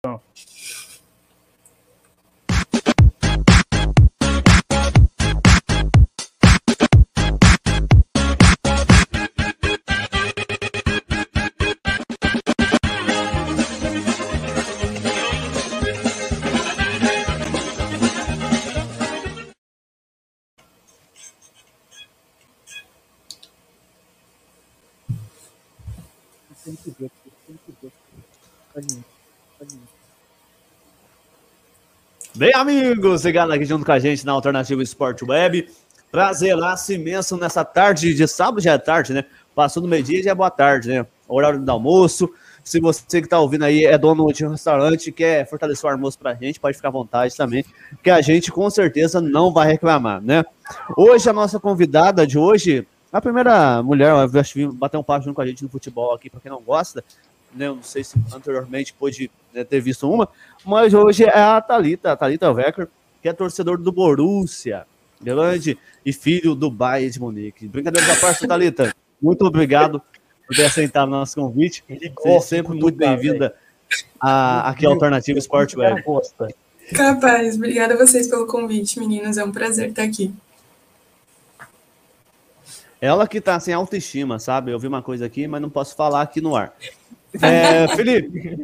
Então. Bem, amigos, ligado aqui junto com a gente na Alternativa Esporte Web. Prazeraço imenso nessa tarde de sábado, já é tarde, né? Passou no meio-dia, já é boa tarde, né? Horário do almoço. Se você que está ouvindo aí é dono de um restaurante quer fortalecer o almoço para a gente, pode ficar à vontade também, que a gente com certeza não vai reclamar, né? Hoje, a nossa convidada de hoje, a primeira mulher, eu acho que bater um papo junto com a gente no futebol aqui, para quem não gosta, né? Eu não sei se anteriormente pôde né, ter visto uma, mas hoje é a Thalita, a Thalita Wecker, que é torcedor do Borussia, grande e filho do Bayern de Munique. Brincadeira da parte, Thalita, muito obrigado por ter aceitado o nosso convite. Seja sempre muito bem-vinda aqui à Alternativa Sport Web. Capaz, obrigada a vocês pelo convite, meninos. É um prazer estar aqui. Ela que tá sem autoestima, sabe? Eu vi uma coisa aqui, mas não posso falar aqui no ar. É, Felipe.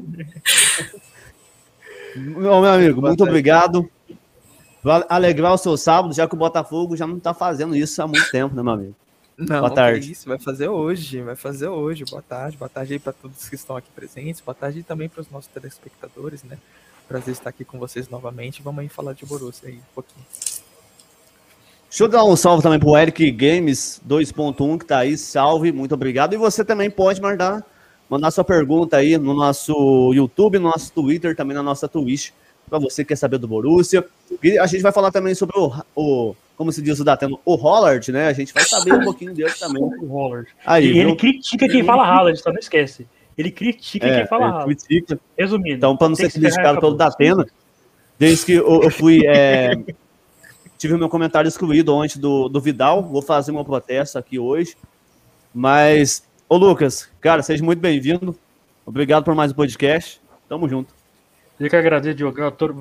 meu amigo, muito obrigado. Vai alegrar o seu sábado, já que o Botafogo já não tá fazendo isso há muito tempo, né, meu amigo? Não, boa tarde. isso, vai fazer hoje, vai fazer hoje. Boa tarde, boa tarde aí para todos que estão aqui presentes, boa tarde também para os nossos telespectadores, né? Prazer estar aqui com vocês novamente. Vamos aí falar de Borussia aí um pouquinho. Deixa eu dar um salve também pro Eric Games 2.1 que tá aí, salve, muito obrigado. E você também pode mandar mandar sua pergunta aí no nosso YouTube, no nosso Twitter, também na nossa Twitch, para você que quer saber do Borussia. E a gente vai falar também sobre o, o como se diz o Dateno, o Hollard, né? A gente vai saber um pouquinho dele também. O Hollard. Aí, e ele critica quem fala Haaland, só não esquece. Ele critica é, quem fala Haaland. Critica. Resumindo. Então, para não ser criticado pelo Datena, desde que eu, eu fui... É, tive meu comentário excluído ontem do, do Vidal, vou fazer meu protesto aqui hoje, mas Ô, Lucas, cara, seja muito bem-vindo. Obrigado por mais um podcast. Tamo junto. Eu que agradeço, Diogo.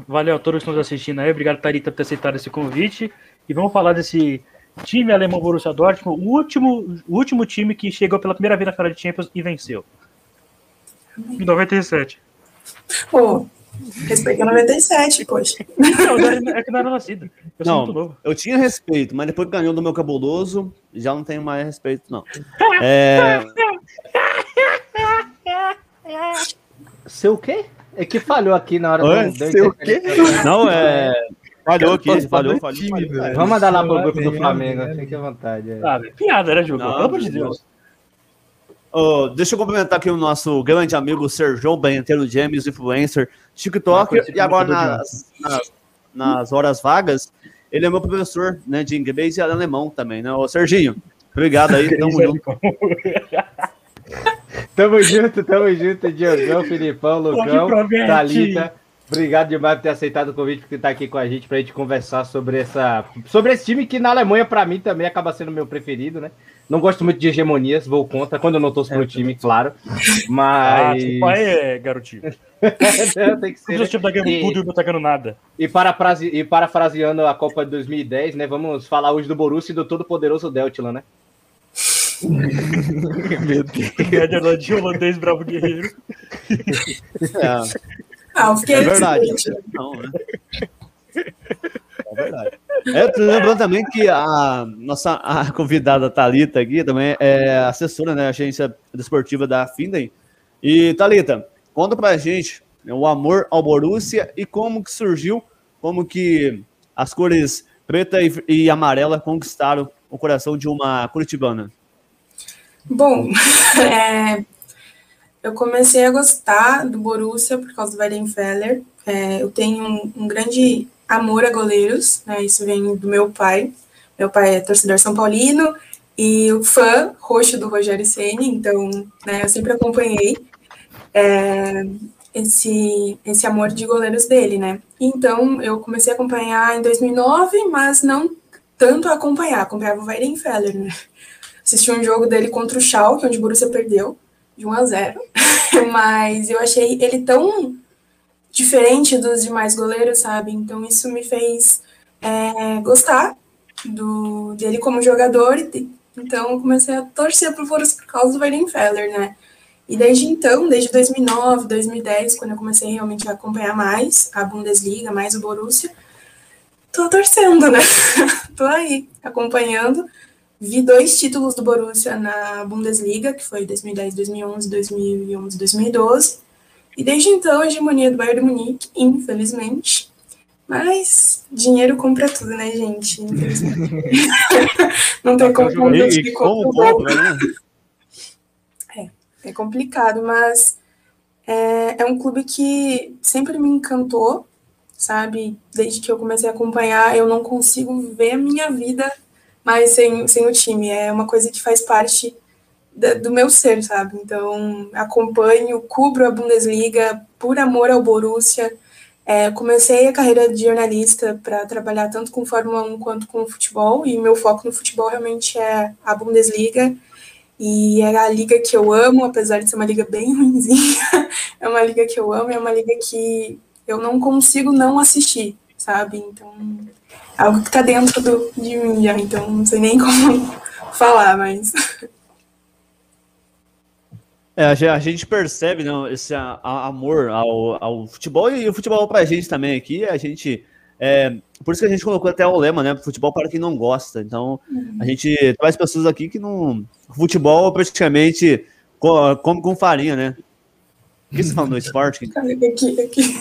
Valeu a todos que estão assistindo aí. Obrigado, Tarita, por ter aceitado esse convite. E vamos falar desse time alemão Borussia Dortmund, o último, o último time que chegou pela primeira vez na final de Champions e venceu. Em 97. Pô, Respeita 97, poxa. Não, é que não era nascido. Eu não, sou muito novo. Eu tinha respeito, mas depois que ganhou do meu cabuloso, já não tenho mais respeito, não. É... Seu quê? É que falhou aqui na hora Oi, do. Seu quê? Não, é. Falhou aqui, falhou, falhou. Vamos mandar lá pro grupo do Flamengo, fique à vontade. É. Ah, piada, né, Jogo? Pelo amor de Deus. Oh, deixa eu cumprimentar aqui o nosso grande amigo Sergio Benteiro James, influencer, TikToker, e agora nas, nas, nas, horas vagas, ele é meu professor né, de inglês e alemão também, né? Ô, Serginho, obrigado aí, tamo junto. tamo junto, tamo junto, Diogão, Filipão, Lucão, Thalita. Obrigado demais por ter aceitado o convite, por estar aqui com a gente, para a gente conversar sobre, essa, sobre esse time que na Alemanha, para mim, também acaba sendo meu preferido, né? Não gosto muito de hegemonias, vou contra, quando eu não torço é, pro time, claro. Mas. Ah, pai é garotinho. tem que ser. O time tá ganhando tudo e não tá ganhando nada. E, parafrase... e parafraseando a Copa de 2010, né? Vamos falar hoje do Borussia e do todo-poderoso Deltila, né? Meu Deus. Média de holandês bravo guerreiro. É. Ah, eu fiquei é verdade. Não, né? É verdade. É, lembrando também que a nossa a convidada Talita aqui também é assessora né, agência desportiva da Finden. E Talita, conta pra gente né, o amor ao Borussia e como que surgiu, como que as cores preta e, e amarela conquistaram o coração de uma curitibana. Bom, é, eu comecei a gostar do Borussia por causa do Weidenfeller. É, eu tenho um, um grande amor a goleiros, né? Isso vem do meu pai. Meu pai é torcedor são paulino e o fã roxo do Rogério Ceni, então, né, eu sempre acompanhei é, esse esse amor de goleiros dele, né? Então, eu comecei a acompanhar em 2009, mas não tanto a acompanhar, acompanhava o Weidenfeller, né? Assisti um jogo dele contra o Schalke, onde o Borussia perdeu de 1 a 0, mas eu achei ele tão diferente dos demais goleiros, sabe? Então isso me fez é, gostar do, dele como jogador, então eu comecei a torcer pro Borussia por causa do Weidenfeller, né? E desde então, desde 2009, 2010, quando eu comecei realmente a acompanhar mais a Bundesliga, mais o Borussia, tô torcendo, né? tô aí, acompanhando. Vi dois títulos do Borussia na Bundesliga, que foi 2010, 2011, 2011, 2012. E desde então, a hegemonia do Bayern de Munique, infelizmente. Mas dinheiro compra tudo, né, gente? Infelizmente. Não tem como competir com o né? É, é complicado, mas é, é um clube que sempre me encantou, sabe? Desde que eu comecei a acompanhar, eu não consigo ver a minha vida mais sem, sem o time. É uma coisa que faz parte da, do meu ser, sabe? Então, acompanho, cubro a Bundesliga por amor ao Borussia. É, comecei a carreira de jornalista para trabalhar tanto com Fórmula 1 quanto com futebol, e meu foco no futebol realmente é a Bundesliga. E é a liga que eu amo, apesar de ser uma liga bem ruimzinha. é uma liga que eu amo, é uma liga que eu não consigo não assistir, sabe? Então, algo que tá dentro do, de mim já, então não sei nem como falar, mas. É, a gente percebe não, esse a, a amor ao, ao, futebol e o futebol pra gente também aqui. A gente. É, por isso que a gente colocou até o lema, né? Futebol para quem não gosta. Então, uhum. a gente traz pessoas aqui que não. Futebol praticamente come com farinha, né? O que você falou no esporte? Aqui, aqui.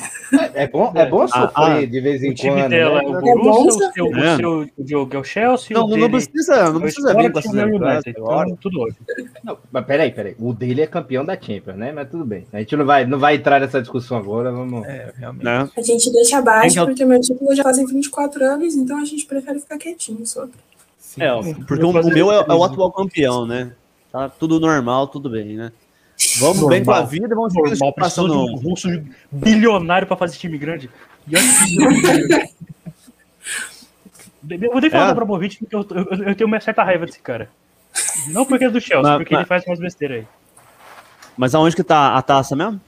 É bom, é bom sofrer ah, ah, de vez em quando. Dela né? é o é Borussia, o seu, é. o seu Diogo é o Chelsea. Não, não precisa, não precisa vir com essa então, tudo ótimo. Não, mas peraí, peraí. O dele é campeão da Champions, né? Mas tudo bem. A gente não vai, não vai entrar nessa discussão agora. Vamos. É, realmente. Não. A gente deixa abaixo, porque meu título já fazem 24 anos, então a gente prefere ficar quietinho sobre. Sim, é, porque o, o meu é, é o atual campeão, né? Tá tudo normal, tudo bem, né? Vamos normal, bem com a vida, vamos normal, passando um russo bilionário para fazer time grande. E olha eu vou nem falar é. do Abramovich porque eu, eu, eu, tenho uma certa raiva desse cara. Não porque é do Chelsea, mas, porque mas... ele faz umas besteiras aí. Mas aonde que tá a taça mesmo?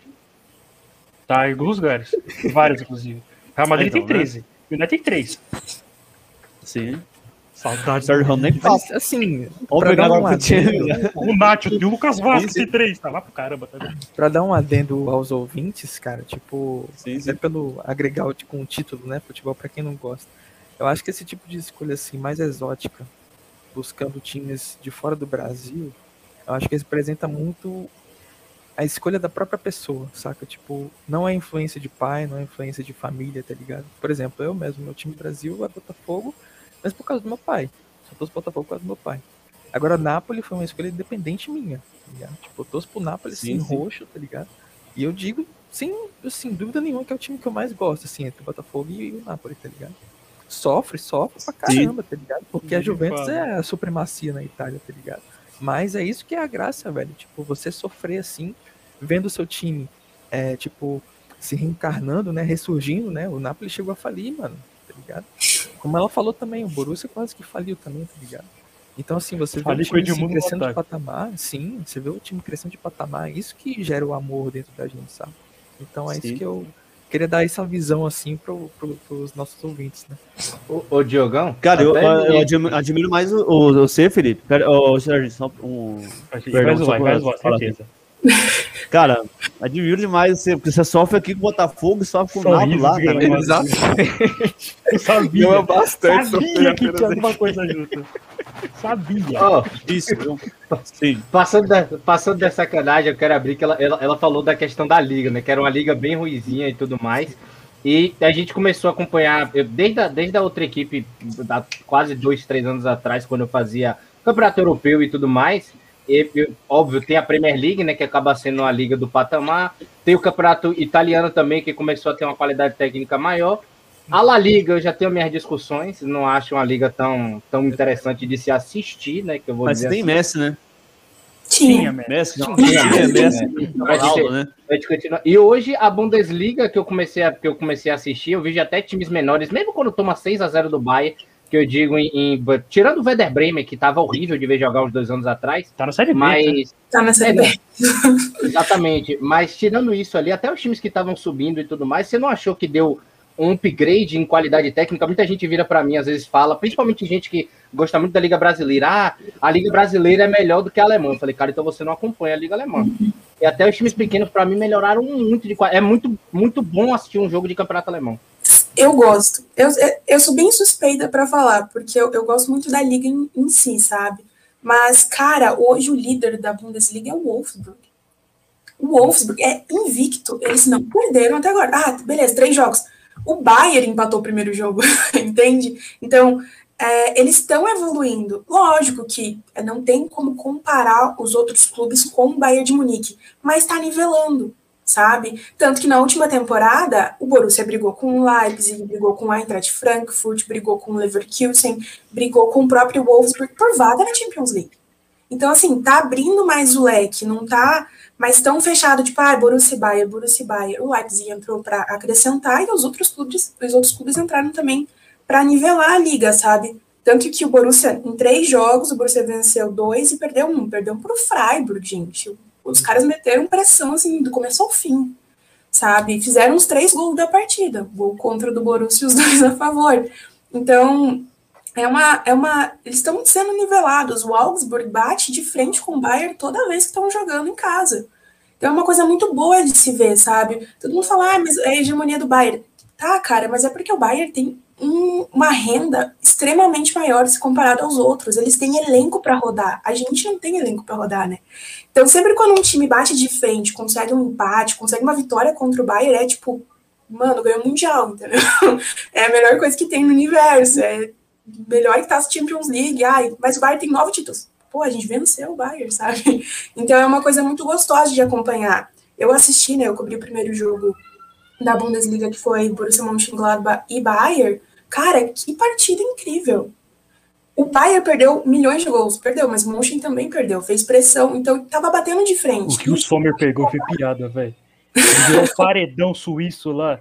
Tá em alguns lugares. Vários, inclusive. Real Madrid então, tem 13. Né? O United tem 3. Sim. Saudade. Sérgio Ramos nem Mas, assim, dar um adendo... O Nacho e o Lucas Vasco tem três, tá lá pro caramba. Tá pra dar um adendo aos ouvintes, cara, tipo, sim, sim. é pelo agregar com um título, né, futebol pra quem não gosta. Eu acho que esse tipo de escolha, assim, mais exótica, buscando times de fora do Brasil, eu acho que representa muito a escolha da própria pessoa, saca? Tipo, não é influência de pai, não é influência de família, tá ligado? Por exemplo, eu mesmo, meu time Brasil é Botafogo, mas por causa do meu pai. Só torço Botafogo por causa do meu pai. Agora, Napoli foi uma escolha independente minha, tá ligado? Tipo, eu torço pro Napoli, sim, assim, sim. roxo, tá ligado? E eu digo, sem, sem dúvida nenhuma, que é o time que eu mais gosto, assim, entre o Botafogo e, o Napoli, tá ligado? Sofre, sofre pra caramba, sim. tá ligado? Porque a Juventus é a supremacia na Itália, tá ligado? Mas é isso que é a graça, velho. Tipo, você sofrer assim, vendo o seu time, é, tipo, se reencarnando, né? Ressurgindo, né? O Napoli chegou a falir, mano tá ligado? Como ela falou também, o Borussia quase que faliu também, tá ligado? Então, assim, você vê o time assim, crescendo de patamar, sim, você vê o time crescendo de patamar, isso que gera o amor dentro da gente, sabe? Então é sim. isso que eu queria dar essa visão, assim, pro, pro, pros nossos ouvintes, né? Ô, ô Diogão? Cara, eu, eu, admiro, admiro, mais o, o, você, Felipe. Pera, ô, Sérgio, só um... Perdão, só vai, vai, certeza. Cara, admiro demais você, porque você sofre aqui com o Botafogo e sofre com o Naldo lá, cara. Exatamente. Eu sabia. Eu bastante sabia que tinha alguma coisa junto. Sabia. Oh, isso, viu? Sim. Passando, da, passando da sacanagem, eu quero abrir que ela, ela, ela falou da questão da liga, né? Que era uma liga bem ruizinha e tudo mais. E a gente começou a acompanhar, eu, desde, a, desde a outra equipe, há quase dois, três anos atrás, quando eu fazia campeonato europeu e tudo mais, e, óbvio, tem a Premier League, né, que acaba sendo uma liga do patamar. Tem o campeonato italiano também, que começou a ter uma qualidade técnica maior. A La Liga, eu já tenho minhas discussões, não acho uma liga tão, tão interessante de se assistir, né, que eu vou Mas dizer tem assim. Messi, né? Tinha, Messi. Não, tinha, Messi. Né? E hoje a Bundesliga que eu comecei a, que eu comecei a assistir, eu vejo até times menores, mesmo quando toma 6 a 0 do Bayern, que eu digo em, em tirando o Werder Bremen, que estava horrível de ver jogar uns dois anos atrás. Tá na série B. Mas né? tá na série B. exatamente. Mas tirando isso ali, até os times que estavam subindo e tudo mais, você não achou que deu um upgrade em qualidade técnica? Muita gente vira para mim às vezes fala, principalmente gente que gosta muito da Liga Brasileira. Ah, a Liga Brasileira é melhor do que a alemã. Eu falei, cara, então você não acompanha a Liga Alemã. E até os times pequenos para mim melhoraram muito de é muito muito bom assistir um jogo de campeonato alemão. Eu gosto. Eu, eu sou bem suspeita para falar, porque eu, eu gosto muito da liga em, em, si, sabe? Mas, cara, hoje o líder da Bundesliga é o Wolfsburg. O Wolfsburg é invicto. Eles não perderam até agora. Ah, beleza, três jogos. O Bayern empatou o primeiro jogo, entende? Então, é, eles estão evoluindo. Lógico que não tem como comparar os outros clubes com o Bayern de Munique, mas está nivelando sabe? Tanto que na última temporada, o Borussia brigou com o Leipzig, brigou com o Eintracht Frankfurt, brigou com o Leverkusen, brigou com o próprio Wolfsburg por vaga na Champions League. Então, assim, tá abrindo mais o leque, não tá mais tão fechado, tipo, ah, Borussia Bayern, Borussia Bayern. O Leipzig entrou para acrescentar e os outros clubes, os outros clubes entraram também para nivelar a liga, sabe? Tanto que o Borussia, em três jogos, o Borussia venceu dois e perdeu um. Perdeu pro Freiburg, gente os caras meteram pressão assim do começo ao fim, sabe? Fizeram os três gols da partida, gol contra do Borussia e os dois a favor. Então, é uma, é uma, eles estão sendo nivelados. O Augsburg bate de frente com o Bayern toda vez que estão jogando em casa. Então é uma coisa muito boa de se ver, sabe? Todo mundo fala, ah, mas é a hegemonia do Bayern. Tá, cara, mas é porque o Bayern tem um, uma renda extremamente maior se comparado aos outros. Eles têm elenco para rodar. A gente não tem elenco para rodar, né? Então, sempre quando um time bate de frente, consegue um empate, consegue uma vitória contra o Bayern, é tipo, mano, ganhou o Mundial, entendeu? É a melhor coisa que tem no universo. É melhor que tá a Champions League. Ai, mas o Bayern tem nove títulos. Pô, a gente venceu o Bayern, sabe? Então é uma coisa muito gostosa de acompanhar. Eu assisti, né? Eu cobri o primeiro jogo da Bundesliga, que foi Borussia Mönchengladbach e Bayern. Cara, que partida incrível. O Bayern perdeu milhões de gols, perdeu, mas o também perdeu, fez pressão, então tava batendo de frente. O que o Sommer pegou foi piada, velho. Deu um paredão suíço lá.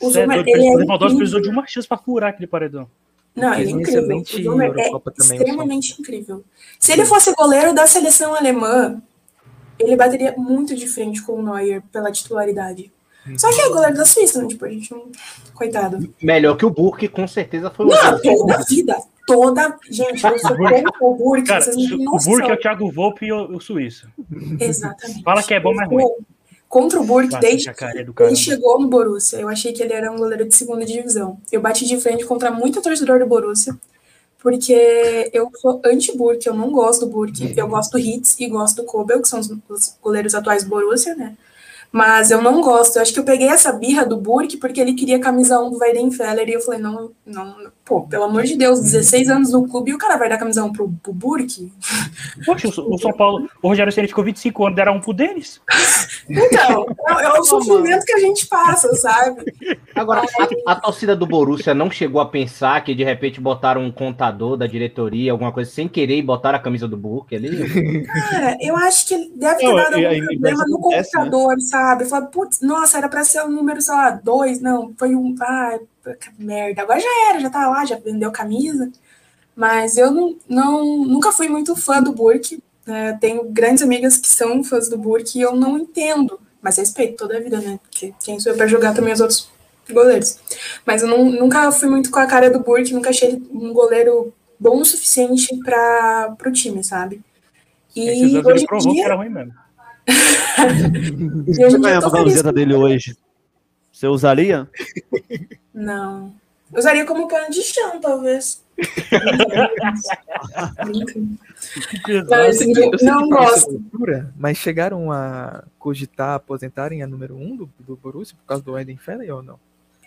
O Sommer, é ele é Lewandowski precisou de uma chance para furar aquele paredão. Não, ele é incrível. O Sommer é extremamente incrível. Se ele fosse goleiro da seleção alemã, ele bateria muito de frente com o Neuer pela titularidade. Só que é goleiro da Suíça, né? Tipo, a gente não. Coitado. Melhor que o Burke, com certeza foi o. Não, toda a vida. Toda. Gente, eu sou o Burke. Cara, vocês não têm O Burke é o Thiago Volpe e o, o Suíço. Exatamente. Fala que é bom, mas ruim. Contra o Burke, desde que ele chegou no Borussia, eu achei que ele era um goleiro de segunda divisão. Eu bati de frente contra muito torcedor do Borussia, porque eu sou anti-Burke, eu não gosto do Burke. Eu gosto do Hitz e gosto do Kobel, que são os goleiros atuais do Borussia, né? Mas eu não gosto. Eu acho que eu peguei essa birra do Burke porque ele queria camisa 1 do Weidenfeller e eu falei, não, não, pô, pelo amor de Deus, 16 anos no clube e o cara vai dar camisa 1 pro, pro Burke? Poxa, o São Paulo, o Rogério Ceni ficou 25 anos, deram um pro Denis. Então, é, é o sofrimento que a gente passa, sabe? Agora, a, a, torcida do Borussia não chegou a pensar que de repente botaram um contador da diretoria, alguma coisa sem querer e botaram a camisa do Burke ali? Cara, eu acho que ele deve ter dado algum problema no né? computador, né? sabe? Eu falei, putz, nossa, era pra ser o um número, sei lá, dois, não, foi um. Ah, merda. Agora já era, já tá lá, já vendeu camisa. Mas eu não, não nunca fui muito fã do Burke. Né? Tenho grandes amigas que são fãs do Burke e eu não entendo. Mas respeito toda a vida, né? Porque quem sou eu pra jogar também os outros goleiros. Mas eu não, nunca fui muito com a cara do Burke, nunca achei ele um goleiro bom o suficiente para o time, sabe? E Esses hoje ele provou dia... que era ruim mesmo. Você ganhou a camiseta dele hoje. Você usaria? Não. Eu usaria como pano de chão, talvez. mas não, não gosto. Mas chegaram a cogitar aposentarem a número 1 um do, do Borussia por causa do Weidenfeller ou não?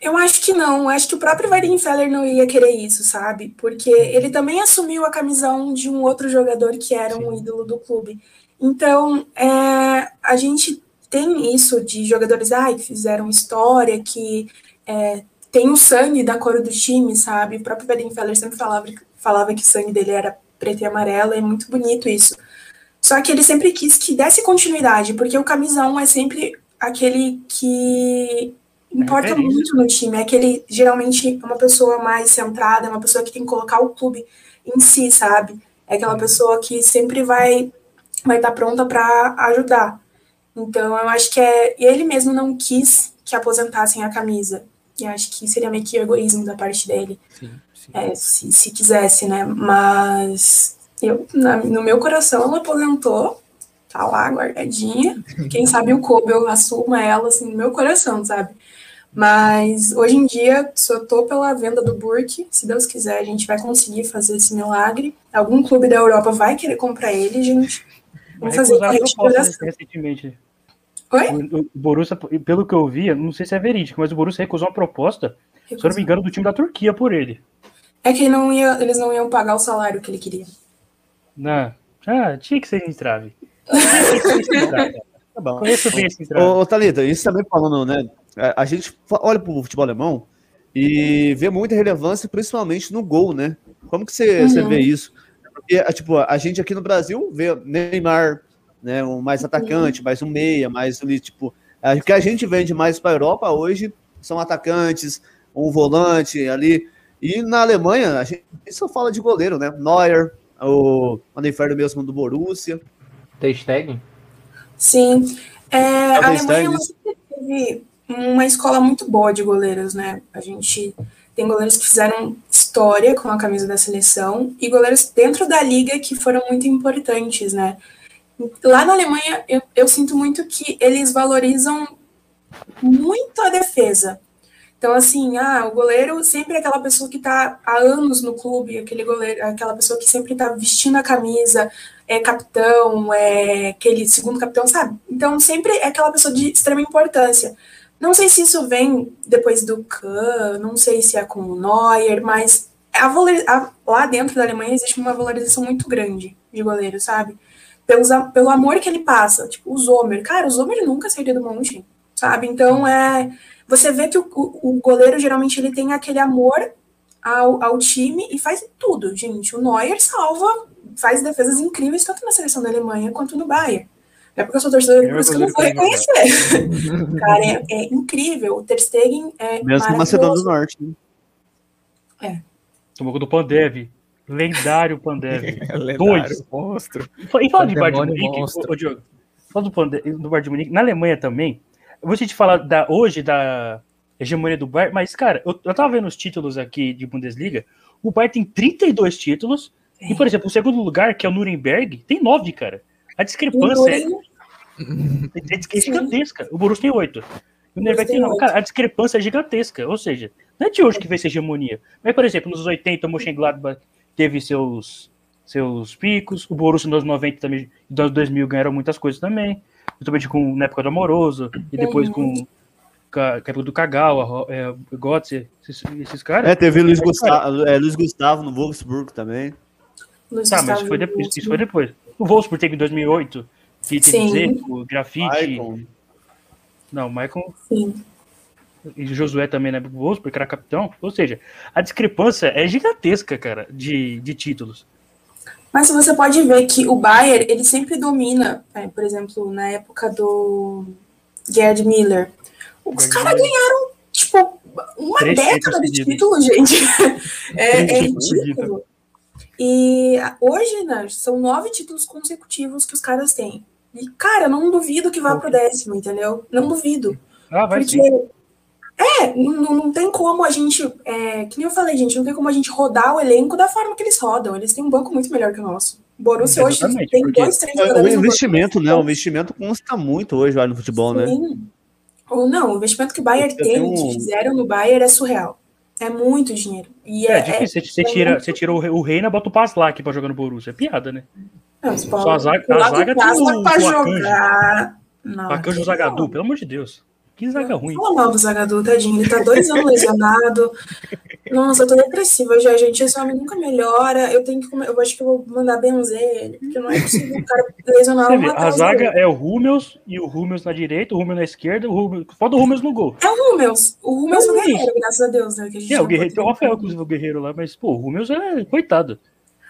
Eu acho que não. Acho que o próprio Weidenfeller não ia querer isso, sabe? Porque ele também assumiu a camisa 1 de um outro jogador que era Sim. um ídolo do clube. Então, é, a gente tem isso de jogadores ah, que fizeram história, que é, tem o sangue da cor do time, sabe? O próprio Weidenfeller sempre falava, falava que o sangue dele era preto e amarelo, é muito bonito isso. Só que ele sempre quis que desse continuidade, porque o camisa 1 é sempre aquele que importa é muito no time. É que ele geralmente é uma pessoa mais centrada, é uma pessoa que tem que colocar o clube em si, sabe? É aquela pessoa que sempre vai vai estar tá pronta para ajudar. Então, eu acho que é. Ele mesmo não quis que aposentassem a camisa. E acho que seria meio que egoísmo da parte dele. Sim, sim. É, se, se quisesse, né? Mas eu, na, no meu coração, ela aposentou. Tá lá, guardadinha. Quem sabe o Kobe eu assuma ela, assim, no meu coração, sabe? Mas hoje em dia, só tô pela venda do Burke. Se Deus quiser, a gente vai conseguir fazer esse milagre. Algum clube da Europa vai querer comprar ele, gente. Vamos fazer uma recentemente. Oi? O, o Borussia, pelo que eu vi, não sei se é verídico, mas o Borussia recusou uma proposta, recusou. se eu não me engano, do time da Turquia por ele. É que não ia, eles não iam pagar o salário que ele queria. Não. Ah, tinha que ser entrave. tá bom. Conheço bem esse entrave. Ô, ô Thalita, isso também falando, né? A, a gente olha pro futebol alemão e vê muita relevância, principalmente no gol, né? Como que você, uhum. você vê isso? Porque, é, tipo, a gente aqui no Brasil vê Neymar, né? Um mais atacante, mais um meia, mais ali, tipo. O que a gente vende mais para a Europa hoje são atacantes, um volante ali. E na Alemanha, a gente só fala de goleiro, né? Neuer, o Anenferdo mesmo do Borussia. Ter Stegen? Sim. É, a Alemanha sempre teve uma escola muito boa de goleiros, né? A gente tem goleiros que fizeram história com a camisa da seleção e goleiros dentro da liga que foram muito importantes, né? Lá na Alemanha, eu, eu sinto muito que eles valorizam muito a defesa. Então, assim, ah, o goleiro sempre é aquela pessoa que está há anos no clube, aquele goleiro, aquela pessoa que sempre está vestindo a camisa, é capitão, é aquele segundo capitão, sabe? Então, sempre é aquela pessoa de extrema importância. Não sei se isso vem depois do Kahn, não sei se é com o Neuer, mas a, a, lá dentro da Alemanha existe uma valorização muito grande de goleiro, sabe? Pelos, pelo amor que ele passa. Tipo, o Zomer. Cara, o Zomer nunca sairia do monte, sabe? Então, é você vê que o, o, o goleiro geralmente ele tem aquele amor ao, ao, time e faz tudo, gente. O Neuer salva, faz defesas incríveis tanto na seleção da Alemanha quanto no Bayern. É porque eu sou torcedor, por isso que eu não vou reconhecer. Cara, é, é, incrível. O Ter Stegen é Mesmo Macedônia do Norte. Né? É. Tomou do Pandev. Lendário Pandev. Lendário, Dois. monstro. E fala de Bayern de Munique, ô, Diogo. Fala do, Pandev, do Bayern de Munique. Na Alemanha também, eu vou te falar da, hoje da hegemonia do Bayern, mas, cara, eu, eu tava vendo os títulos aqui de Bundesliga, o Bayern tem 32 títulos, é. e, por exemplo, o segundo lugar, que é o Nuremberg, tem 9, cara. A discrepância é, é, é gigantesca. O Borussia tem 8. O tem 9. Cara, a discrepância é gigantesca, ou seja, não é de hoje que vem essa hegemonia. Mas, por exemplo, nos 80, o Mönchengladbach teve seus, seus picos, o Borussia nos 90 também, nos 2000 ganharam muitas coisas também principalmente com, na época do Amoroso, e depois uhum. com, com a época do Kagawa, é, Götze, esses, esses caras. É, teve Luiz, Gustavo, é, Luiz Gustavo no Wolfsburg também. Luiz tá, mas isso foi, depois, isso foi depois. O Wolfsburg teve em 2008, que teve o Grafite. Não, Michael. Sim. E Josué também, né? O Wolfsburg, que era capitão. Ou seja, a discrepância é gigantesca, cara, de, de títulos. Mas você pode ver que o Bayern, ele sempre domina, é, por exemplo, na época do Gerd Miller. Os caras ganharam, tipo, uma Três década de título, gente. é, é ridículo. E hoje, né, são nove títulos consecutivos que os caras têm. E, cara, não duvido que vá pro décimo, entendeu? Não duvido. Ah, vai porque sim. É, não, não tem como a gente. É, que nem eu falei, gente, não tem como a gente rodar o elenco da forma que eles rodam. Eles têm um banco muito melhor que o nosso. Borussia hoje tem dois, três é, O investimento, né? O investimento consta muito hoje lá no futebol, né? Sim. né? Ou não, o investimento que o Bayern tem, um... que fizeram no Bayern é surreal. É muito dinheiro. E é, é difícil. Você, tira, muito... você tira o, Reina, bota o Paslak pra jogar no Borussia. É piada, né? Não, Só a zaga, a zaga tem o, pra o jogar. Não, Akanji Zagadu, pelo amor de Deus. Que zaga ruim. Mal do Zagadou, tadinho. Ele tá dois anos lesionado. Nossa, eu tô depressiva já, gente. Esse homem nunca melhora. Eu tenho que comer. Eu acho que eu vou mandar benzer ele, porque não é possível o cara lesionar uma A zaga é o Rúmeus e o Rúmeus na direita, o Rúmeus na esquerda, o Rúmeus. Falta o Rúmeus no gol. É o Rúmeus. O Rúmeus é o Guerreiro, graças a Deus, né? Que a gente é, o Guerreiro tem o Rafael, inclusive, o Guerreiro lá, mas, pô, o Rúmeus é coitado.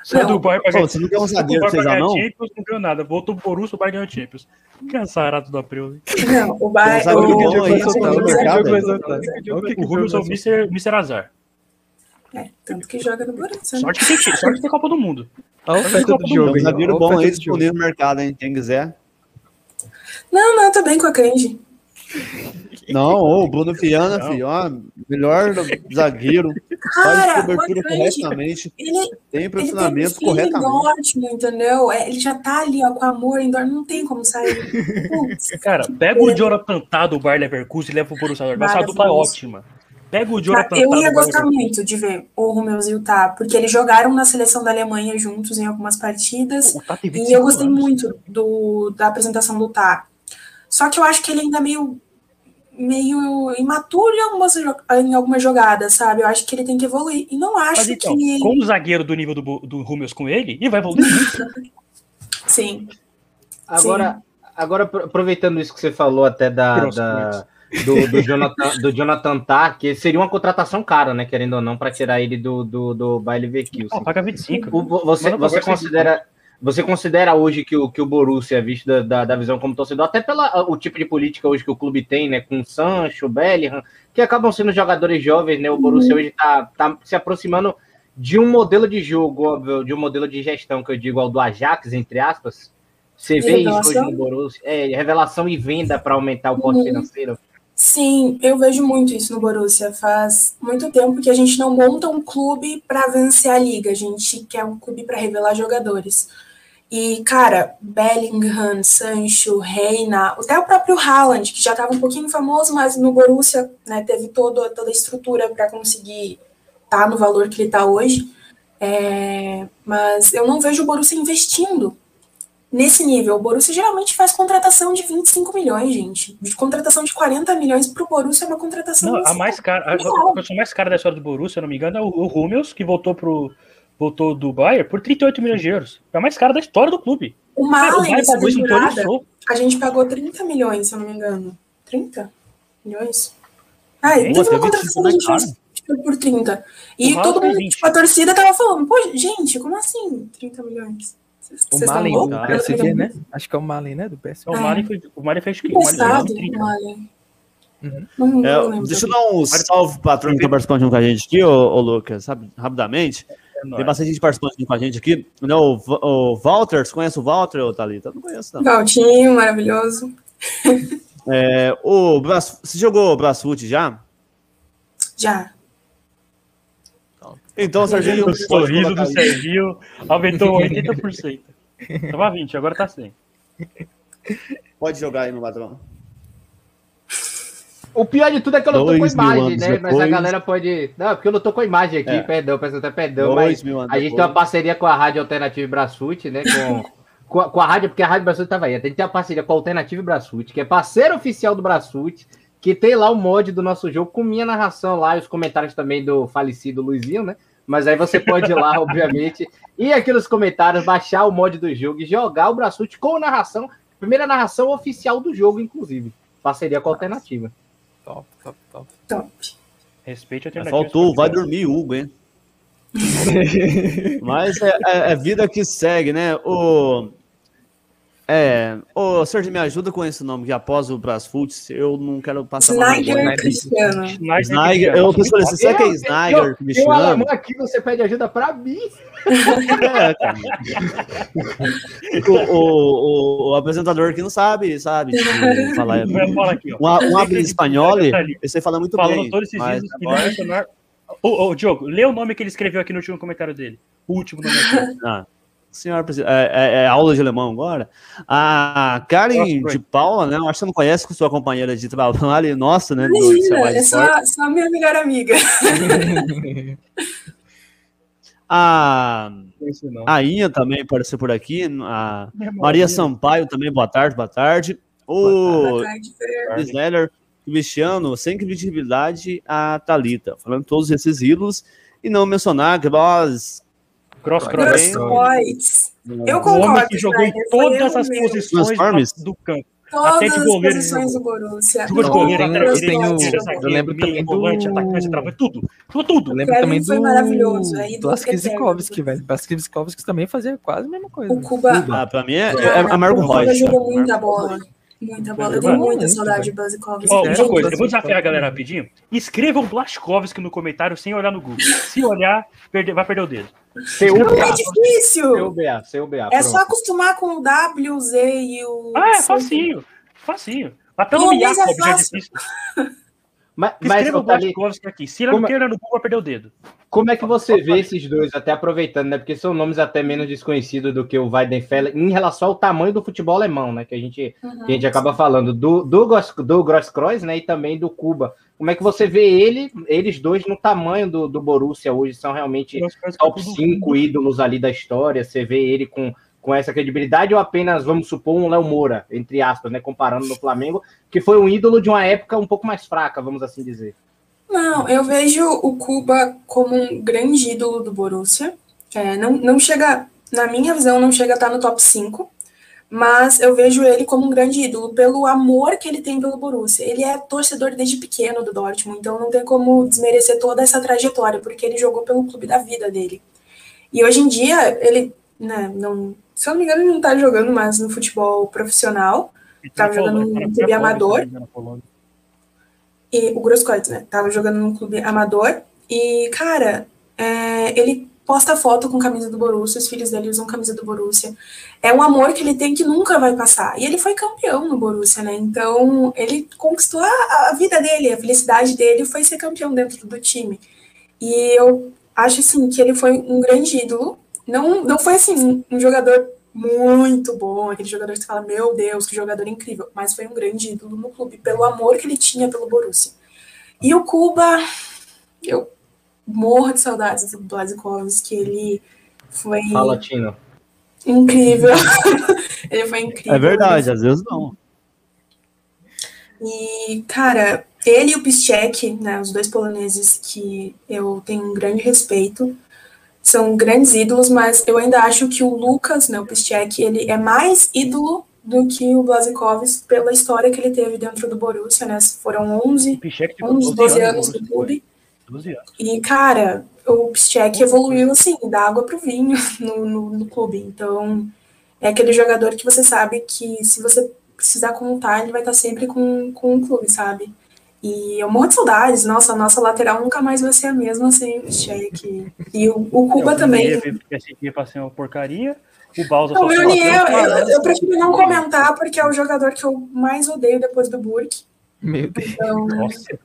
Saiu do Bayern pra ganhar. Você não quer um zagueiro, você já não? Champions, não ganhou nada. Voltou pro Borussia, o Bayern ganhou Champions. Que azarado do April. Não, o Bayern... O, o Rubens é o Mr. Azar. É, tanto que joga no Borussia. Né? Sorte que tem, sorte que tem Copa do Mundo. Olha a oferta do jogo. Um zagueiro bom aí disponível no mercado, hein? Quem quiser. Não, não, tá bem com a Candy. Não, o Bruno Fiana, filho, ó, melhor zagueiro, Cara, faz cobertura corretamente, ele, tem posicionamento ele corretamente. Dortmund, entendeu? É, ele já tá ali ó, com amor em não tem como sair. Putz. Cara, pega o Jonathan Tá do Bayer Leverkusen e leva pro Borussia Dortmund. Essa dupla é ótima. Pega o Jonathan Eu ia gostar muito de ver o Rumeus e o Tá, porque eles jogaram na seleção da Alemanha juntos em algumas partidas. e eu gostei anos. muito do, da apresentação do Tá. Só que eu acho que ele ainda é meio meio imaturo em algumas, em algumas jogadas, sabe? Eu acho que ele tem que evoluir. E não acho Mas, então, que. Com o zagueiro do nível do, do Rumeus com ele, ele vai evoluir Sim. Agora, Sim. agora, aproveitando isso que você falou até da, da do, do, Jonathan, do Jonathan que seria uma contratação cara, né? Querendo ou não, para tirar ele do, do, do Baile. Oh, paga 25. O, você, você considera. Você considera hoje que o, que o Borussia, é visto da, da, da visão como torcedor, até pelo o tipo de política hoje que o clube tem, né? Com Sancho, Bellingham, que acabam sendo jogadores jovens, né? O Borussia hoje está tá se aproximando de um modelo de jogo, óbvio, de um modelo de gestão que eu digo ao do Ajax, entre aspas. Você vê isso hoje no Borussia? É, revelação e venda para aumentar o posto uhum. financeiro. Sim, eu vejo muito isso no Borussia. Faz muito tempo que a gente não monta um clube para vencer a liga, a gente quer um clube para revelar jogadores. E, cara, Bellingham, Sancho, Reina, até o próprio Haaland, que já estava um pouquinho famoso, mas no Borussia né, teve todo, toda a estrutura para conseguir estar tá no valor que ele está hoje. É, mas eu não vejo o Borussia investindo nesse nível. O Borussia geralmente faz contratação de 25 milhões, gente. De contratação de 40 milhões para o Borussia é uma contratação. Não, a mais cara, a, a, a, mais cara da história do Borussia, se eu não me engano, é o, o Hummels, que voltou pro voltou do Bayern por 38 milhões de euros. É a mais cara da história do clube. O Malen, essa temporada, a gente pagou 30 milhões, se eu não me engano. 30 milhões? Ah, teve uma contratação que a gente fez por 30. E todo mundo, tipo, a torcida tava falando, pô, gente, como assim 30 milhões? Cês, o Malen do PSG, né? Acho que é o Malen, né? Do PSG. É, o Malen, foi, o Malen fez que? O Malen, o Malen. Uhum. Não, é, deixa eu dar um salve para a turma que está participando com a gente aqui, ô, ô Lucas, sabe, rapidamente. É Tem bastante gente participando com a gente aqui. Não, o, o Walter, você conhece o Walter, ou Thalita? Não conheço, não. Valtinho, maravilhoso. É, o Bras, você jogou Brasfoot já? Já. Então, Serginho. O sorriso do Serginho aumentou 80%. Tava 20, agora tá 100. Pode jogar aí no ladrão. O pior de tudo é que eu não tô com imagem, né? Depois... Mas a galera pode. Não, porque eu não tô com imagem aqui, é. perdão, peço até perdão. Dois mas a gente tem uma parceria com a Rádio Alternativa Brasfoot, né? Com, com, a, com, a, rádio, porque a Rádio Brasfoot tava aí. A gente tem uma parceria com a Alternativa Brasfoot, que é parceiro oficial do Brasfoot, que tem lá o mod do nosso jogo com minha narração lá e os comentários também do falecido Luizinho, né? Mas aí você pode ir lá, obviamente, e aqui nos comentários, baixar o mod do jogo e jogar o Brasfoot com narração, primeira narração oficial do jogo, inclusive. Parceria com a Alternativa. Top, top, top. Top. Respeite a alternativa. Faltou, vai dormir, Hugo, hein? Mas é, é, é, vida que segue, né? O, é, ô, Sérgio, me ajuda com esse nome, que após o Brasfoot, eu não quero passar Snyder Cristiano. Snyder, eu pensei, você sabe que é Snyder que me chama? aqui, você pede ajuda pra mim. É, cara. o, o, o, apresentador aqui não sabe, sabe? Tipo, falar, aqui, um, um espanhol, esse fala muito Falou bem. todos esses dias que agora... Ô, ô, Diogo, lê o nome que ele escreveu aqui no último comentário dele. O último nome. Ah. Senhora é, é, é, aula de alemão agora. A Karen de Paula, né? Eu acho que você não conhece com sua companheira de trabalho, nossa, né? Imagina, é só, só minha melhor amiga. a, a Inha também apareceu por aqui. A Maria Sampaio também, boa tarde, boa tarde. O Sneller, Cristiano, sem credibilidade, a Talita, falando todos esses ídolos e não mencionar que nós Cross Cross. Eu concordo. O homem que jogou em todas as posições do campo. Todas até de goleiro. As posições do Borussia. Jogou de goleiro, eu, lembro também do... Volante, atacante, trava, tudo. Jogou tudo. Eu lembro também do... maravilhoso. Aí do velho. Blaskivskovski também fazia quase a mesma coisa. O Cuba... Ah, pra mim é, é Amargo Rocha. O Cuba jogou muita bola. Muita bola. Eu tenho muita saudade de Blazkowski. Ó, uma coisa, eu vou desafiar a galera rapidinho. Escrevam Blazkowski no comentário sem olhar no Google. Se olhar, perde, vai perder o dedo. Não é difícil. CUBA, CUBA, é só acostumar com o W, Z e o. Ah, é facinho. Facinho. Até no Jakov já é difícil. Mas, mas Escreva o Blazkowski aqui. Se ele não queira no Google, vai perder o dedo. Como é que você vê esses dois, até aproveitando, né? Porque são nomes até menos desconhecidos do que o Weidenfeller, em relação ao tamanho do futebol alemão, né? Que a gente, uhum. que a gente acaba falando, do, do, do Grosskreuz, né? E também do Cuba. Como é que você vê ele, eles dois no tamanho do, do Borussia hoje? São realmente top 5 ídolos ali da história? Você vê ele com, com essa credibilidade ou apenas, vamos supor, um Léo Moura, entre aspas, né? Comparando no Flamengo, que foi um ídolo de uma época um pouco mais fraca, vamos assim dizer. Não, eu vejo o Cuba como um grande ídolo do Borussia. É, não, não chega, na minha visão, não chega a estar no top 5, mas eu vejo ele como um grande ídolo pelo amor que ele tem pelo Borussia. Ele é torcedor desde pequeno do Dortmund, então não tem como desmerecer toda essa trajetória, porque ele jogou pelo clube da vida dele. E hoje em dia, ele, né, não, se eu não me engano, ele não está jogando mais no futebol profissional, está jogando no clube amador. E o Grosskreutz, né? Tava jogando num clube amador. E, cara, é, ele posta foto com camisa do Borussia, os filhos dele usam camisa do Borussia. É um amor que ele tem que nunca vai passar. E ele foi campeão no Borussia, né? Então, ele conquistou a, a vida dele, a felicidade dele foi ser campeão dentro do time. E eu acho, assim, que ele foi um grande ídolo. Não, não foi, assim, um jogador muito bom, aquele jogador que você fala, meu Deus, que jogador incrível, mas foi um grande ídolo no clube, pelo amor que ele tinha pelo Borussia. E o Cuba, eu morro de saudades do Blazkowski, ele foi... Fala, Tino. Incrível. ele foi incrível. É verdade, às vezes não. E, cara, ele e o Piszczek, né, os dois poloneses que eu tenho um grande respeito, são grandes ídolos, mas eu ainda acho que o Lucas, né, o Piszczek, ele é mais ídolo do que o Blazikowicz pela história que ele teve dentro do Borussia, né? Foram 11, 11 12 anos do clube. 12 anos. E, cara, o Piszczek evoluiu, assim, da água pro vinho no, no, no, clube. Então, é aquele jogador que você sabe que se você precisar contar, ele vai estar sempre com, com o clube, sabe? E eu morro de saudades. Nossa, a nossa lateral nunca mais vai ser a mesma sem o Sheik. E o, o Cuba é, também. Porque esse aqui ia ser uma porcaria. O Bausa não, só eu, eu, eu, prefiro não comentar porque é o jogador que eu mais odeio depois do Burke. Meu Deus. Então... Nossa.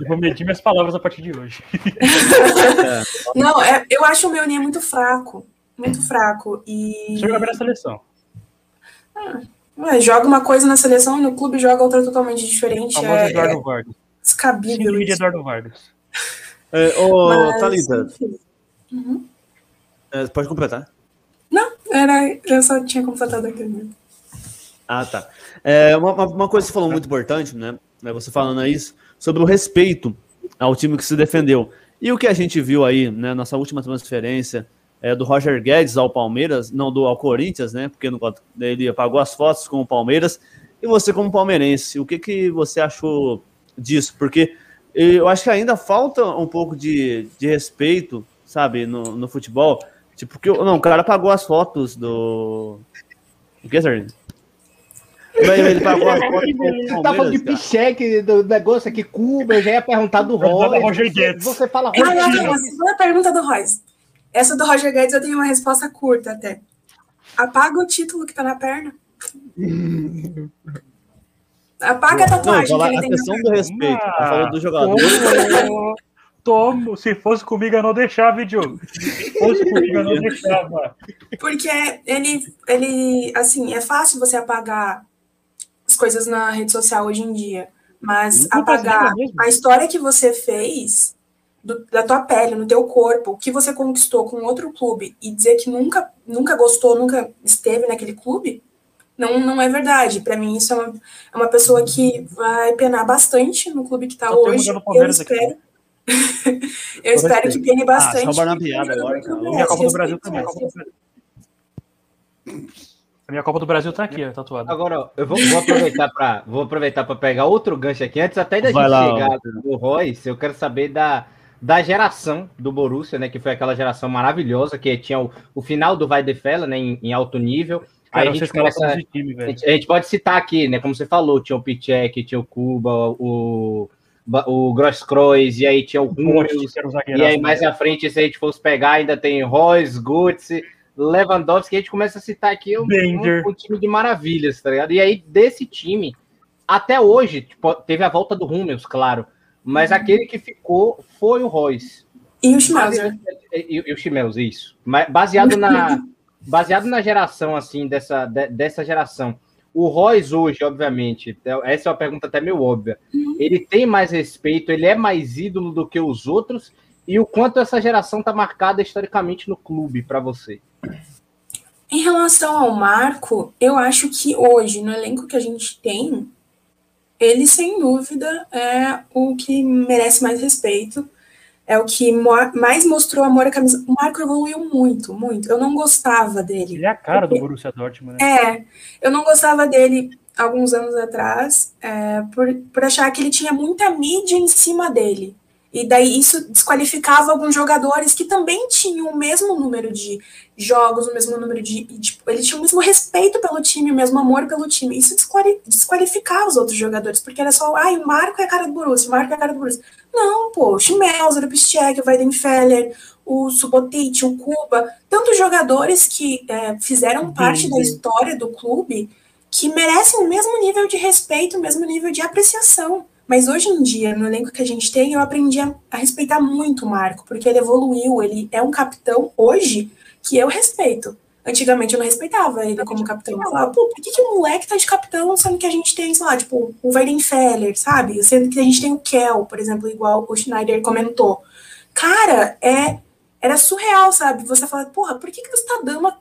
Eu vou medir minhas palavras a partir de hoje. não, é, eu acho o Meunier muito fraco. Muito fraco. E... Chega na seleção. Ah, Ué, joga uma coisa na seleção e no clube joga outra totalmente diferente. O é, Eduardo é Vargas. Descabível. de Eduardo Vargas. É, ô, Mas, Thalita. Uhum. É, pode completar? Não, era, eu só tinha completado aqui mesmo. Ah, tá. É, uma, uma coisa que você falou muito importante, né? Você falando isso, sobre o respeito ao time que se defendeu. E o que a gente viu aí, né, nossa última transferência, é, do Roger Guedes ao Palmeiras, não do ao Corinthians, né? Porque no, ele apagou as fotos com o Palmeiras. E você, como palmeirense, o que, que você achou disso? Porque eu acho que ainda falta um pouco de, de respeito, sabe, no, no futebol. Tipo, que não, o cara apagou as fotos do. O que, Sérgio? Ele pagou as fotos Você tá falando de picheque, do negócio aqui, Cuba, eu já ia perguntar do Roger. Você fala Roger. Ah, não, não, a segunda pergunta do Royce. Essa do Roger Guedes eu tenho uma resposta curta até. Apaga o título que tá na perna. Apaga a tatuagem não, que ele a tem questão do respeito. Ah, falou do jogador. Tomo, se fosse comigo eu não deixava, Diogo. Se fosse comigo eu não deixava. Porque ele, ele, assim, é fácil você apagar as coisas na rede social hoje em dia. Mas apagar a história que você fez do, da tua pele, no teu corpo, o que você conquistou com outro clube e dizer que nunca, nunca gostou, nunca esteve naquele clube, não, não é verdade. Para mim, isso é uma, é uma pessoa que vai penar bastante no clube que está hoje. Eu espero. eu espero que pene bastante. Ah, na piada agora. E a Copa do Brasil também. A minha Copa do Brasil tá aqui, tatuado. Agora, eu vou, vou aproveitar para vou aproveitar para pegar outro gancho aqui antes até da Vai gente lá, chegar no Royce, eu quero saber da da geração do Borussia, né, que foi aquela geração maravilhosa que tinha o, o final do Vai de Fela, né, em, em alto nível. Cara, Aí a gente, começa, time, a, gente, a gente pode citar aqui, né, como você falou, tinha o Pichek, tinha o Cuba, o o Grosskreuz, e aí tinha o Hummels, e aí mais à frente, se a gente fosse pegar, ainda tem Royce, Götze, Lewandowski, a gente começa a citar aqui um, um, um, time de maravilhas, tá ligado? E aí, desse time, até hoje, tipo, teve a volta do Hummels, claro, mas uhum. aquele que ficou foi o Royce. E o Schmelzer. E, e, o Schmelzer, isso. Baseado na, baseado na geração, assim, dessa, de, dessa geração, o Royce hoje, obviamente, é, essa é uma pergunta até meio óbvia. Uhum. Ele tem mais respeito, ele é mais ídolo do que os outros, e o quanto essa geração está marcada historicamente no clube para você? Em relação ao Marco, eu acho que hoje, no elenco que a gente tem, ele sem dúvida é o que merece mais respeito é o que mais mostrou amor à camisa. O Marco evoluiu muito, muito. Eu não gostava dele. Ele é a cara porque... do Borussia Dortmund, né? É, eu não gostava dele alguns anos atrás, é, por, por achar que ele tinha muita mídia em cima dele. E daí isso desqualificava alguns jogadores que também tinham o mesmo número de jogos, o mesmo número de. Tipo, ele tinha o mesmo respeito pelo time, o mesmo amor pelo time. Isso desqualificava os outros jogadores, porque era só, ai, o Marco é a cara do Borussia, o Marco é a cara do Borussia. Não, pô, o Schmelzer, o Piszczek, o Weidenfeller, o Subotic, o Cuba, tantos jogadores que é, fizeram parte da história do clube que merecem o mesmo nível de respeito, o mesmo nível de apreciação. Mas hoje em dia, no elenco que a gente tem, eu aprendi a, a, respeitar muito o Marco, porque ele evoluiu, ele é um capitão hoje que eu respeito. Antigamente eu não respeitava ele como capitão. Eu falava, pô, por que, que o moleque tá de capitão, sendo que a gente tem, sei lá, tipo, o Weidenfeller, sabe? Sendo que a gente tem o Kel, por exemplo, igual o Schneider comentou. Cara, é, era surreal, sabe? Você fala, porra, por que, que você tá dando a,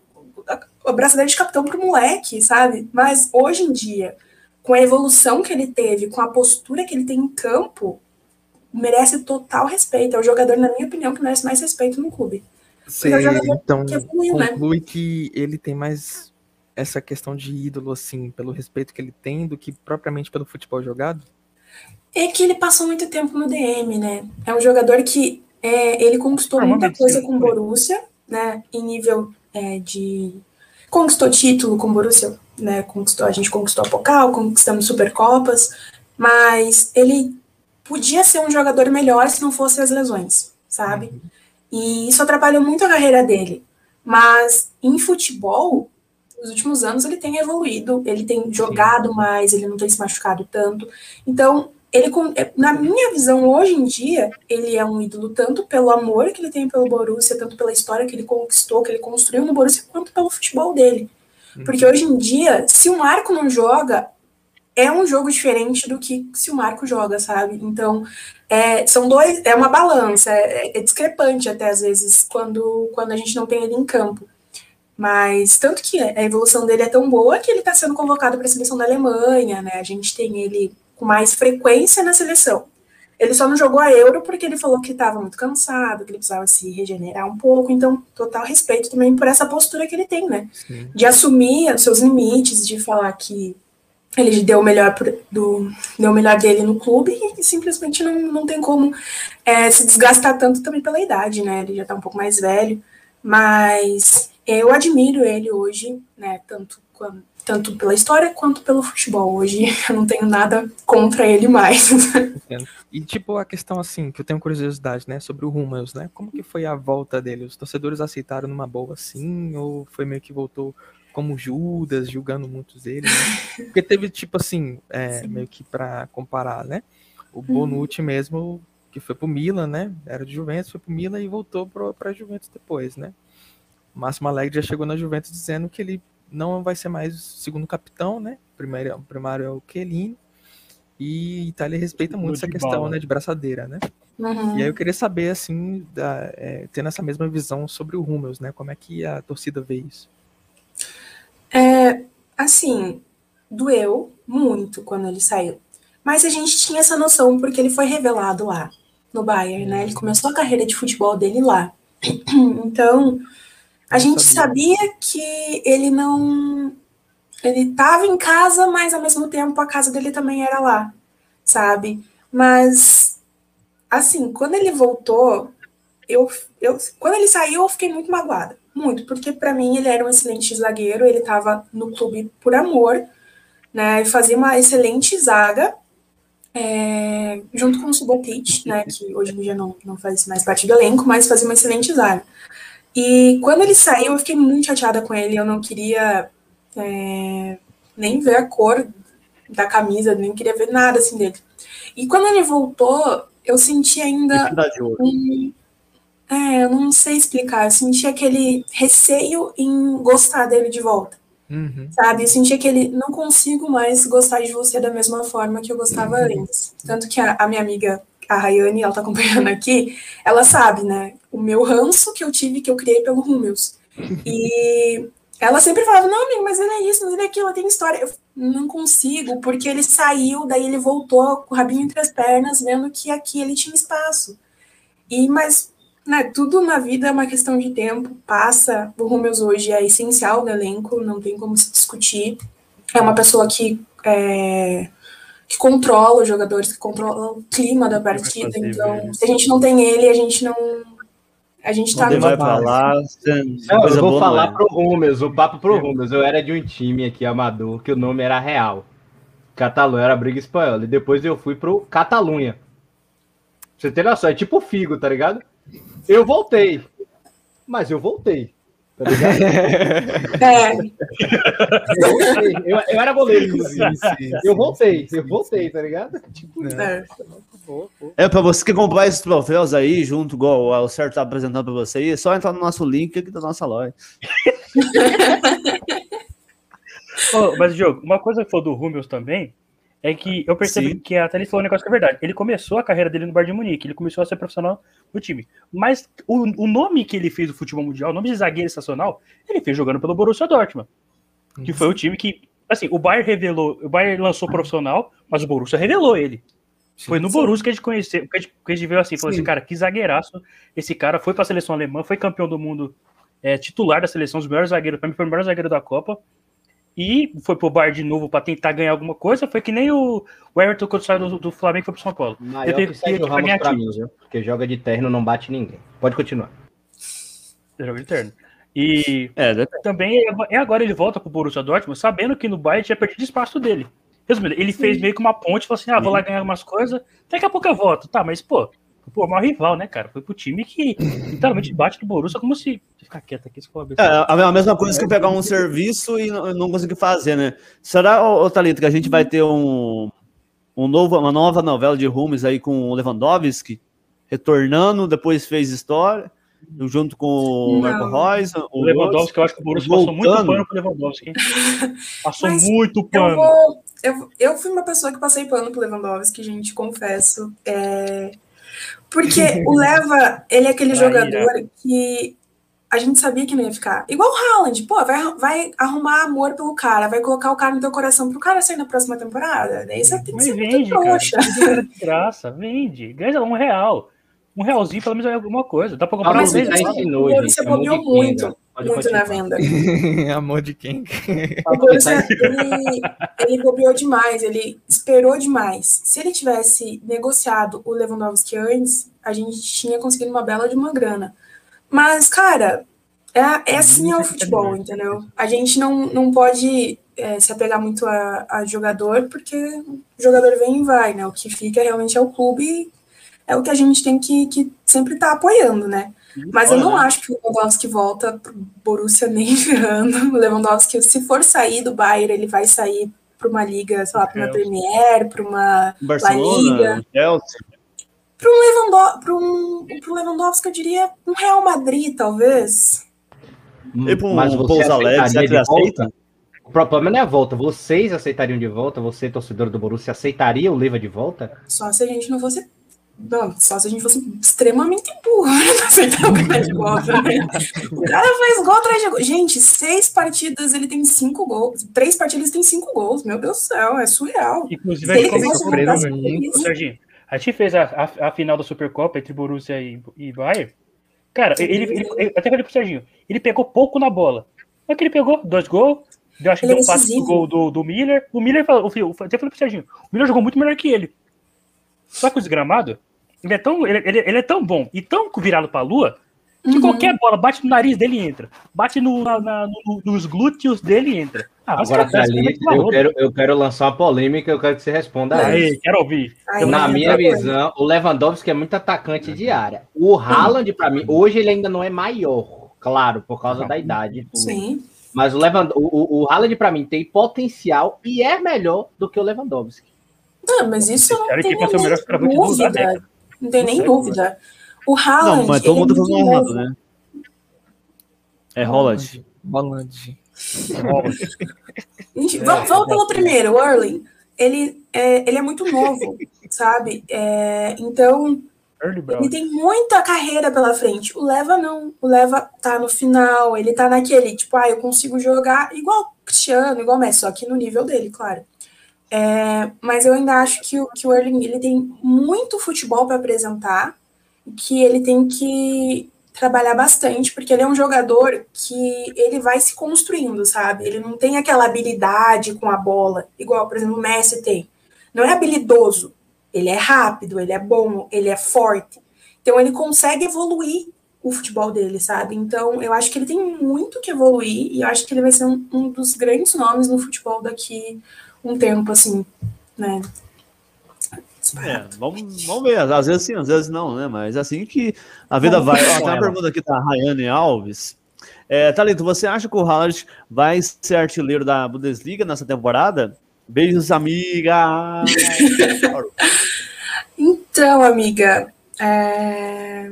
a, a braçadeira de capitão pro moleque, sabe? Mas hoje em dia, com a evolução que ele teve, com a postura que ele tem em campo, merece total respeito. É o jogador, na minha opinião, que merece mais respeito no clube. Você é então que evoluiu, né? conclui né? que ele tem mais essa questão de ídolo, assim, pelo respeito que ele tem, do que propriamente pelo futebol jogado? É que ele passou muito tempo no DM, né? É um jogador que é, ele conquistou muita coisa com o Borussia, né? Em nível é, de conquistou título com o Borussia, né? Conquistou, a gente conquistou a Pokal, conquistamos Supercopas, mas ele podia ser um jogador melhor se não fosse as lesões, sabe? E isso atrapalhou muito a carreira dele. Mas em futebol, nos últimos anos ele tem evoluído, ele tem jogado mais, ele não tem se machucado tanto. Então, ele, na minha visão, hoje em dia, ele é um ídolo tanto pelo amor que ele tem pelo Borussia, tanto pela história que ele conquistou, que ele construiu no Borussia, quanto pelo futebol dele. Uhum. Porque hoje em dia, se o Marco não joga, é um jogo diferente do que se o Marco joga, sabe? Então, é, são dois, é uma balança, é, é discrepante até às vezes quando, quando a gente não tem ele em campo. Mas tanto que a evolução dele é tão boa que ele está sendo convocado para a seleção da Alemanha, né? A gente tem ele com mais frequência na seleção. Ele só não jogou a Euro porque ele falou que estava muito cansado, que ele precisava se regenerar um pouco. Então, total respeito também por essa postura que ele tem, né? Sim. De assumir os seus limites, de falar que ele deu o melhor, do, deu o melhor dele no clube e simplesmente não, não tem como é, se desgastar tanto também pela idade, né? Ele já está um pouco mais velho. Mas eu admiro ele hoje, né? Tanto quanto tanto pela história quanto pelo futebol. Hoje eu não tenho nada contra ele mais. Entendo. E tipo a questão assim, que eu tenho curiosidade, né, sobre o Rummels, né? Como que foi a volta dele? Os torcedores aceitaram numa boa assim ou foi meio que voltou como Judas, julgando muitos deles, né? Porque teve tipo assim, é, meio que para comparar, né? O. Bonucci uhum. mesmo que foi pro Milan, né? Era de Juventus, foi pro Milan e voltou para Juventus depois, né? O Máximo Alegre já chegou na Juventus dizendo que ele não vai ser mais o segundo capitão, né? Primeiro, primário é o Chiellini. E Itália respeita muito essa questão, bola. né, de braçadeira, né? Uhum. E aí eu queria saber, assim, da, é, tendo essa mesma visão sobre o Rummels, né? Como é que a torcida vê isso? É, assim, doeu muito quando ele saiu. Mas a gente tinha essa noção porque ele foi revelado lá no Bayern, né? Ele começou a carreira de futebol dele lá. Então, a gente sabia. sabia que ele não ele tava em casa, mas ao mesmo tempo a casa dele também era lá, sabe? Mas, assim, quando ele voltou, eu, eu quando ele saiu, eu fiquei muito magoada. Muito, porque para mim ele era um excelente zagueiro, ele estava no clube por amor, né? E fazia uma excelente zaga, é, junto com o Subotic, né? Que hoje em dia não, não faz mais parte do elenco, mas fazia uma excelente zaga. E quando ele saiu, eu fiquei muito chateada com ele, eu não queria é, nem ver a cor da camisa, nem queria ver nada assim dele. E quando ele voltou, eu senti ainda um, é, eu não sei explicar. Eu senti aquele receio em gostar dele de volta. Uhum. Sabe? Eu senti aquele não consigo mais gostar de você da mesma forma que eu gostava uhum. antes. Tanto que a, a, minha amiga, a Rayane, ela tá acompanhando aqui, ela sabe, né? O meu ranço que eu tive, que eu criei pelo Rumeus. E ela sempre falava, não, amigo, mas ele é isso, mas ele é aquilo, tem história. Eu não consigo, porque ele saiu, daí ele voltou com o rabinho entre as pernas, vendo que aqui ele tinha espaço. E, mas né, tudo na vida é uma questão de tempo, passa. O Rúmeus hoje é essencial no elenco, não tem como se discutir. É uma pessoa que, é, que controla os jogadores, que controla o clima da partida. Então, se a gente não tem ele, a gente não. A gente tá no vai falar. Não, eu vou falar é. pro Rúmeus, o papo pro Rúmeus. Eu era de um time aqui, amador, que o nome era Real. Catalunha era Briga Espanhola. E depois eu fui pro Catalunha. Você tem noção, é tipo Figo, tá ligado? Eu voltei. Mas eu voltei. Tá ligado? É. Eu, voltei. Eu, eu era goleiro, inclusive. Eu voltei, eu voltei, tá ligado? Tipo, é. É, pra você que comprar esses troféus aí, junto, igual o Certo tá apresentando pra você aí, é só entrar no nosso link aqui da nossa loja. oh, mas, Diogo, uma coisa que foi do Rumeus também é que eu percebi Sim. que até ele falou um negócio que é verdade. Ele começou a carreira dele no Bayern de Munique, ele começou a ser profissional no time. Mas o, o nome que ele fez do futebol mundial, o nome de zagueiro estacional, ele fez jogando pelo Borussia Dortmund, que foi o time que, assim, o Bayern revelou, o Bayern lançou profissional, mas o Borussia revelou ele. Foi no Borussia que a gente conheceu, que a gente, que a gente viu assim, falou assim, cara, que zagueiraço. Esse cara foi para a seleção alemã, foi campeão do mundo, é, titular da seleção, os melhores zagueiros, para mim foi o melhor zagueiro da Copa e foi pro bar de novo para tentar ganhar alguma coisa. Foi que nem o, o Everton quando saiu do, do Flamengo foi pro São Paulo. Maior eu que Sérgio Ramos pra mim, viu? Porque joga de terno, não bate ninguém. Pode continuar. Joga de terno. E é, também é agora ele volta pro Borussia Dortmund sabendo que no Bayern tinha perdido espaço dele. Resumindo, ele Sim. fez meio que uma ponte, falou assim: ah, vou lá ganhar umas coisas, daqui a pouco eu volto. Tá, mas pô, Pô, maior rival, né, cara? Foi pro time que literalmente bate no Borussia como se. Ficar quieto aqui, se for é, a mesma coisa que pegar um serviço e não conseguir fazer, né? Será, ô, Thalita, que a gente vai ter um, um novo, uma nova novela de Rumes aí com o Lewandowski retornando, depois fez história, junto com o Marco Reus. O Lewandowski, eu acho que o Borussia voltando. passou muito pano pro Lewandowski. Passou Mas muito pano. Eu, vou, eu, eu fui uma pessoa que passei pano pro Lewandowski, gente, confesso. É porque o Leva, ele é aquele jogador que a gente sabia que não ia ficar. Igual o Haaland, pô, vai, vai arrumar amor pelo cara, vai colocar o cara no teu coração pro cara sair na próxima temporada. Daí você tem que ser vende, trouxa. Cara, graça, vende. Ganha um real. Um realzinho, pelo menos é alguma coisa. Dá pra comprar ah, um mês. Você bobeou muito. Pode muito continuar. na venda. Amor de quem? ele, ele copiou demais, ele esperou demais. Se ele tivesse negociado o Lewandowski antes, a gente tinha conseguido uma bela de uma grana. Mas, cara, é, é assim é o futebol, entendeu? A gente não, não pode é, se apegar muito a, a, jogador, porque o jogador vem e vai, né? O que fica realmente é o clube, é o que a gente tem que, que sempre estar tá apoiando, né? Mas eu não acho que o Lewandowski volta pro Borussia nem virando. O Lewandowski, se for sair do Bayern, ele vai sair para uma liga, sei lá, para uma Premier, para uma Barcelona, La Liga. Chelsea. Para um, Lewandowski, um, pro Lewandowski, eu diria um Real Madrid, talvez. E para um Mas você Pouso Alegre, você aceita? O problema não é a volta. Vocês aceitariam de volta? Você, torcedor do Borussia, aceitaria o Leva de volta? Só se a gente não fosse não, só se a gente fosse extremamente burro pra aceitar o cara de volta, né? O cara faz gol atrás de gol. Gente, seis partidas ele tem cinco gols. Três partidas ele tem cinco gols. Meu Deus do céu, é surreal. Inclusive, a gente, Serginho, a gente fez a, a, a, final da Supercopa entre Borussia e, e Bayern. Cara, ele, ele, ele, até falei pro Serginho, ele pegou pouco na bola. Mas que ele pegou dois gols, Eu acho que ele deu é um passe pro gol do, do Miller. O Miller, o, o, até falei pro Serginho, o Miller jogou muito melhor que ele. Só que o desgramado, ele é tão, ele, ele, ele é tão bom e tão virado pra lua que uhum. qualquer bola bate no nariz dele e entra. Bate no, na, na, no, nos glúteos dele e entra. Ah, Agora, Thalita, eu quero, eu quero lançar uma polêmica, eu quero que você responda a isso. Quero ouvir. Aí, na minha visão, o Lewandowski é muito atacante de área. O Haaland, para mim, hoje ele ainda não é maior, claro, por causa da idade. Sim. Mas o, Lewand... o, o Haaland, para mim, tem potencial e é melhor do que o Lewandowski. Não, mas isso não tem, nem dúvida. Não tem nem dúvida. O Haaland. Não, mas todo mundo falando errado, né? É Holland. Holland. vamos, vamos pelo primeiro, o Erling. Ele é, ele é muito novo, sabe? É, então, ele tem muita carreira pela frente. O Leva não. O Leva tá no final, ele tá naquele, tipo, ah, eu consigo jogar igual o Cristiano, igual o Messi, só que no nível dele, claro. É, mas eu ainda acho que, que o Erling ele tem muito futebol para apresentar, que ele tem que trabalhar bastante, porque ele é um jogador que ele vai se construindo, sabe? Ele não tem aquela habilidade com a bola, igual, por exemplo, o Messi tem. Não é habilidoso, ele é rápido, ele é bom, ele é forte. Então ele consegue evoluir o futebol dele, sabe? Então eu acho que ele tem muito que evoluir e eu acho que ele vai ser um, um dos grandes nomes no futebol daqui um tempo, assim, né? É, vamos, vamos ver, às vezes sim, às vezes não, né? Mas assim que a vida vai. Ó, tem uma pergunta aqui da Rayane Alves. É, Talento, você acha que o Haaland vai ser artilheiro da Bundesliga nessa temporada? Beijos, amiga! então, amiga, é...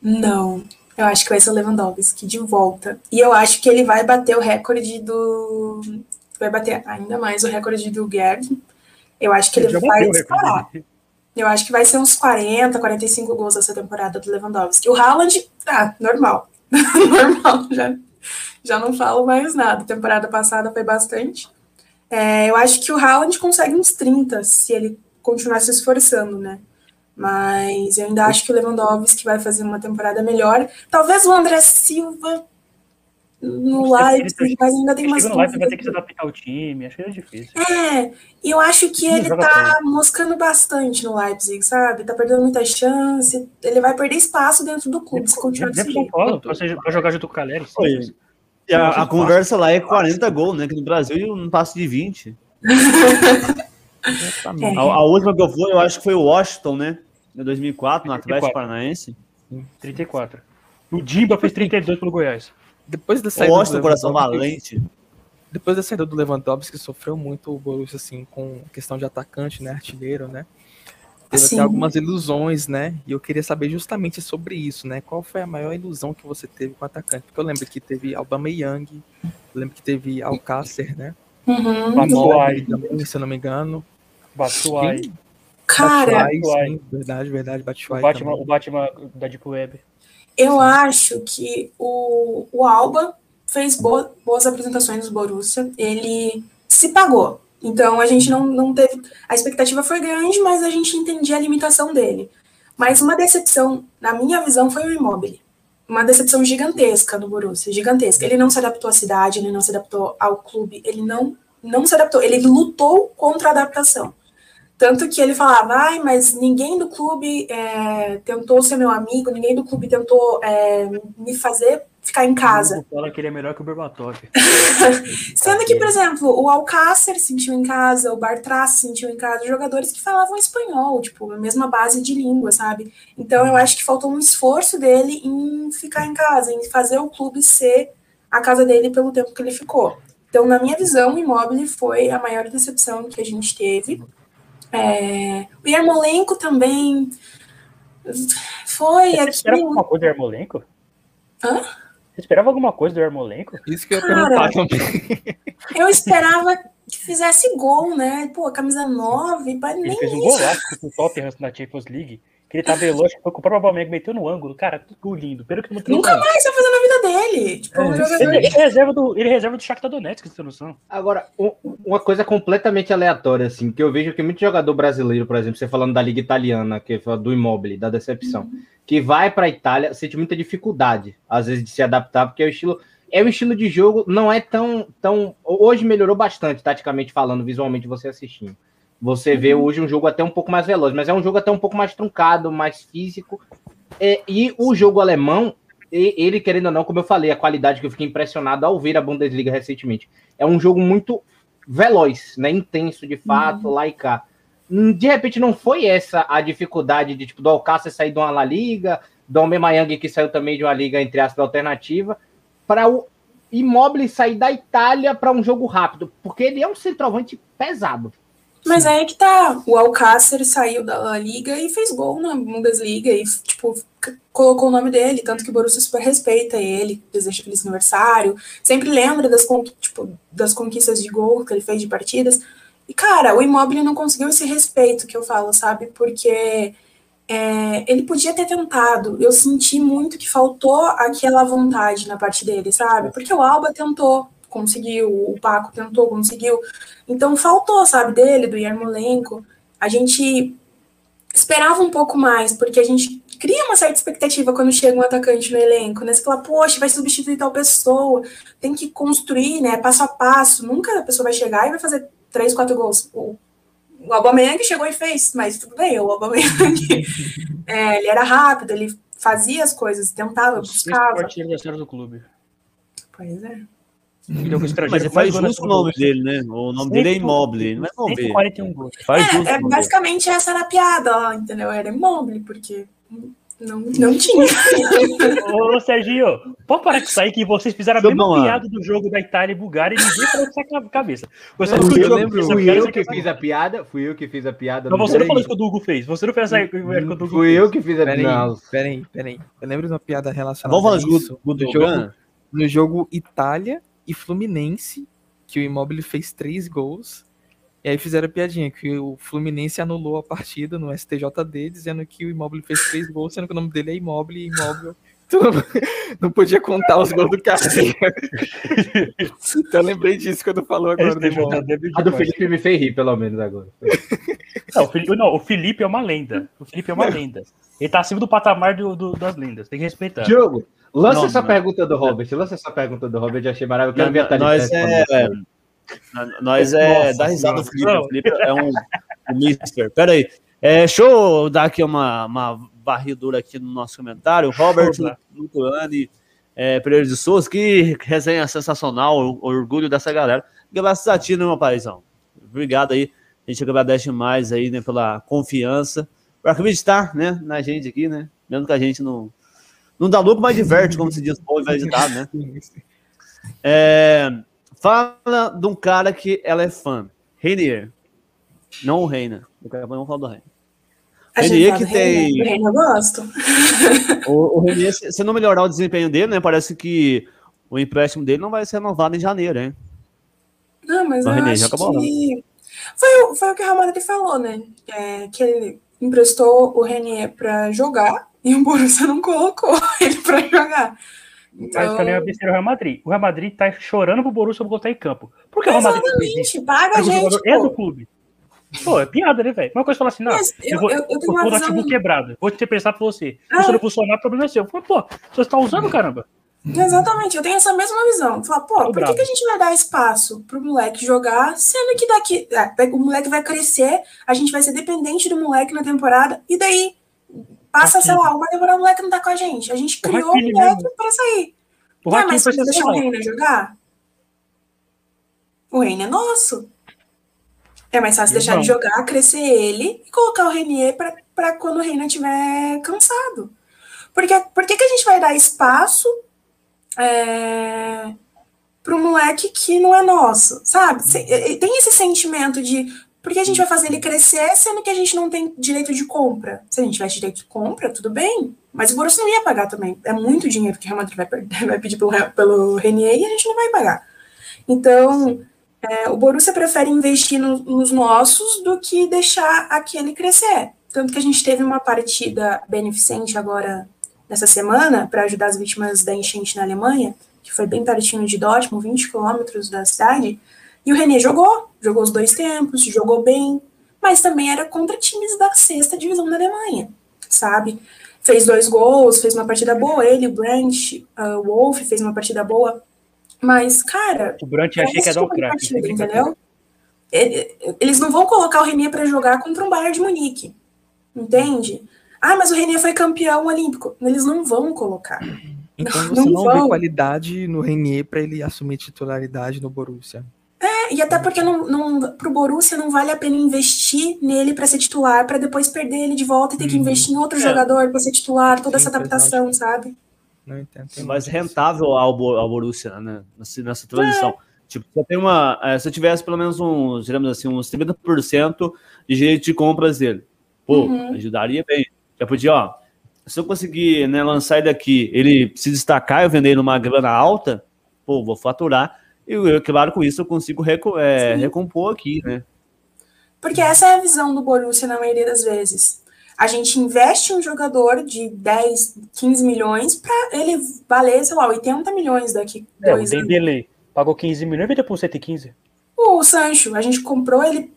não. Eu acho que vai ser o Lewandowski de volta. E eu acho que ele vai bater o recorde do. Vai bater ainda mais o recorde do Gerd. Eu acho que ele, ele vai disparar. Eu acho que vai ser uns 40, 45 gols essa temporada do Lewandowski. O Haaland, ah, normal. normal, já, já não falo mais nada. Temporada passada foi bastante. É, eu acho que o Haaland consegue uns 30 se ele continuar se esforçando, né? Mas eu ainda acho que o Lewandowski vai fazer uma temporada melhor. Talvez o André Silva no Leipzig, mas ainda tem mais. No Leipzig vai ter que se adaptar ao time, acho que é difícil. É, e eu acho que ele tá moscando bastante no Leipzig, sabe? Tá perdendo muita chance, ele vai perder espaço dentro do clube se continuar desse jeito. Pra jogar junto com o Caleri. E a, a conversa lá é 40 gols, né? Que no Brasil não passa de 20. é. a, a, última que eu fui, eu acho que foi o Washington, né? Em 2004, no Atlético Paranaense. 34. O Dimba fez 32 pelo Goiás. Depois da saída Mostra do coração valente. Depois da saída do Lewandowski, sofreu muito o Borussia, assim, com questão de atacante, né? Artilheiro, né? Teve até algumas ilusões, né? E eu queria saber justamente sobre isso, né? Qual foi a maior ilusão que você teve com o atacante? Porque eu lembro que teve Aubameyang, eu lembro que teve Alcácer, né? Uhum. Batshuayi também, se eu não me engano. Batshuayi. Cara, Batshuayi, sim, verdade, verdade, Batshuayi o Batman, o Batman da Deep Web. Eu acho que o, o Alba fez boa, boas apresentações do Borussia, ele se pagou. Então a gente não, não teve. A expectativa foi grande, mas a gente entendia a limitação dele. Mas uma decepção, na minha visão, foi o Immobile. Uma decepção gigantesca do Borussia, gigantesca. Ele não se adaptou à cidade, ele não se adaptou ao clube, ele não, não se adaptou, ele lutou contra a adaptação. Tanto que ele falava, ai, mas ninguém do clube é, tentou ser meu amigo, ninguém do clube tentou é, me fazer ficar em casa. Fala que ele é melhor que o Berbatov. Sendo que, por exemplo, o Alcácer sentiu em casa, o Bartras sentiu em casa, jogadores que falavam espanhol, tipo, a mesma base de língua, sabe? Então eu acho que faltou um esforço dele em ficar em casa, em fazer o clube ser a casa dele pelo tempo que ele ficou. Então, na minha visão, o Immobile foi a maior decepção que a gente teve. É, o Yarmolenko também foi Você esperava alguma coisa do Yarmolenko? Hã? Você esperava alguma coisa do Yarmolenko? Isso que eu perguntar também. Eu esperava que fizesse gol, né? Pô, camisa 9, Ele nem fez um golaço com o Tottenham na Champions League que ele tá veloz, foi com o próprio Palmeiras, meteu no ângulo. Cara, tudo lindo. Pelo que Nunca mais vai fazer na vida dele. Tipo, é, um ele, ele, reserva do, ele reserva do Shakhtar Donetsk, você tem noção. Agora, um, uma coisa completamente aleatória, assim, que eu vejo que muito jogador brasileiro, por exemplo, você falando da Liga Italiana, que é do Immobile, da decepção, uhum. que vai pra Itália, sente muita dificuldade, às vezes, de se adaptar, porque é o estilo... é o estilo de jogo, não é tão, tão. Hoje melhorou bastante, taticamente falando, visualmente você assistindo. Você vê uhum. hoje um jogo até um pouco mais veloz, mas é um jogo até um pouco mais truncado, mais físico. É, e o jogo alemão, ele, querendo ou não, como eu falei, a qualidade que eu fiquei impressionado ao ver a Bundesliga recentemente. É um jogo muito veloz, né? Intenso de fato, uhum. lá e cá. Hum, de repente não foi essa a dificuldade de tipo do Alcácer sair de uma La Liga, do Aubameyang que saiu também de uma liga entre aspas alternativa, para o Immobile sair da Itália para um jogo rápido, porque ele é um centroavante pesado. Mas aí é que tá, o Alcácer saiu da Liga e fez gol na Bundesliga e, tipo, colocou o nome dele, tanto que o Borussia super respeita ele, deseja feliz aniversário, sempre lembra das, tipo, das conquistas de gol que ele fez de partidas. E, cara, o Immobile não conseguiu esse respeito que eu falo, sabe? Porque é, ele podia ter tentado. Eu senti muito que faltou aquela vontade na parte dele, sabe? Porque o Alba tentou, conseguiu, o Paco tentou, conseguiu. Então faltou, sabe, dele, do Yarmolenko. A gente esperava um pouco mais, porque a gente cria uma certa expectativa quando chega um atacante no elenco, né? Você fala, poxa, vai substituir tal pessoa, tem que construir, né, passo a passo. Nunca a pessoa vai chegar e vai fazer três, quatro gols. O, o Aubameyang chegou e fez, mas tudo bem, o Aubameyang, é, ele era rápido, ele fazia as coisas, tentava, buscava. O do clube. Pois é. Mas faz justo o nome dele, né? O nome dele é Immobile, não é Immobile. 41 gols. Faz é, é, basicamente essa era a piada, entendeu? Era Immobile, porque não, não tinha. Ô, Serginho, pode parar com isso aí que vocês fizeram a mesma bom, piada do jogo da Itália e Bulgária e ninguém falou com essa cabeça. Você não, eu lembro, fui eu que fiz a piada, fui eu que fiz a piada. Mas você não falou isso que o Dugo fez, você não fez essa que o Dugo Fui eu que fiz a piada. Peraí, peraí, Eu lembro de uma piada relacionada Vamos falar isso, do, do jogo, no jogo Itália e Fluminense, que o Immobile fez três gols. E aí fizeram a piadinha que o Fluminense anulou a partida no STJD, dizendo que o Immobile fez três gols, sendo que o nome dele é Immobile e Immobile. Não podia contar os gols do cara. então eu lembrei disso quando falou agora. A do Felipe me fez rir, pelo menos, agora. Não o, Felipe, não, o Felipe é uma lenda. O Felipe é uma lenda. Ele tá acima do patamar do, do, das lendas. Tem que respeitar. Diogo, Lança não, essa não. pergunta do Robert. Lança essa pergunta do Robert. Eu achei maravilhoso. Quero ver a Nós é, nós é Nossa, dá risada do Felipe. O Felipe é um, um mister. Pera aí. É, deixa eu dar aqui uma, uma varridura aqui no nosso comentário. Robert Lutuani é, Pereira de Souza, que resenha sensacional, o, orgulho dessa galera. Graças a ti, né, meu paizão? Obrigado aí. A gente agradece mais aí, né, pela confiança, por acreditar, né, na gente aqui, né? Mesmo que a gente não, não dá lucro, mas diverte, como se diz, bom invés de dar, né? É, fala de um cara que ela é fã. Reinier. Não o Reina. Vamos falar do Reina. Renier que tem. O Reina eu gosto. O, o Renier, se não melhorar o desempenho dele, né? Parece que o empréstimo dele não vai ser renovado em janeiro, hein? Não, mas o eu Renier, acho que... Foi, foi o que o Real Madrid falou, né? É, que ele emprestou o Renier para jogar e o Borussia não colocou ele para jogar. Então... Mas também é besteira o Real Madrid. O Real Madrid tá chorando pro Borussia botar em campo. Por que o Real Madrid Exatamente, paga a gente, É do clube. Pô, é piada, né, velho? Uma coisa falar assim, não, Mas eu, eu, vou, eu, eu tenho vou dar visão... quebrado, vou ter pensado pra você. Ah. Se não funcionar, o problema é seu. Pô, você tá usando, caramba. Exatamente, eu tenho essa mesma visão. Falar, pô, por que, que, a gente vai dar espaço pro moleque jogar, sendo que daqui é, o moleque vai crescer, a gente vai ser dependente do moleque na temporada, e daí Passa, Aqui. sei lá, uma temporada o moleque não tá com a gente. A gente criou o moleque pra sair. O não é mais fácil deixar o Reina jogar? O Reina é nosso. É mais fácil deixar ele jogar, crescer ele e colocar o Renier pra, pra quando o Reina estiver cansado. Porque, por que, que a gente vai dar espaço é, para um moleque que não é nosso, sabe? Tem esse sentimento de porque a gente vai fazer ele crescer, sendo que a gente não tem direito de compra. Se a gente tivesse direito de compra, tudo bem. Mas o Borussia não ia pagar também. É muito dinheiro que o Real Madrid vai, vai pedir pelo, pelo Renier e a gente não vai pagar. Então, é, o Borussia prefere investir no, nos nossos do que deixar aquele crescer. Tanto que a gente teve uma partida beneficente agora, nessa semana, para ajudar as vítimas da enchente na Alemanha, que foi bem pertinho de Dortmund, 20 quilômetros da cidade. E o René jogou, jogou os dois tempos, jogou bem, mas também era contra times da sexta divisão da Alemanha, sabe? Fez dois gols, fez uma partida boa, ele, o Brandt, uh, o Wolf fez uma partida boa, Mas, cara. O Brant achei que ia dar um craque. Entendeu? Eles não vão colocar o Renier para jogar contra um Bayern de Munique. Entende? Ah, mas o Renier foi campeão olímpico. Eles não vão colocar. Então você não, não vê qualidade no Renier para ele assumir titularidade no Borussia. É, e até porque não, não, pro Borussia não vale a pena investir nele para ser titular, para depois perder ele de volta e ter que uhum. investir em outro é. jogador para ser titular, toda Sim, essa adaptação, verdade. sabe? Não entendo. É mais rentável ao, ao Borussia, né? Nessa, nessa transição. É. Tipo, você tem uma. É, se eu tivesse pelo menos uns, digamos assim, uns 30% de jeito de compras dele, pô, uhum. ajudaria bem. Já podia, ó. Se eu conseguir né, lançar ele daqui, ele se destacar, eu vender numa grana alta, pô, vou faturar. E eu, claro, com isso eu consigo reco é, recompor aqui, né? Porque essa é a visão do Borussia na maioria das vezes. A gente investe um jogador de 10, 15 milhões para ele valer, sei lá, 80 milhões daqui é, dois o Dembele pagou 15 milhões e vendeu por 115. O Sancho, a gente comprou ele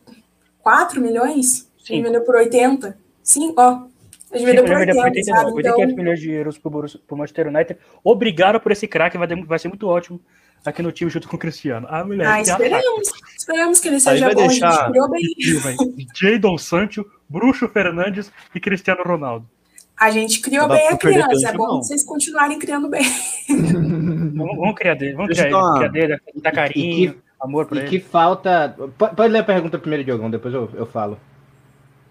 4 milhões Sim. e vendeu por 80. Sim, ó. A gente vendeu por 80, 80 sabe? 84 então... milhões de euros pro, Borussia, pro Manchester United. Obrigado por esse craque, vai, vai ser muito ótimo aqui no time junto com o Cristiano. Ah, mulher. Ah, esperamos. Esperamos que ele seja bom. Deixar... A gente criou bem. Jadon Sancho, Bruxo Fernandes e Cristiano Ronaldo. A gente criou bem a criança. É bom não. vocês continuarem criando bem. vamos, vamos criar dele. Vamos criar, uma... criar dele, dar carinho, que, amor pra e ele. que falta. Pode ler a pergunta primeiro, Diogão, depois eu, eu falo.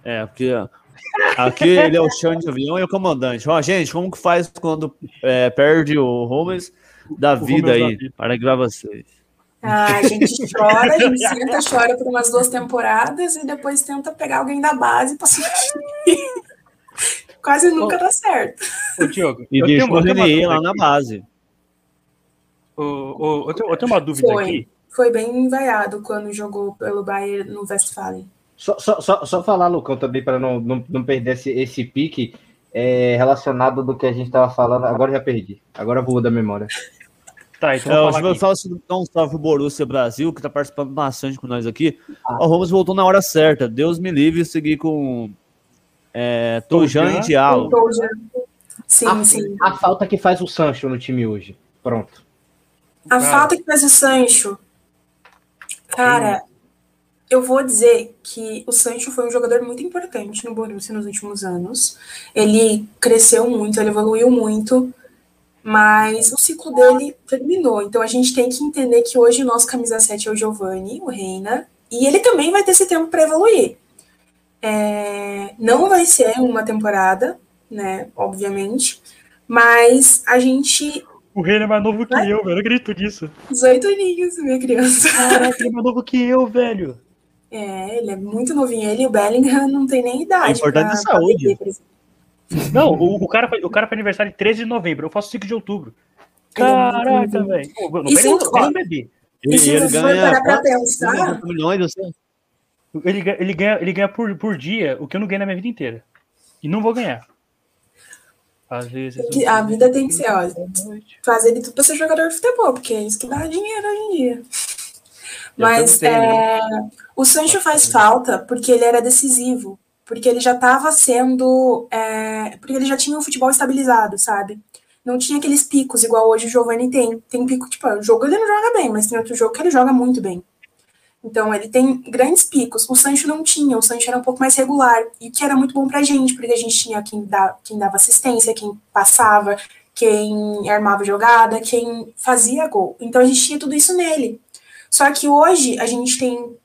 É, porque aqui ele é o chão de avião e o comandante. Ó, gente, como que faz quando é, perde o Holmes da vida aí? Para gravar vocês. Ah, a gente chora, a gente senta, chora por umas duas temporadas e depois tenta pegar alguém da base para substituir. Quase nunca dá certo. Ô, Diogo, e deixa o Renier lá na base. Ô, ô, eu, tenho, eu tenho uma dúvida foi, aqui. Foi bem envaiado quando jogou pelo Bayern no Westfalen. Só, só, só, só falar, Lucão, também, para não, não, não perder esse, esse pique é, relacionado do que a gente estava falando. Agora já perdi. Agora vou da memória. Tá, então é, eu falo sobre um salve pro Borussia Brasil, que tá participando bastante com nós aqui. Ah. O Ramos voltou na hora certa. Deus me livre seguir com é, Tojan e Diallo. Sim, a, sim. A falta que faz o Sancho no time hoje. Pronto. A cara. falta que faz o Sancho. Cara, eu vou dizer que o Sancho foi um jogador muito importante no Borussia nos últimos anos. Ele cresceu muito, ele evoluiu muito mas o ciclo dele terminou. Então a gente tem que entender que hoje o nosso camisa 7 é o Giovanni, o Reina, e ele também vai ter esse tempo para evoluir. É, não vai ser uma temporada, né, obviamente, mas a gente. O Reina é mais novo que eu, velho. Eu acredito nisso. 18 aninhos, minha criança. Caraca, ele é mais novo que eu, velho. É, ele é muito novinho. Ele e o Bellingham não tem nem idade. É importante pra, saúde. Pra não, o, o, cara, o cara foi aniversário em 13 de novembro, eu faço 5 de outubro. Caraca, velho. Não e se um bebê. Ele, se ele ganha pra pensar... milhões. Ele, ele ganha, ele ganha por, por dia o que eu não ganho na minha vida inteira. E não vou ganhar. Às vezes. Que, a vida tem que ser, ó, fazer de tudo pra ser jogador de futebol, porque é isso que dá dinheiro hoje em dia. Mas é, o Sancho faz falta porque ele era decisivo porque ele já estava sendo. É, porque ele já tinha um futebol estabilizado, sabe? Não tinha aqueles picos igual hoje o Giovanni tem. Tem pico, tipo, o jogo ele não joga bem, mas tem outro jogo que ele joga muito bem. Então ele tem grandes picos. O Sancho não tinha, o Sancho era um pouco mais regular, e que era muito bom pra gente, porque a gente tinha quem, dá, quem dava assistência, quem passava, quem armava jogada, quem fazia gol. Então a gente tinha tudo isso nele. Só que hoje a gente tem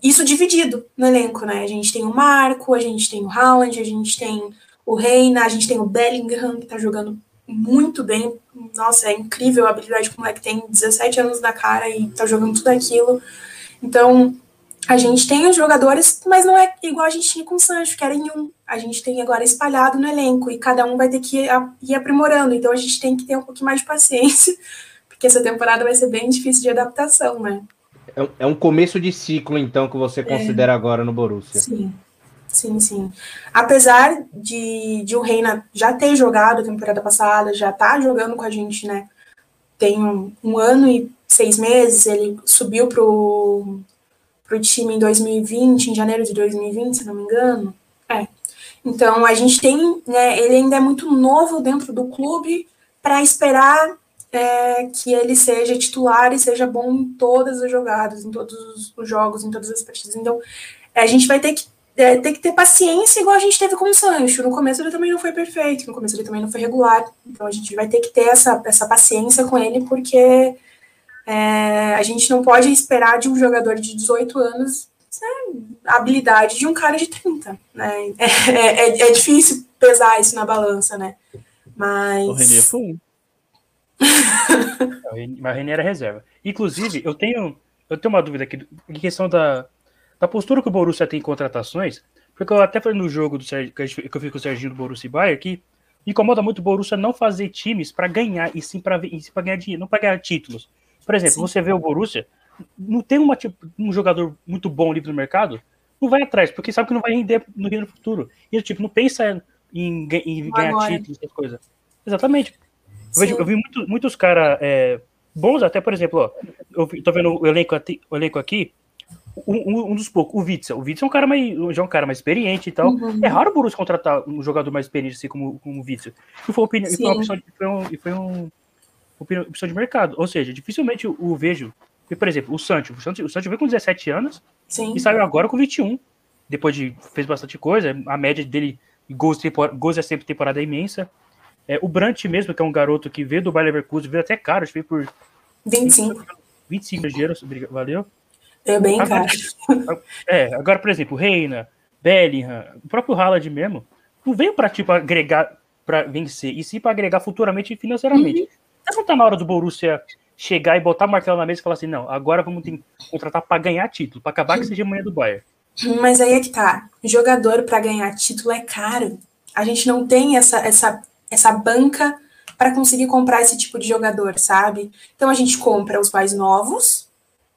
isso dividido no elenco, né? A gente tem o Marco, a gente tem o Haaland, a gente tem o Reina, a gente tem o Bellingham, que tá jogando muito bem. Nossa, é incrível a habilidade que o moleque tem 17 anos da cara e tá jogando tudo aquilo. Então, a gente tem os jogadores, mas não é igual a gente tinha com o Sancho, que era em um. A gente tem agora espalhado no elenco e cada um vai ter que ir aprimorando. Então, a gente tem que ter um pouquinho mais de paciência, porque essa temporada vai ser bem difícil de adaptação, né? É, é um começo de ciclo, então, que você considera é, agora no Borussia. Sim, sim, sim. Apesar de, de o Reina já ter jogado a temporada passada, já tá jogando com a gente, né? Tem um, um ano e seis meses, ele subiu pro, pro time em 2020, em janeiro de 2020, se não me engano. É. Então, a gente tem, né, ele ainda é muito novo dentro do clube para esperar é, que ele seja titular e seja bom em todas as jogadas, em todos os jogos, em todas as partidas. Então, é, a gente vai ter que, é, ter que ter paciência, igual a gente teve com o Sancho. No começo ele também não foi perfeito, no começo ele também não foi regular. Então, a gente vai ter que ter essa, essa paciência com ele, porque é, a gente não pode esperar de um jogador de 18 anos a habilidade de um cara de 30. Né? É, é, é difícil pesar isso na balança, né? Mas. O René foi um. Mas o René era reserva. Inclusive, eu tenho, eu tenho uma dúvida aqui em questão da, da postura que o Borussia tem em contratações, porque eu até falei no jogo do que eu fiz com o Serginho do Borussia e Bayern que me incomoda muito o Borussia não fazer times para ganhar, e sim para ganhar dinheiro, não para ganhar títulos. Por exemplo, sim. você vê o Borussia, não tem uma, tipo, um jogador muito bom livre no mercado, não vai atrás, porque sabe que não vai render no, no futuro. E tipo, não pensa em, em ganhar Agora. títulos, essas coisas. Exatamente. Eu, vejo, eu vi muito, muitos caras é, bons, até, por exemplo, ó, eu tô vendo o elenco, o elenco aqui, um, um, dos poucos, o Witzel. O Witzel é um cara mais, já é um cara mais experiente e tal. Uhum. É raro o Borussia contratar um jogador mais experiente assim como, como o Witzel. E foi, opinião, e foi uma opção, de, foi um, foi um, opção de mercado. Ou seja, dificilmente eu, eu vejo. Por exemplo, o Sancho. O Sancho, o Sancho veio com 17 anos Sim. e saiu agora com 21. Depois de fez bastante coisa. A média dele, gols, gols é sempre temporada imensa. É, o Brant mesmo, que é um garoto que veio do Bayer Leverkusen, veio até caro, acho que veio por 25. 25 euros, valeu? É bem agora, caro. É, agora, por exemplo, Reina, Bellingham, o próprio Haaland mesmo, não veio para tipo agregar para vencer, e sim para agregar futuramente financeiramente. Uhum. Não tá na hora do Borussia chegar e botar o martelo na mesa e falar assim, não, agora vamos ter, contratar para ganhar título, para acabar que seja amanhã do Bayern. Mas aí é que tá. Jogador para ganhar título é caro. A gente não tem essa, essa essa banca para conseguir comprar esse tipo de jogador, sabe? Então a gente compra os mais novos,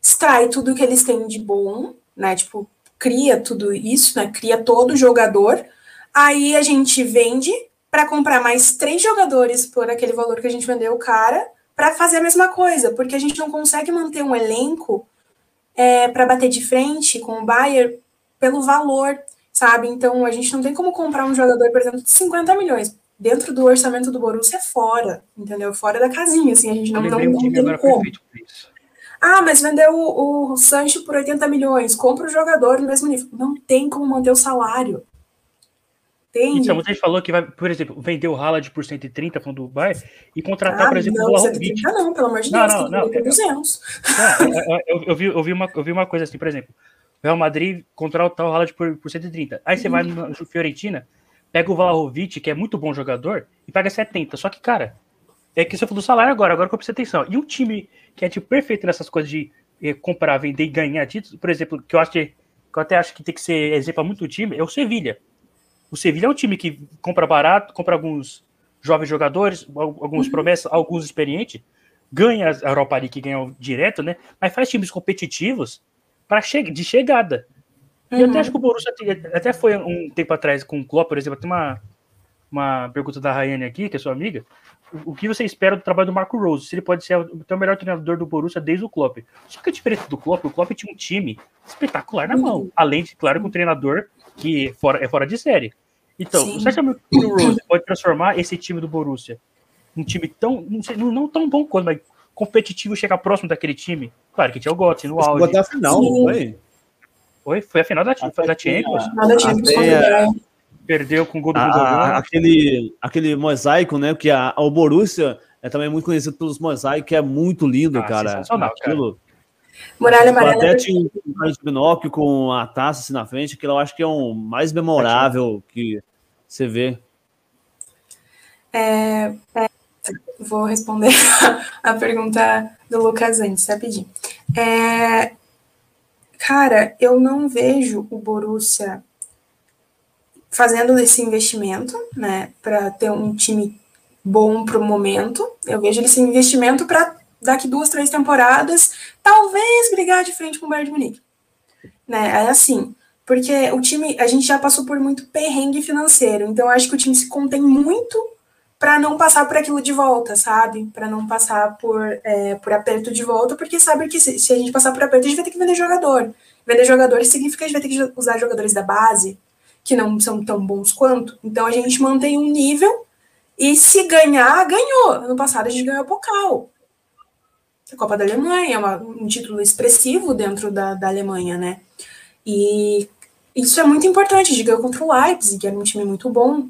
extrai tudo que eles têm de bom, né? Tipo, cria tudo isso, né? Cria todo jogador. Aí a gente vende para comprar mais três jogadores por aquele valor que a gente vendeu o cara para fazer a mesma coisa, porque a gente não consegue manter um elenco é, para bater de frente com o Bayern pelo valor, sabe? Então a gente não tem como comprar um jogador, por exemplo, de 50 milhões dentro do orçamento do Borussia é fora, entendeu? Fora da casinha, assim, a gente não, não, não tem como. Ah, mas vendeu o, o Sancho por 80 milhões, compra o jogador no mesmo nível. Não tem como manter o salário. Entende? Então, você falou que vai, por exemplo, vender o Haaland por 130 falando do Dubai e contratar, ah, por exemplo, não, o 130 não, pelo amor de Deus, não, não, tem 200. Não, eu, eu, vi, eu, vi uma, eu vi uma coisa assim, por exemplo, o Real Madrid contratar o Haaland por, por 130. Aí você uhum. vai no Fiorentina, pega o Vlahovic, que é muito bom jogador, e paga 70. Só que, cara, é que você falou do salário agora, agora que eu preciso atenção. E um time que é tipo perfeito nessas coisas de eh, comprar, vender e ganhar títulos, por exemplo, que eu acho que, que eu até acho que tem que ser exemplo muito time, é o Sevilha. O Sevilha é um time que compra barato, compra alguns jovens jogadores, alguns uhum. promessas, alguns experientes, ganha a Europa League que ganha direto, né? Mas faz times competitivos para che de chegada. Uhum. E eu até acho que o Borussia até foi um tempo atrás com o Klopp, por exemplo, tem uma, uma pergunta da Rayane aqui, que é sua amiga. O, que você espera do trabalho do Marco Rose? Se ele pode ser o, o melhor treinador do Borussia desde o Klopp. Só que a diferença do Klopp, o Klopp tinha um time espetacular na mão. Uhum. Além de, claro, com um treinador que fora, é fora de série. Então, Sim. você acha que o Rose pode transformar esse time do Borussia um time tão, não, sei, não, não tão bom quanto, mas competitivo chegar próximo daquele time? Claro que tinha o Götze no auge. A final, não foi? Foi? Foi a final da, foi da Champions. Final da Champions. Perdeu com o gol do a, aquele, aquele mosaico, né? Que a, o Borussia é também muito conhecido pelos mosaicos, que é muito lindo, ah, cara. Sensacional, Aquilo. Cara. Muralha Amarela. Até tinha um binóquio com a taça assim na frente, que eu acho que é um mais memorável que você vê. É, é, vou responder a pergunta do Lucas antes, rapidinho. É, Cara, eu não vejo o Borussia fazendo esse investimento, né, para ter um time bom para o momento. Eu vejo esse investimento para daqui duas, três temporadas, talvez brigar de frente com o Bayern de Munique. Né? É assim, porque o time, a gente já passou por muito perrengue financeiro, então acho que o time se contém muito para não passar por aquilo de volta, sabe? Para não passar por, é, por aperto de volta, porque sabe que se, se, a gente passar por aperto, a gente vai ter que vender jogador. Vender jogadores significa que a gente vai ter que usar jogadores da base, que não são tão bons quanto. Então a gente mantém um nível E se ganhar, ganhou. Ano passado a gente ganhou a Pokal. A Copa da Alemanha é uma, um título expressivo dentro da, da Alemanha, né? E isso é muito importante. A gente ganhou contra o Leipzig, era um time muito bom.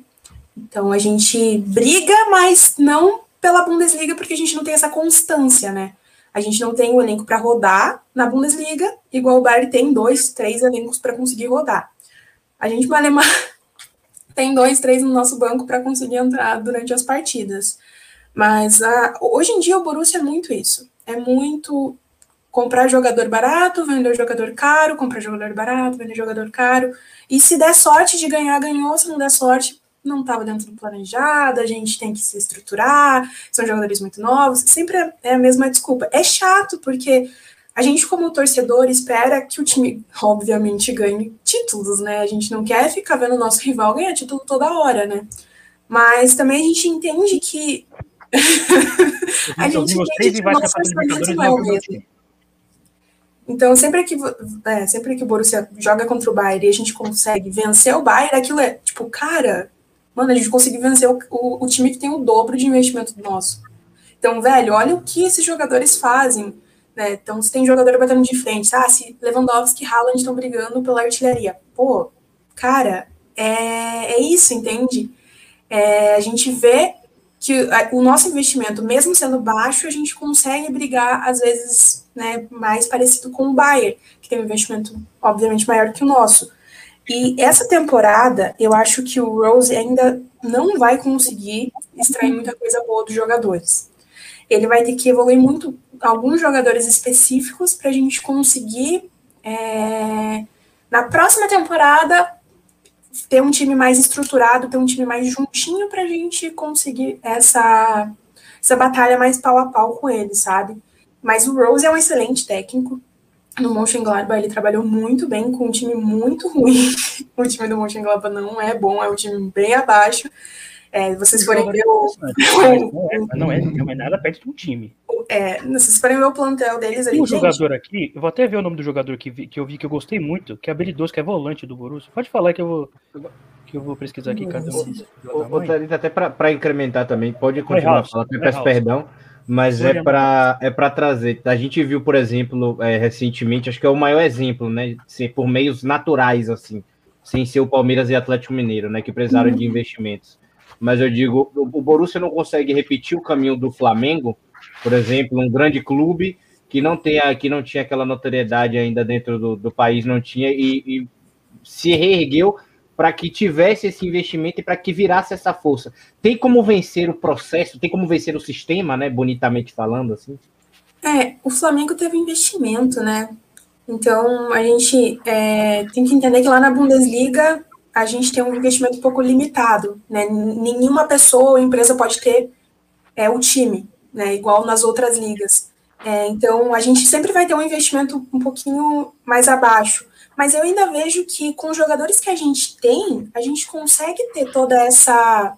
Então a gente briga, mas não pela Bundesliga, porque a gente não tem essa constância, né? A gente não tem o elenco para rodar na Bundesliga, igual o Bayern tem dois, três elencos para conseguir rodar. A gente, Malemar, tem dois, três no nosso banco para conseguir entrar durante as partidas. Mas a, hoje em dia o Borussia é muito isso. É muito comprar jogador barato, vender jogador caro, comprar jogador barato, vender jogador caro. E se der sorte de ganhar, ganhou. Se não der sorte, não estava dentro do planejado, a gente tem que se estruturar, são jogadores muito novos, sempre é, é a mesma desculpa. É chato, porque a gente, como torcedor, espera que o time, obviamente, ganhe títulos, né? A gente não quer ficar vendo o nosso rival ganhar título toda hora, né? Mas também a gente entende que. a gente entende que o nosso orçamento não é o mesmo. Então, sempre que, é, sempre que o Borussia joga contra o Bayern e a gente consegue vencer o Bayern, aquilo é tipo, cara, Mano, a gente conseguiu vencer o, o, o time que tem o dobro de investimento do nosso. Então, velho, olha o que esses jogadores fazem. Né? Então, se tem jogador batendo de frente, ah, se Lewandowski e Haaland estão brigando pela artilharia. Pô, cara, é, é isso, entende? É, a gente vê que o nosso investimento, mesmo sendo baixo, a gente consegue brigar, às vezes, né, mais parecido com o Bayern, que tem um investimento, obviamente, maior que o nosso. E essa temporada, eu acho que o Rose ainda não vai conseguir extrair muita coisa boa dos jogadores. Ele vai ter que evoluir muito alguns jogadores específicos para a gente conseguir, é, na próxima temporada, ter um time mais estruturado, ter um time mais juntinho para a gente conseguir essa, essa batalha mais pau a pau com ele, sabe? Mas o Rose é um excelente técnico, no Mönchengladbach ele trabalhou muito bem com um time muito ruim. o time do Mönchengladbach não é bom, é um time bem abaixo. É, vocês forem ver o... Não é, não é nada perto de um time. É, vocês forem ver o plantel deles Tem um gente... jogador aqui, eu vou até ver o nome do jogador que, vi, que eu vi que eu gostei muito, que é habilidoso, que é volante do Borussia. Pode falar que eu vou que eu vou pesquisar aqui. Cadê o até para incrementar também, pode continuar falando, peço perdão mas é para é para trazer. A gente viu, por exemplo, é, recentemente, acho que é o maior exemplo, né? Assim, por meios naturais, assim, sem ser o Palmeiras e Atlético Mineiro, né? Que precisaram uhum. de investimentos. Mas eu digo, o Borussia não consegue repetir o caminho do Flamengo, por exemplo, um grande clube que não tem que não tinha aquela notoriedade ainda dentro do, do país, não tinha e, e se reergueu para que tivesse esse investimento e para que virasse essa força. Tem como vencer o processo, tem como vencer o sistema, né? Bonitamente falando, assim. É, o Flamengo teve investimento, né? Então a gente é, tem que entender que lá na Bundesliga a gente tem um investimento um pouco limitado, né? Nenhuma pessoa ou empresa pode ter é, o time, né? Igual nas outras ligas. É, então a gente sempre vai ter um investimento um pouquinho mais abaixo mas eu ainda vejo que com os jogadores que a gente tem, a gente consegue ter toda essa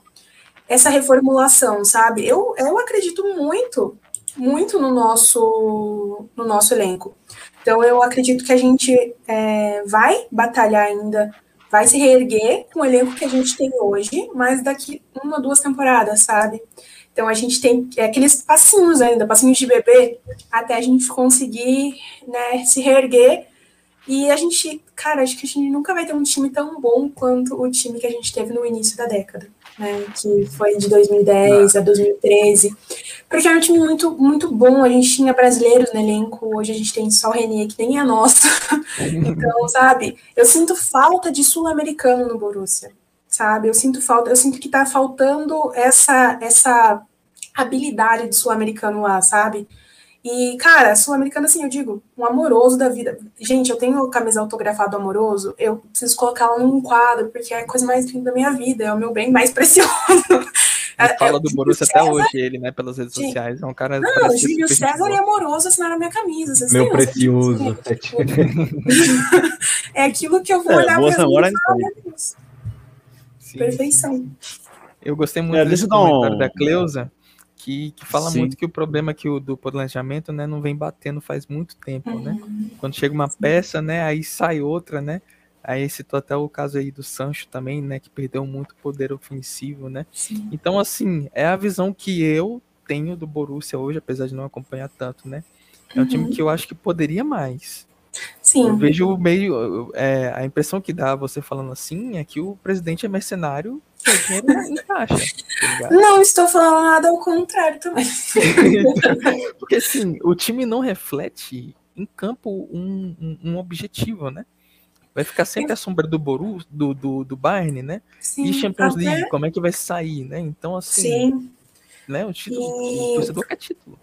essa reformulação, sabe? Eu, eu acredito muito, muito no nosso no nosso elenco. Então eu acredito que a gente é, vai batalhar ainda, vai se reerguer com o elenco que a gente tem hoje, mas daqui uma duas temporadas, sabe? Então a gente tem é, aqueles passinhos ainda, passinhos de bebê, até a gente conseguir né, se reerguer e a gente, cara, acho que a gente nunca vai ter um time tão bom quanto o time que a gente teve no início da década, né? Que foi de 2010 a 2013. Porque era um time muito, muito bom. A gente tinha brasileiros no elenco, hoje a gente tem só o Renier, que nem é nosso. então, sabe, eu sinto falta de sul-americano no Borussia, sabe? Eu sinto falta, eu sinto que tá faltando essa, essa habilidade de sul-americano lá, sabe? E, cara, sul-americano, assim, eu digo, um amoroso da vida. Gente, eu tenho camisa autografado amoroso, eu preciso colocá-la num quadro, porque é a coisa mais linda da minha vida, é o meu bem mais precioso. Ele fala do Borussia até hoje, ele, né, pelas redes Sim. sociais. É um cara. Não, o Júlio César e amoroso assinaram a minha camisa. Vocês meu precioso. é aquilo que eu vou é, olhar pra e Perfeição. Eu gostei muito é, desse comentário um... da Cleusa que, que fala Sim. muito que o problema que o do planejamento, né, não vem batendo faz muito tempo, né? uhum. né? Quando chega uma peça, né, aí sai outra, né? Aí citou até o caso aí do Sancho também, né? Que perdeu muito poder ofensivo, né? Sim. Então, assim, é a visão que eu tenho do Borussia hoje, apesar de não acompanhar tanto, né? É um uhum. time que eu acho que poderia mais. Sim. Eu vejo meio. É, a impressão que dá você falando assim é que o presidente é mercenário e dinheiro encaixa. Tá não estou falando nada ao contrário também. Porque assim, o time não reflete em campo um, um, um objetivo, né? Vai ficar sempre a sombra do Boru, do, do, do Bayern, né? Sim, e Champions até... League, como é que vai sair, né? Então, assim. Sim. Né, o título, e... o torcedor quer título.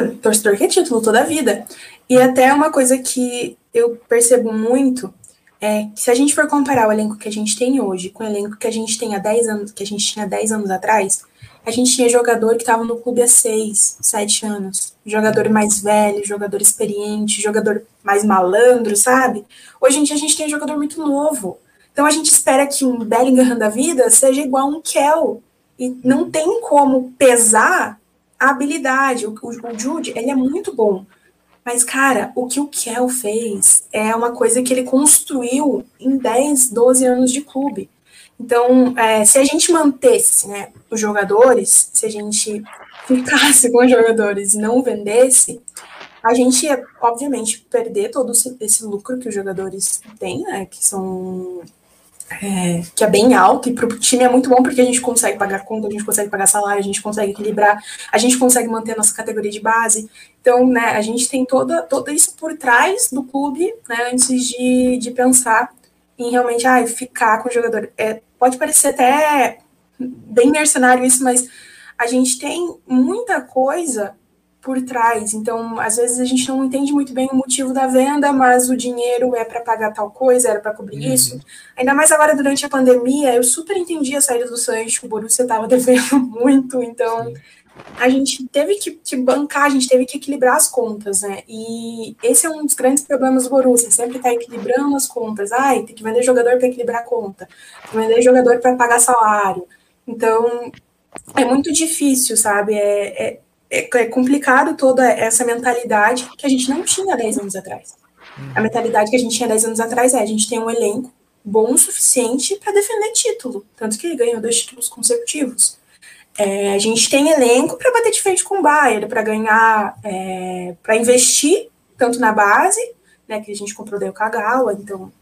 O torcedor quer título toda a vida. E até uma coisa que eu percebo muito é que se a gente for comparar o elenco que a gente tem hoje com o elenco que a gente tem há 10 anos, que a gente tinha 10 anos atrás, a gente tinha jogador que estava no clube há 6, 7 anos. Jogador mais velho, jogador experiente, jogador mais malandro, sabe? Hoje em dia a gente tem jogador muito novo. Então a gente espera que um Bellingham da vida seja igual a um Kel. E não tem como pesar a habilidade. O, o, Jude, ele é muito bom. Mas, cara, o que o Kel fez é uma coisa que ele construiu em 10, 12 anos de clube. Então, é, se a gente mantesse né, os jogadores, se a gente ficasse com os jogadores e não vendesse, a gente ia, obviamente, perder todo esse lucro que os jogadores têm, né, que são é, que é bem alto, e para o time é muito bom porque a gente consegue pagar conta, a gente consegue pagar salário, a gente consegue equilibrar, a gente consegue manter a nossa categoria de base. Então, né, a gente tem toda, toda isso por trás do clube, né, antes de, de pensar em realmente ah, ficar com o jogador. É, pode parecer até bem mercenário isso, mas a gente tem muita coisa por trás. Então, às vezes a gente não entende muito bem o motivo da venda, mas o dinheiro é para pagar tal coisa, era para cobrir uhum. isso. Ainda mais agora durante a pandemia, eu super entendi a saída do Sancho, o Borussia estava devendo muito, então Sim. a gente teve que, que, bancar, a gente teve que equilibrar as contas, né? E esse é um dos grandes problemas do Borussia, sempre tá equilibrando as contas. Ai, tem que vender jogador para equilibrar a conta, tem que vender jogador para pagar salário. Então, é muito difícil, sabe? É, é é, é complicado toda essa mentalidade que a gente não tinha 10 anos atrás. A mentalidade que a gente tinha 10 anos atrás é a gente tem um elenco bom o suficiente para defender título, tanto que ele ganhou dois títulos consecutivos. É, a gente tem elenco para bater de frente com o Bayern, para ganhar, é, para investir tanto na base, né, que a gente comprou daí o Kagawa, então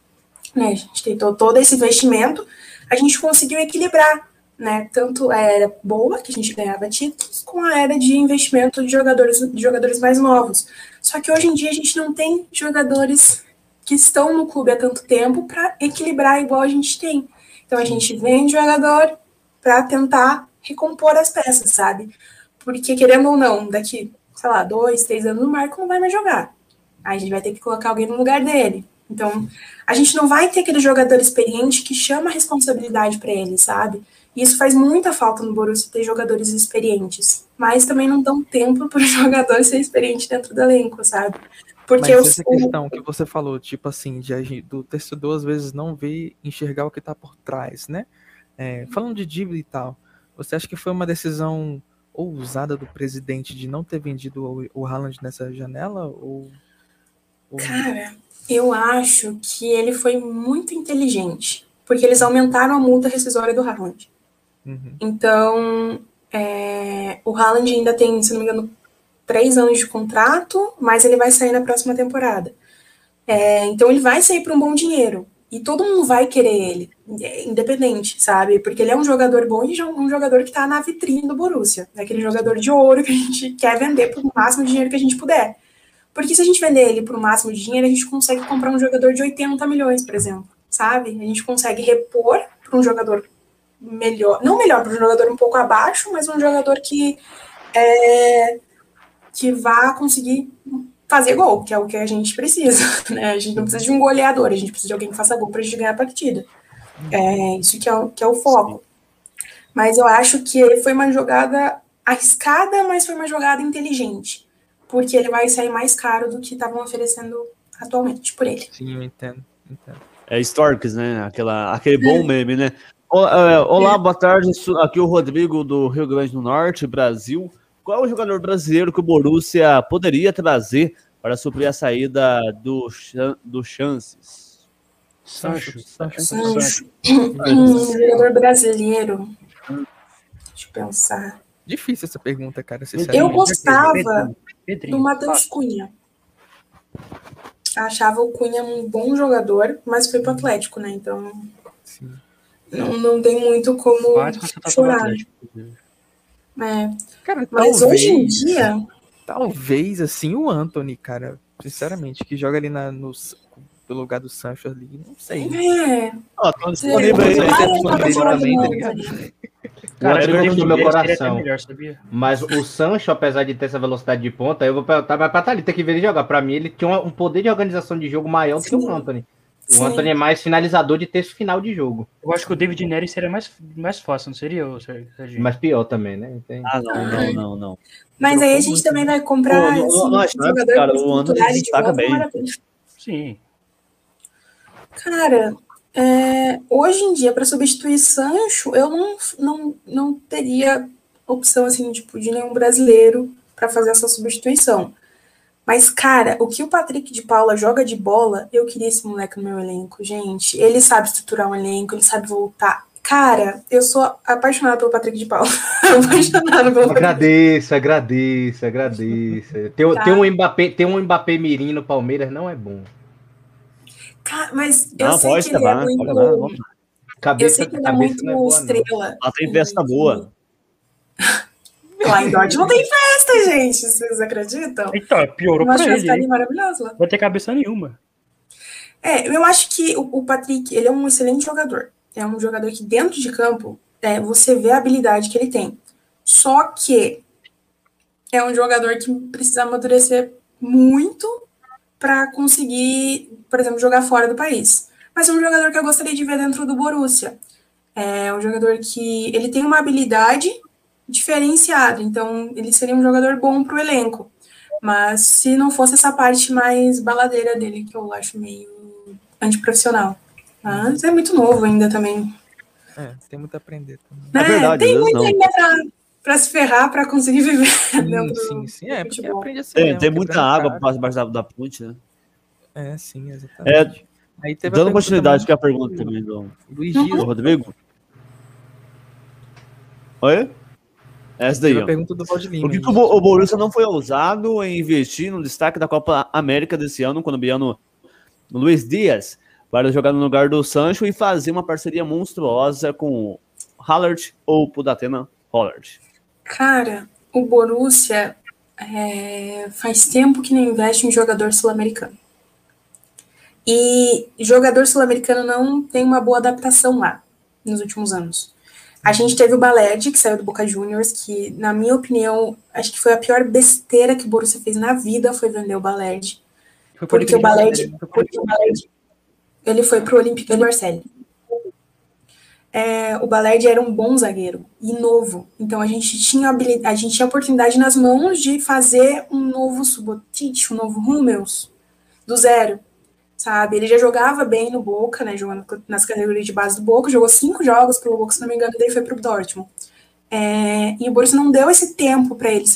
né, a gente tentou todo esse investimento, a gente conseguiu equilibrar né? Tanto a era boa, que a gente ganhava títulos, com a era de investimento de jogadores, de jogadores mais novos. Só que hoje em dia a gente não tem jogadores que estão no clube há tanto tempo para equilibrar igual a gente tem. Então a gente vende jogador para tentar recompor as peças, sabe? Porque, querendo ou não, daqui, sei lá, dois, três anos, o Marco não vai mais jogar. Aí a gente vai ter que colocar alguém no lugar dele. Então, a gente não vai ter aquele jogador experiente que chama a responsabilidade para ele, sabe? Isso faz muita falta no Borussia ter jogadores experientes, mas também não dão tempo para o jogador ser experiente dentro do elenco, sabe? Porque mas essa sou... questão que você falou, tipo assim, de, do torcedor às vezes não ver, enxergar o que está por trás, né? É, falando de dívida e tal, você acha que foi uma decisão ousada do presidente de não ter vendido o, o Haaland nessa janela? Ou... Cara, eu acho que ele foi muito inteligente, porque eles aumentaram a multa rescisória do Haaland. Uhum. Então, é, o Haaland ainda tem, se não me engano, três anos de contrato, mas ele vai sair na próxima temporada. É, então, ele vai sair por um bom dinheiro. E todo mundo vai querer ele, independente, sabe? Porque ele é um jogador bom e um jogador que tá na vitrine do Borussia. É aquele jogador de ouro que a gente quer vender por o máximo de dinheiro que a gente puder. Porque se a gente vender ele por o máximo de dinheiro, a gente consegue comprar um jogador de 80 milhões, por exemplo, sabe? A gente consegue repor para um jogador melhor, não melhor, para um jogador um pouco abaixo, mas um jogador que é, que vá conseguir fazer gol, que é o que a gente precisa. Né? A gente não precisa de um goleador, a gente precisa de alguém que faça gol para a gente ganhar a partida. É isso que é, o, que é o foco. Mas eu acho que foi uma jogada arriscada, mas foi uma jogada inteligente, porque ele vai sair mais caro do que estavam oferecendo atualmente por ele. Sim, eu entendo. entendo. É Storks, né? Aquela, aquele bom meme, né? É, olá, boa tarde. Aqui é o Rodrigo do Rio Grande do Norte, Brasil. Qual é o jogador brasileiro que o Borussia poderia trazer para suprir a saída do, do Chances? Sancho. Sancho. Sancho. Um jogador brasileiro. Deixa eu pensar. Difícil essa pergunta, cara. Eu gostava do Matheus Cunha. Achava o Cunha um bom jogador, mas foi pro Atlético, né? Então. Sim. Não, não tem muito como chorar. É. Cara, mas talvez, hoje em dia. Talvez, assim, o Anthony, cara. Sinceramente, que joga ali na, no, pelo lugar do Sancho ali, não sei. É. Ó, tô disponível aí. Cara, é do meu coração. Melhor, mas o Sancho, apesar de ter essa velocidade de ponta, eu vou perguntar mais pra Thalita que ver ele jogar. Pra mim, ele tinha um poder de organização de jogo maior do que o Anthony. O Sim. Anthony é mais finalizador de texto final de jogo. Eu acho que o David Nery seria mais, mais fácil, não seria, Serginho? Mas pior também, né? Tem... Ah, não, não, não, não. Mas aí a gente também vai comprar Pô, não, não, jogador cara, o Anthony destaca bem. Sim. Cara, é, hoje em dia, para substituir Sancho, eu não, não, não teria opção assim, tipo, de nenhum brasileiro para fazer essa substituição. Mas, cara, o que o Patrick de Paula joga de bola, eu queria esse moleque no meu elenco, gente. Ele sabe estruturar um elenco, ele sabe voltar. Cara, eu sou apaixonada pelo Patrick de Paula. apaixonada pelo Agradeço, agradeço, agradeço. Tem, tá. tem, um Mbappé, um Mbappé Mirim no Palmeiras, não é bom. Cara, mas eu não, sei pode que ele é muito... Cabeça, eu sei que ele é muito é boa, estrela. Ela tem festa boa. Lá em Dortmund não tem festa, gente. Vocês acreditam? Então, piorou pra ele. Ali maravilhosa lá. Vai ter cabeça nenhuma. É, eu acho que o, o, Patrick, ele é um excelente jogador. É um jogador que dentro de campo, é, você vê a habilidade que ele tem. Só que é um jogador que precisa amadurecer muito para conseguir, por exemplo, jogar fora do país. Mas é um jogador que eu gostaria de ver dentro do Borussia. É um jogador que ele tem uma habilidade diferenciada, então ele seria um jogador bom para o elenco. Mas se não fosse essa parte mais baladeira dele, que eu acho meio antiprofissional. Mas é muito novo ainda também. É, tem muito a aprender também. É, é verdade, tem muito não. ainda para se ferrar para conseguir viver sim, dentro sim, sim. É, porque aprende a ser. Tem, tem muita água por debaixo da, da ponte, né? É, sim, exatamente. É, Aí teve dando continuidade com a pergunta também do Luiz Dias. Rodrigo. Oi? Essa daí. A pergunta do Valdilino. Por que, que o, o Borussia não foi ousado em investir no destaque da Copa América desse ano, quando o Luiz Dias para jogar no lugar do Sancho e fazer uma parceria monstruosa com Hallert ou Pudatena Hollard? Cara, o Borussia é, faz tempo que não investe em jogador sul-americano. E jogador sul-americano não tem uma boa adaptação lá nos últimos anos. A gente teve o Baled, que saiu do Boca Juniors, que, na minha opinião, acho que foi a pior besteira que o Borussia fez na vida, foi vender o Baled. Porque o Baled, porque o Baled, ele foi pro Olympique de Marseille é, o Baled era um bom zagueiro e novo. Então a gente tinha a gente tinha oportunidade nas mãos de fazer um novo Subotic, um novo Hummels do zero, sabe? Ele já jogava bem no Boca, né? Jogando nas categorias de base do Boca, jogou cinco jogos pelo Boca, se não me engano, daí foi pro Dortmund. É, e o Borussia não deu esse tempo para ele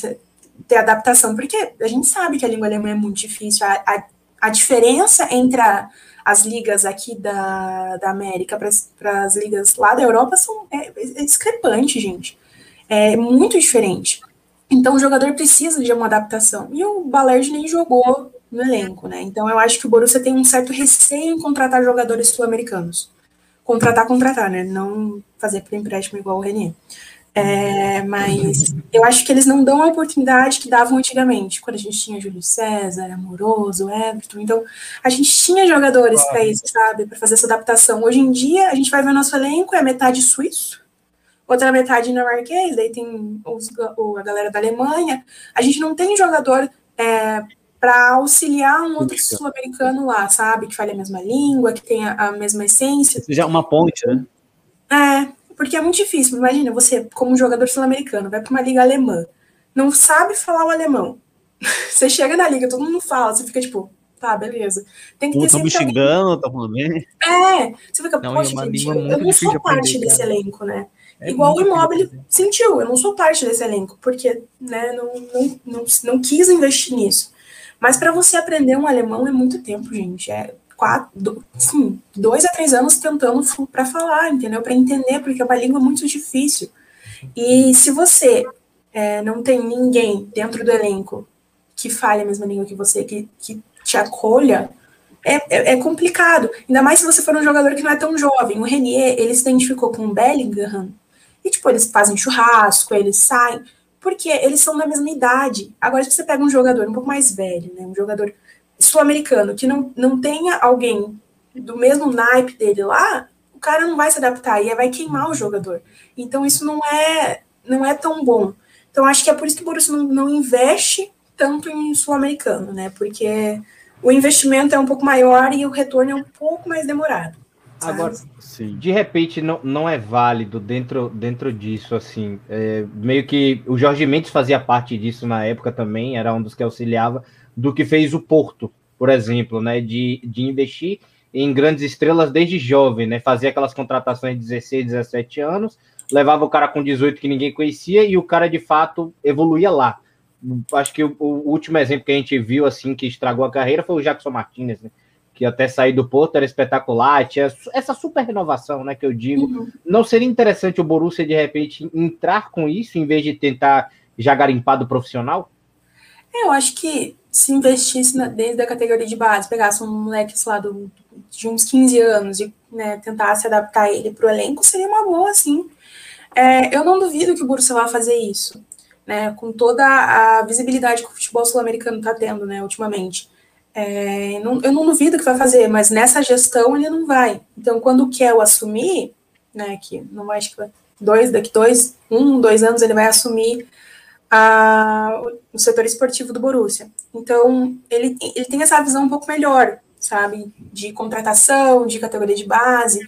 ter adaptação, porque a gente sabe que a língua alemã é muito difícil. A, a, a diferença entre a, as ligas aqui da, da América para as ligas lá da Europa são é, é discrepante, gente. É muito diferente. Então o jogador precisa de uma adaptação. E o Balerdi nem jogou no elenco, né? Então eu acho que o Borussia tem um certo receio em contratar jogadores sul-americanos. Contratar, contratar, né? Não fazer por empréstimo igual o René. É, mas eu acho que eles não dão a oportunidade que davam antigamente, quando a gente tinha Júlio César, Amoroso, Everton. Então, a gente tinha jogadores para isso, sabe? Para fazer essa adaptação. Hoje em dia, a gente vai ver nosso elenco, é metade suíço, outra metade dinamarquês, daí tem os, a galera da Alemanha. A gente não tem jogador é, para auxiliar um outro sul-americano lá, sabe? Que fale a mesma língua, que tenha a mesma essência. Seja uma ponte, né? É, porque é muito difícil. Imagina, você, como jogador sul-americano, vai para uma liga alemã, não sabe falar o alemão. Você chega na liga, todo mundo fala, você fica tipo, tá, beleza. Tem que ter Estão me xingando, tá falando bem. É, você fica, não, poxa, é gente, eu, eu não sou parte desse elenco, né? É Igual o Imóvel sentiu, eu não sou parte desse elenco, porque né, não, não, não, não quis investir nisso. Mas para você aprender um alemão é muito tempo, gente. É quatro, sim, dois a três anos tentando para falar, entendeu? Para entender, porque é uma língua muito difícil. E se você é, não tem ninguém dentro do elenco que fale a mesma língua que você, que, que te acolha, é, é, é, complicado. Ainda mais se você for um jogador que não é tão jovem. O Renier, ele se identificou com o Bellingham, e, tipo, eles fazem churrasco, eles saem, porque eles são da mesma idade. Agora, se você pega um jogador um pouco mais velho, né, um jogador sul-americano, que não, não tenha alguém do mesmo naipe dele lá, o cara não vai se adaptar e vai queimar o jogador. Então, isso não é, não é tão bom. Então, acho que é por isso que o Borussia não, não investe tanto em sul-americano, né? Porque o investimento é um pouco maior e o retorno é um pouco mais demorado. Agora, sim. de repente, não, não é válido dentro, dentro disso, assim. É, meio que o Jorge Mendes fazia parte disso na época também, era um dos que auxiliava, do que fez o Porto, por exemplo, né? De, de investir em grandes estrelas desde jovem, né? Fazia aquelas contratações de 16, 17 anos, levava o cara com 18 que ninguém conhecia e o cara de fato evoluía lá acho que o, o, último exemplo que a gente viu assim que estragou a carreira foi o Jackson Martinez, né? que até sair do Porto era espetacular, tinha essa super renovação, né, que eu digo. Uhum. Não seria interessante o Borussia de repente entrar com isso em vez de tentar já garimpar do profissional? Eu acho que se investisse na, desde a categoria de base, pegasse um moleque, sei lá, do, de uns 15 anos e né, tentasse adaptar ele para o elenco, seria uma boa, sim. É, eu não duvido que o Borussia vá fazer isso né, com toda a visibilidade que o futebol sul-americano está tendo, né, ultimamente. É, não, eu não duvido que vai fazer, mas nessa gestão ele não vai. Então, quando o Kel assumir, né, que não vai, acho que dois, daqui dois, um, dois anos ele vai assumir a, o setor esportivo do Borussia. Então, ele, ele tem essa visão um pouco melhor, sabe, de contratação, de categoria de base,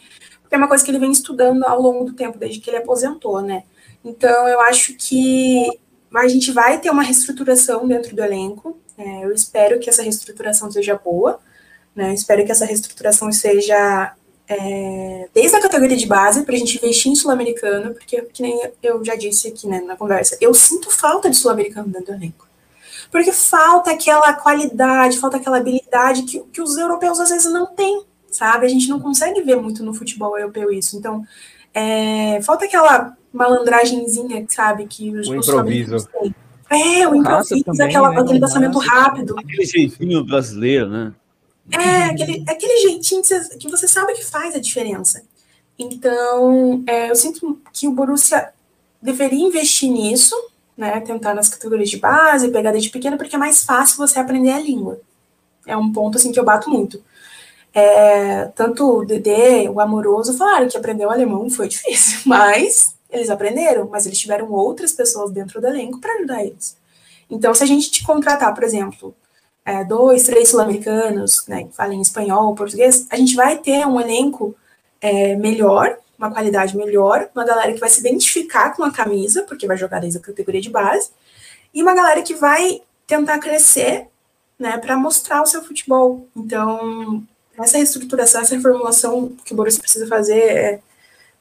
porque é uma coisa que ele vem estudando ao longo do tempo, desde que ele aposentou, né. Então, eu acho que a gente vai ter uma reestruturação dentro do elenco. É, eu espero que essa reestruturação seja boa. Né? Eu espero que essa reestruturação seja é, desde a categoria de base, para a gente investir em sul-americano, porque, que nem eu já disse aqui né, na conversa, eu sinto falta de sul-americano dentro do elenco. Porque falta aquela qualidade, falta aquela habilidade que, que os europeus às vezes não têm, sabe? A gente não consegue ver muito no futebol europeu isso. Então, é, falta aquela malandragenzinha, sabe? Que os, o improviso. Têm. É, o improviso, também, aquela, né? aquele pensamento rápido. Aquele jeitinho brasileiro, né? É, aquele, aquele jeitinho que você, que você sabe que faz a diferença. Então, é, eu sinto que o Borussia deveria investir nisso, né? Tentar nas categorias de base, pegar desde pequeno, porque é mais fácil você aprender a língua. É um ponto assim que eu bato muito. É, tanto o Dedê, o Amoroso, falaram que aprender o alemão foi difícil, mas eles aprenderam, mas eles tiveram outras pessoas dentro do elenco para ajudar eles. Então, se a gente te contratar, por exemplo, é, dois, três sul-americanos, né, que falem espanhol, português, a gente vai ter um elenco é, melhor, uma qualidade melhor, uma galera que vai se identificar com a camisa, porque vai jogar desde a categoria de base, e uma galera que vai tentar crescer, né, para mostrar o seu futebol. Então, essa reestruturação, essa reformulação que o Borussia precisa fazer é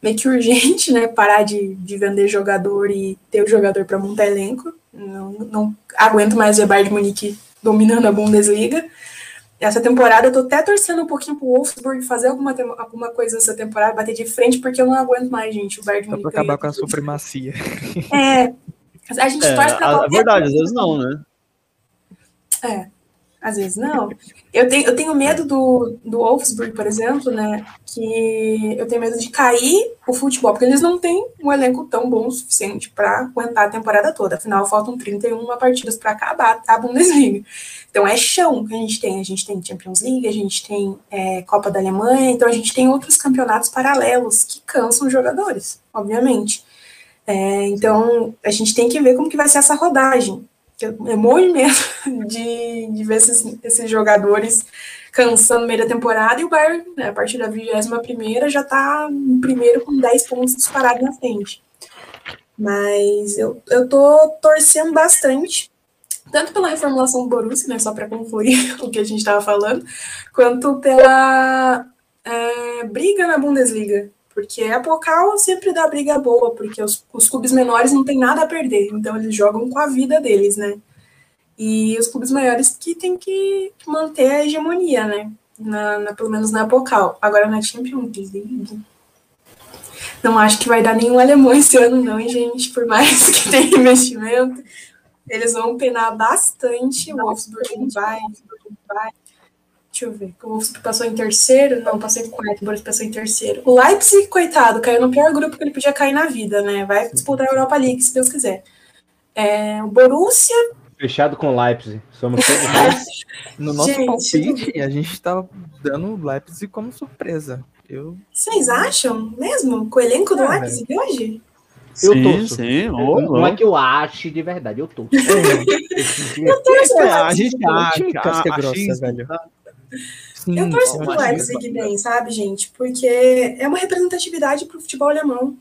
meio que urgente, né? Parar de, de vender jogador e ter o jogador para montar elenco. Não, não aguento mais ver Bayern de Munique dominando a Bundesliga. Essa temporada eu tô até torcendo um pouquinho pro Wolfsburg fazer alguma, alguma coisa nessa temporada, bater de frente, porque eu não aguento mais, gente. O Bayern Munique. Pra acabar com a supremacia. É. A gente é, torce pra a, a verdade, às vezes não, né? É. Às vezes não. Eu tenho, eu tenho medo do, do Wolfsburg, por exemplo, né? Que eu tenho medo de cair o futebol, porque eles não têm um elenco tão bom o suficiente para aguentar a temporada toda. Afinal, faltam 31 partidas para acabar a Bundesliga. Então é chão que a gente tem. A gente tem Champions League, a gente tem é, Copa da Alemanha, então a gente tem outros campeonatos paralelos que cansam os jogadores, obviamente. É, então a gente tem que ver como que vai ser essa rodagem eu morro de medo de, de ver esses, esses jogadores cansando no meio da temporada e o Bayern, né, a partir da 21 já está em primeiro com 10 pontos disparados na frente. Mas eu, eu tô torcendo bastante, tanto pela reformulação do Borussia, né, só para concluir o que a gente estava falando, quanto pela é, briga na Bundesliga. Porque a Pocal sempre dá briga boa, porque os, os clubes menores não tem nada a perder, então eles jogam com a vida deles, né? E os clubes maiores que tem que manter a hegemonia, né? na, na, pelo menos na Pocal. Agora na Champions League. Não acho que vai dar nenhum alemão esse ano, não, gente. Por mais que tenha investimento, eles vão penar bastante. O Wolfsburg vai, vai. Deixa eu ver. O Wolfsburg passou em terceiro? Não, passou em quarto. O Borussia passou em terceiro. O Leipzig, coitado, caiu no pior grupo que ele podia cair na vida, né? Vai disputar a Europa League, se Deus quiser. É, o Borussia. Fechado com o Leipzig. Somos todos No nosso gente, palpite, a gente estava dando o Leipzig como surpresa. Eu... Vocês acham mesmo? Com o elenco do é, Leipzig velho. hoje? Eu sim, torço. Sim, oh, não oh. é que eu ache de verdade, eu torço. eu torço é, a gente acha, casca grossa, velho. Sim, eu torço pro Leipzig bem, sabe, gente? Porque é uma representatividade pro futebol alemão.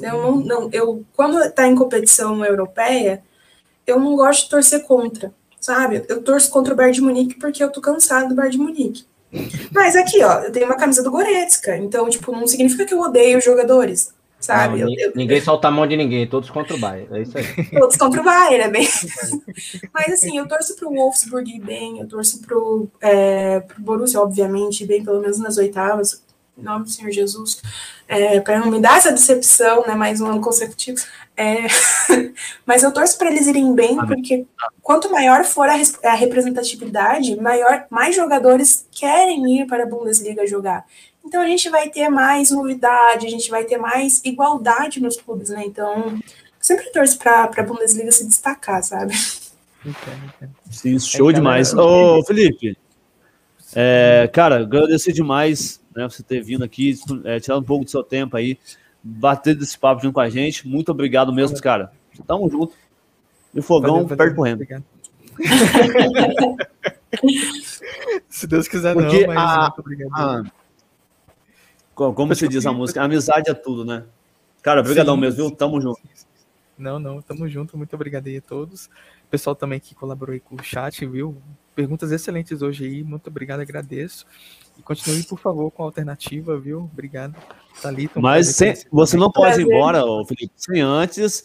Eu não, não, eu quando tá em competição europeia, eu não gosto de torcer contra, sabe? Eu torço contra o Bayern de Munique porque eu tô cansado do Bayern de Munique. Mas aqui, ó, eu tenho uma camisa do Goretzka, então, tipo, não significa que eu odeio os jogadores, sabe? Não, eu, eu, ninguém solta a mão de ninguém, todos contra o Bayern, é isso aí. Todos contra o Bayern, é bem... Mas, assim, eu torço pro Wolfsburg ir bem, eu torço pro, é, pro Borussia, obviamente, bem, pelo menos nas oitavas, em nome do Senhor Jesus, é, para não me dar essa decepção, né, mais um ano consecutivo. É, mas eu torço para eles irem bem, porque quanto maior for a, a, representatividade, maior, mais jogadores querem ir para a Bundesliga jogar. Então a gente vai ter mais novidade, a gente vai ter mais igualdade nos clubes, né? Então, sempre torço para a Bundesliga se destacar, sabe? Sim, show demais. Ô, Felipe, é, cara, agradecer demais né, você ter vindo aqui, é, tirar um pouco do seu tempo aí, bater desse papo junto com a gente. Muito obrigado mesmo, cara. Tamo junto. E o fogão valeu, perto correndo. Se Deus quiser, Porque não, mas a, muito obrigado. A, como você diz a música? Amizade é tudo, né? Cara, obrigadão mesmo, viu? Tamo junto. Não, não, tamo junto. Muito obrigado aí a todos. O pessoal também que colaborou aí com o chat, viu? Perguntas excelentes hoje aí. Muito obrigado, agradeço. E continue, por favor, com a alternativa, viu? Obrigado. Thalita, um Mas sem, você não pode ir embora, Felipe, sem antes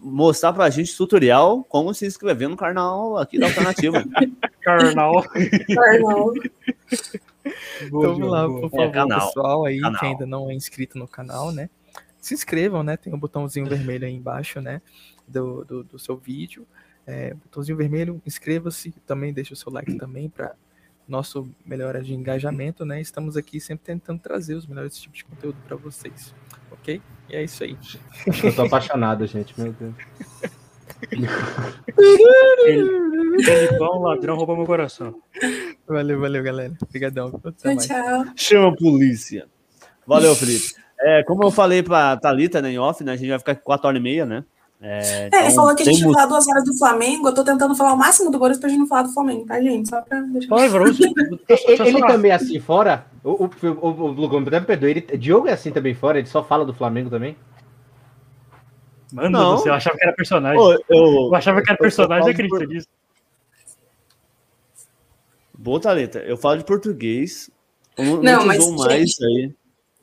mostrar pra gente o tutorial como se inscrever no canal aqui da alternativa. Carnal. Carnal. Então vamos lá, por favor, é, canal. pessoal aí canal. que ainda não é inscrito no canal, né? Se inscrevam, né? Tem um botãozinho vermelho aí embaixo, né? Do, do, do seu vídeo. É, botãozinho vermelho, inscreva-se, também deixa o seu like também para nosso melhora de engajamento, né? Estamos aqui sempre tentando trazer os melhores tipos de conteúdo para vocês, ok? E é isso aí. Eu tô apaixonado, gente, meu Deus. Bom ladrão roubou meu coração. Valeu, valeu, galera. Obrigadão. Tchau, tchau. Chama a polícia. Valeu, Felipe. É, como eu falei pra Thalita, né, em off, né, a gente vai ficar 4 horas e meia, né? É, então, é, ele então, falou que a gente ia falar duas horas do Flamengo. Eu tô tentando falar o máximo do Borussia pra gente não falar do Flamengo, tá, gente? Só pra deixar. Oi, ele, ele também é assim fora? O, o, o, o Lugão, me perdoe. Ele, Diogo é assim também fora? Ele só fala do Flamengo também? Mano, não. você achava que era personagem. eu, eu, achava que era personagem, acredita por... nisso. Boa, Thalita. Eu falo de português. Eu não, não, mas, mais gente, aí.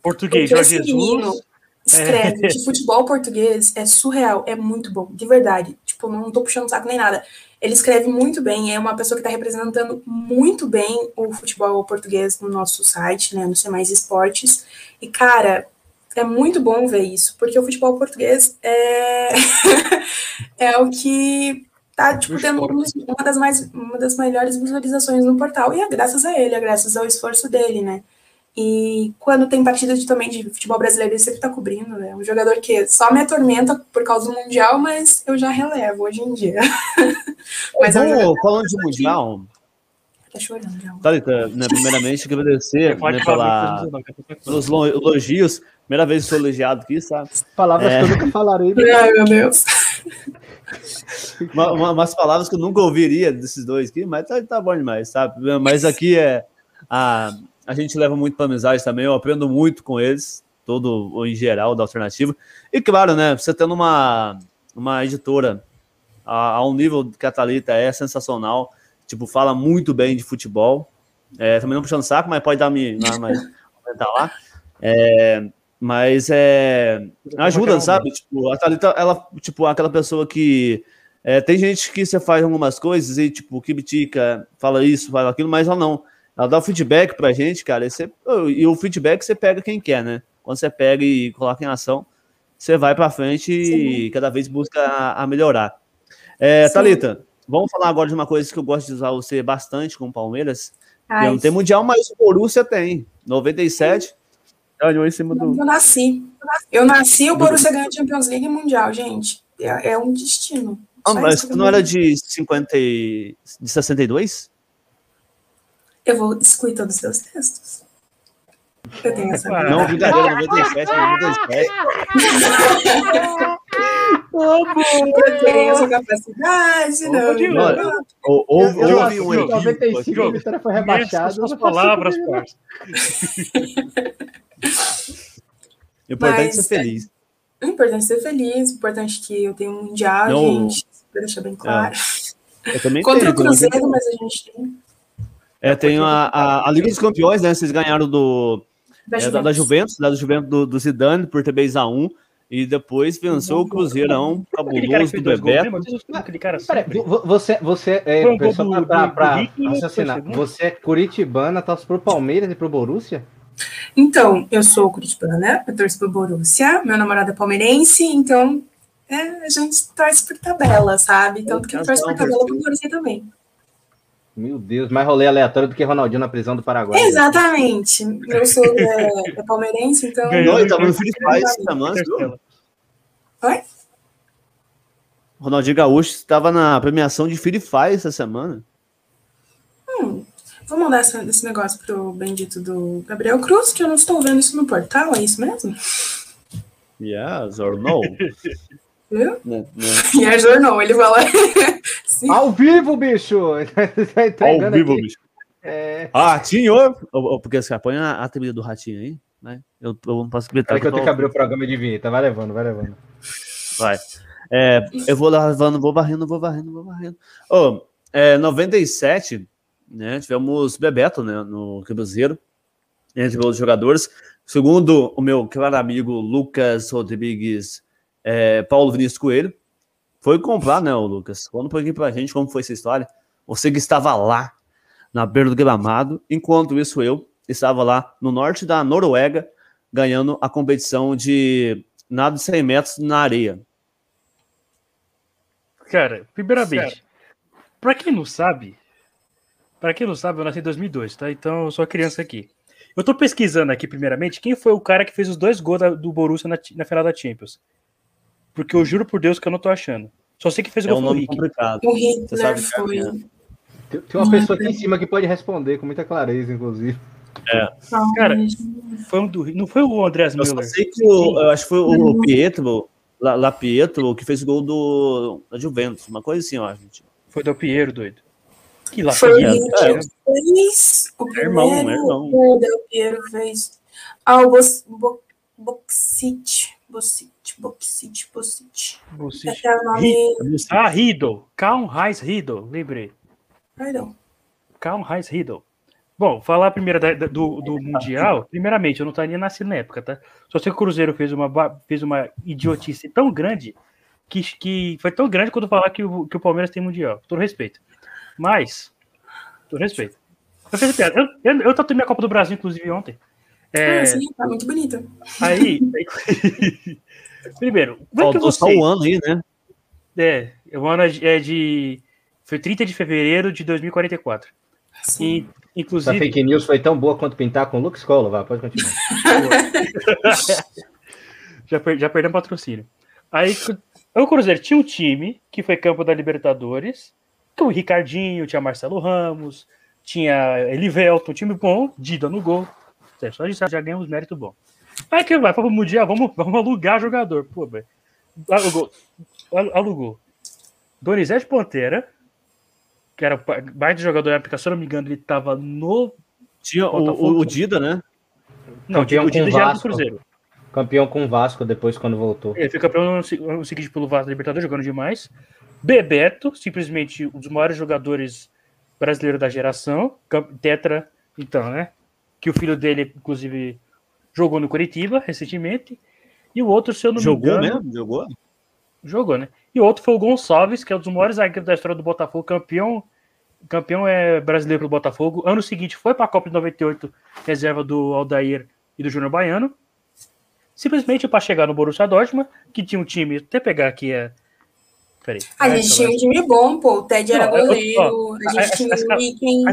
Português, Jorge Jesus. Escreve. É. De futebol português é surreal, é muito bom, de verdade. Tipo, não tô puxando saco nem nada. Ele escreve muito bem, é uma pessoa que está representando muito bem o futebol português no nosso site, né, no C Mais Esportes. E, cara, é muito bom ver isso, porque o futebol português é, é o que tá tipo, tendo uma das, mais, uma das melhores visualizações no portal, e é graças a ele, é graças ao esforço dele, né? E quando tem partida de, também de futebol brasileiro, ele sempre tá cobrindo. É né? um jogador que só me atormenta por causa do Mundial, mas eu já relevo hoje em dia. mas Bom, é um falando de Mundial. Tá chorando, já. Thalita, né, primeiramente, agradecer né, pela, pelos elogios. Primeira vez que sou elogiado aqui, sabe? Palavras é... que eu nunca falarei. Ai, meu Deus. uma, uma, umas palavras que eu nunca ouviria desses dois aqui, mas tá, tá bom demais, sabe? Mas aqui é. A, a gente leva muito para amizade também, eu aprendo muito com eles, todo em geral da alternativa. E claro, né, você tendo uma, uma editora a, a um nível que a Thalita é sensacional, tipo, fala muito bem de futebol. É, também não puxando saco, mas pode dar me mais comentar lá. É, mas é ajuda, sabe? Tipo, a Thalita, ela, tipo, aquela pessoa que é, tem gente que você faz algumas coisas e, tipo, critica, fala isso, fala aquilo, mas ela não ela dá o feedback pra gente, cara, e, você, e o feedback você pega quem quer, né? Quando você pega e coloca em ação, você vai para frente Sim. e cada vez busca a, a melhorar. É, Thalita, vamos falar agora de uma coisa que eu gosto de usar você bastante com o Palmeiras. Ai, não tem mundial, mas o Borussia tem. 97. Ganhou em cima do. Eu nasci. Eu nasci, o Borussia ganhou Champions League e Mundial, gente. É, é um destino. Ah, mas não era de 50 de 62? Eu vou excluir todos os seus textos. Eu tenho essa. Não, brincadeira, 97, 97. Eu tenho essa capacidade, não. não. Houve, houve um equipe. 95, a vitória foi rebaixada. As palavras, parça. Importante é ser feliz. O importante é ser feliz, o importante é que eu tenho um mundial, não. gente, pra deixar bem claro. É. Eu também Contra tenho, o Cruzeiro, mas a gente tem. É, tem a, a, a, Liga dos Campeões, né? Vocês ganharam do, da, é, Juventus. Da, da, Juventus, da Juventus do, do Zidane por ter a 1 e depois venceu o Cruzeirão cabuloso do Bebeto. Você, você, é, para raciocinar, você é curitibana, torce pro Palmeiras e pro Borussia? Então, eu sou curitibana, né? eu torço pro Borussia, meu namorado é palmeirense, então é, a gente torce por tabela, sabe? Tanto que torce por tabela pro Borussia também. Meu Deus, mais rolê aleatório do que Ronaldinho na prisão do Paraguai. Exatamente. Eu sou é, é palmeirense, então. Não, ele tava no Free Fire Oi? Ronaldinho Gaúcho estava na premiação de Free Fire essa semana. Hum, vou mandar esse, esse negócio pro bendito do Gabriel Cruz, que eu não estou vendo isso no portal, é isso mesmo? Yes or no? Viu? Não, não. Yes or no, ele fala. Ao vivo, bicho! tá Ao vivo, aqui. bicho. É... Ratinho! Porque você põe a, a trilha do ratinho aí, né? Eu, eu não posso gritar. É que eu tenho que abrir o programa de vinheta. Vai levando, vai levando. Vai. É, eu vou levando, vou varrendo, vou varrendo, vou varrendo. Oh, é, 97, né? Tivemos Bebeto, né? No Cruzeiro, entre os jogadores. Segundo o meu claro amigo Lucas Rodrigues, é, Paulo Vinícius Coelho, foi comprar, né, o Lucas? Conta um pouquinho pra gente como foi essa história. Você que estava lá, na beira do gramado, enquanto isso eu estava lá no norte da Noruega, ganhando a competição de nado de 100 metros na areia. Cara, primeiramente, para quem não sabe, para quem não sabe, eu nasci em 2002, tá? Então eu sou criança aqui. Eu tô pesquisando aqui, primeiramente, quem foi o cara que fez os dois gols do Borussia na, na final da Champions. Porque eu juro por Deus que eu não tô achando. Só sei que fez o gol é um nome complicado. O Hitler sabe foi. É. Tem, tem uma pessoa aqui em cima que pode responder com muita clareza, inclusive. É. Cara, foi um do, não foi o Andrés Miller. Eu sei que o, eu acho que foi o Pietro, lá, lá Pietro, que fez o gol do da Juventus, uma coisa assim, ó, gente. Foi do Piero, doido. Que lá foi o é. fez o primeiro, irmão, irmão. O Piero fez. Ah, o Boxit. É o nome... Ah, Riddle. Calm Reis Riddle, lembrei. Perdão. Calm Reis Riddle. Bom, falar primeiro da, da, do, do Mundial, primeiramente, eu não estaria nascendo na época, tá? Só sei que o Cruzeiro fez uma, fez uma idiotice tão grande que, que foi tão grande quando falar que o, que o Palmeiras tem Mundial. Todo respeito. Mas, todo respeito. Eu fiz piada. Eu, eu, eu tatuei minha Copa do Brasil, inclusive, ontem. É... Ah, sim, tá muito bonita. Aí, aí primeiro, como é que você... só o ano aí, né? É, o ano é de... Foi 30 de fevereiro de 2044. Sim. Inclusive... Essa fake news foi tão boa quanto pintar com o Lux Cola, vai, pode continuar. já, per, já perdemos patrocínio. Aí, o Cruzeiro tinha um time que foi campo da Libertadores, que o Ricardinho, tinha Marcelo Ramos, tinha Elivelton, um time bom, Dida no gol, só de já ganhamos mérito bom. Aí que vai para o Mundial, vamos, vamos alugar jogador. Pô, velho. Alugou. Alugou. Donizete Ponteira, que era baita jogador na época, se eu não me engano, ele tava no. Tinha o, o, o, Dida, né? Não, campeão o Dida já era do Cruzeiro. Campeão com o Vasco depois quando voltou. Ele foi campeão no seguinte pelo Vasco Libertadores, jogando demais. Bebeto, simplesmente um dos maiores jogadores brasileiros da geração. Tetra, então, né? que o filho dele, inclusive, jogou no Curitiba recentemente. E o outro, se eu não jogou me engano. Jogou mesmo? Jogou? Jogou, né? E outro foi o Gonçalves, que é um dos maiores zagueiros da história do Botafogo, campeão campeão é brasileiro pelo Botafogo. Ano seguinte foi para a Copa de 98, reserva do Aldair e do Júnior Baiano. Simplesmente para chegar no Borussia Dortmund, que tinha um time, até pegar aqui é Peraí. A gente tinha um time bom, pô. O Ted era goleiro, a gente tinha o Wicken.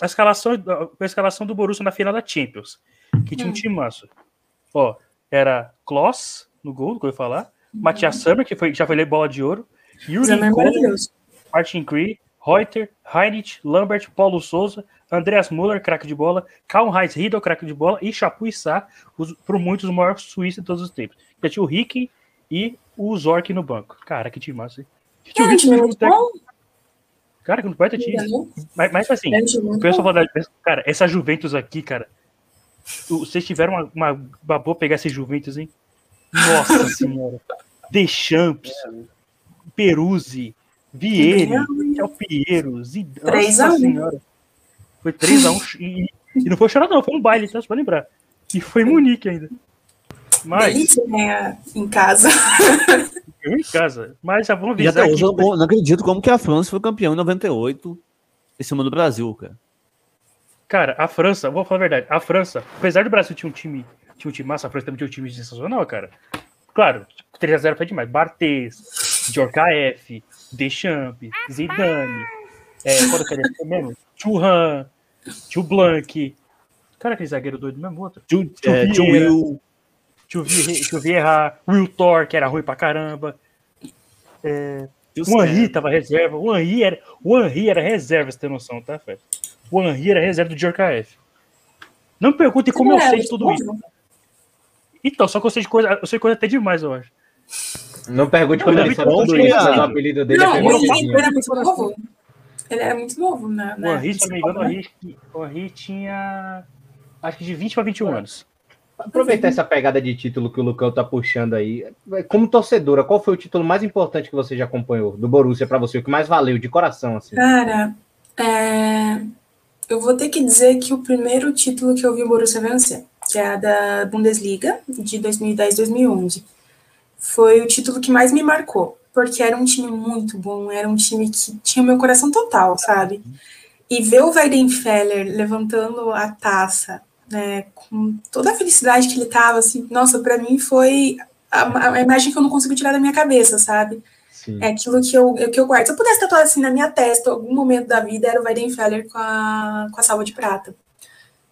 A escalação, a escalação do Borussia na final da Champions, que tinha um hum. time massa. Ó, era Kloss no gol, que eu ia falar. Matias Sammer, que foi, já foi bola de ouro. Jürgen Kohler, Martin Cree, Reuter, Heinrich, Lambert, Paulo Souza, Andreas Müller, craque de bola, Karl Heinz Riedel, craque de bola, e Chapu Issa, por muitos, o maior suíço de todos os tempos. Já tinha o Rick e o Zork no banco. Cara, que time massa, hein? Tinha o time muito bom. Cara, que não pode ter time. Mas, mas assim, o pessoal fala, cara, essa Juventus aqui, cara, vocês tiveram uma, uma, uma boa pegar esse Juventus, hein? Nossa senhora. Deschamps, Peruzzi, Vieira, El Piero, Zidane. Nossa senhora. Foi 3x1 e, e, não foi chorar, não, foi um baile, tá? Só pra lembrar. E foi em Munique ainda. Mas. Delícia, né? Em casa. Eu em casa. Mas já vamos avisar. Já tá, Não acredito como que a França foi campeão em 98 em cima do Brasil, cara. Cara, a França, vou falar a verdade, a França, apesar do Brasil tinha um time, tinha um time massa, a França também tinha um time sensacional, cara. Claro, 3x0 foi demais. Barthez, Djorkaeff, Deschamps, Zidane, é, qual que era mesmo? Churran, Tio Blanc. Cara, aquele zagueiro doido mesmo, outro. Tio, é, Will. Tio Vieira, Will Thor, que era ruim pra caramba. É, o Henry tava reserva. O Henry era, o Henry era reserva, você tem noção, tá, Fred? O Henry era reserva do JKF. Não me pergunte como eu sei de tudo isso. Então, só que eu sei de coisa, eu sei coisa até demais, eu acho. Não pergunte como ele sabe tudo isso, o apelido dele não, é ele, era muito novo. Ele era muito novo, né? O Henry, se não me engano, o Henry tinha acho que de 20 para 21 anos. Aproveitar essa pegada de título que o Lucão tá puxando aí. Como torcedora, qual foi o título mais importante que você já acompanhou do Borussia para você? O que mais valeu de coração? Assim? Cara, é... eu vou ter que dizer que o primeiro título que eu vi o Borussia vencer, que é a da Bundesliga de 2010-2011, foi o título que mais me marcou, porque era um time muito bom, era um time que tinha o meu coração total, sabe? E ver o Weidenfeller levantando a taça né, com toda a felicidade que ele tava, assim, nossa, para mim foi a, a, imagem que eu não consigo tirar da minha cabeça, sabe? Sim. É aquilo que eu, que eu guardo. Se eu pudesse tatuar assim na minha testa, algum momento da vida, era o Weidenfeller com a, com a salva de prata.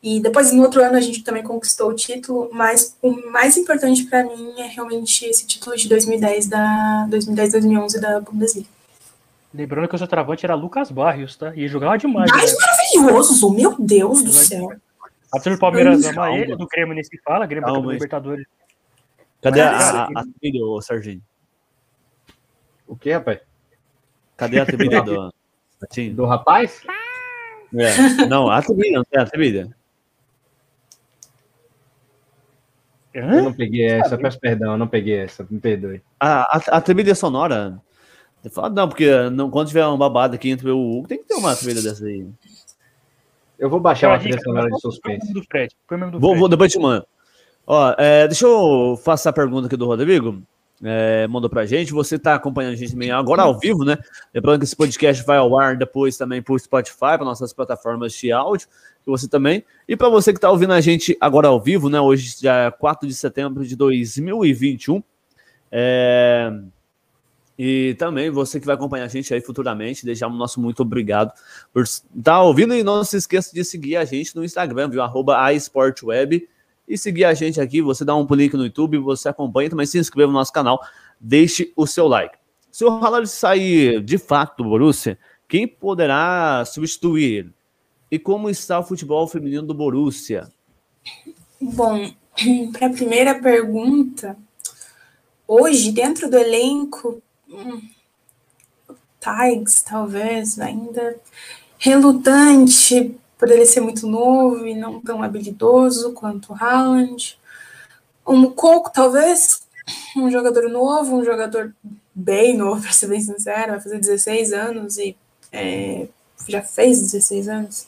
E depois, no outro ano, a gente também conquistou o título, mas o mais importante para mim é realmente esse título de 2010, da 2010-2011 da Bundesliga. Lembrando que o seu travante era Lucas Barrios, tá? E jogava demais. Mais né? maravilhoso, meu Deus do céu. A turma do Palmeiras ama ele, do Grêmio nem se fala, Grêmio Calma, é Libertadores. Cadê a, a, a trilha, Serginho? O que, rapaz? Cadê a trilha do... do rapaz? É. Não, a trilha, não tem a trilha. Eu não peguei essa, peço perdão, eu não peguei essa, me perdoe. A, a, a trilha sonora. Não, porque não, quando tiver uma babada aqui entre o Hugo, tem que ter uma trilha dessa aí. Eu vou baixar uma trilha sonora de suspense. Do Fred. Do vou, vou, depois te mando. Ó, é, deixa eu fazer a pergunta aqui do Rodrigo. É, mandou pra gente. Você tá acompanhando a gente também agora ao vivo, né? Lembrando que esse podcast vai ao ar depois também por Spotify, para nossas plataformas de áudio, você também. E para você que tá ouvindo a gente agora ao vivo, né? Hoje, dia 4 de setembro de 2021. É, e também você que vai acompanhar a gente aí futuramente, deixar o nosso muito obrigado por estar ouvindo. E não se esqueça de seguir a gente no Instagram, viu? Arroba aesportweb. E seguir a gente aqui, você dá um pulinho no YouTube, você acompanha, também se inscreva no nosso canal, deixe o seu like. Se o Haaland sair de fato do Borussia, quem poderá substituir E como está o futebol feminino do Borussia? Bom, para a primeira pergunta, hoje, dentro do elenco, hum, Tigres, talvez, ainda relutante por ele ser muito novo e não tão habilidoso quanto o Haaland. Um Coco, talvez, um jogador novo, um jogador bem novo, para ser bem sincero, vai fazer 16 anos e é, já fez 16 anos.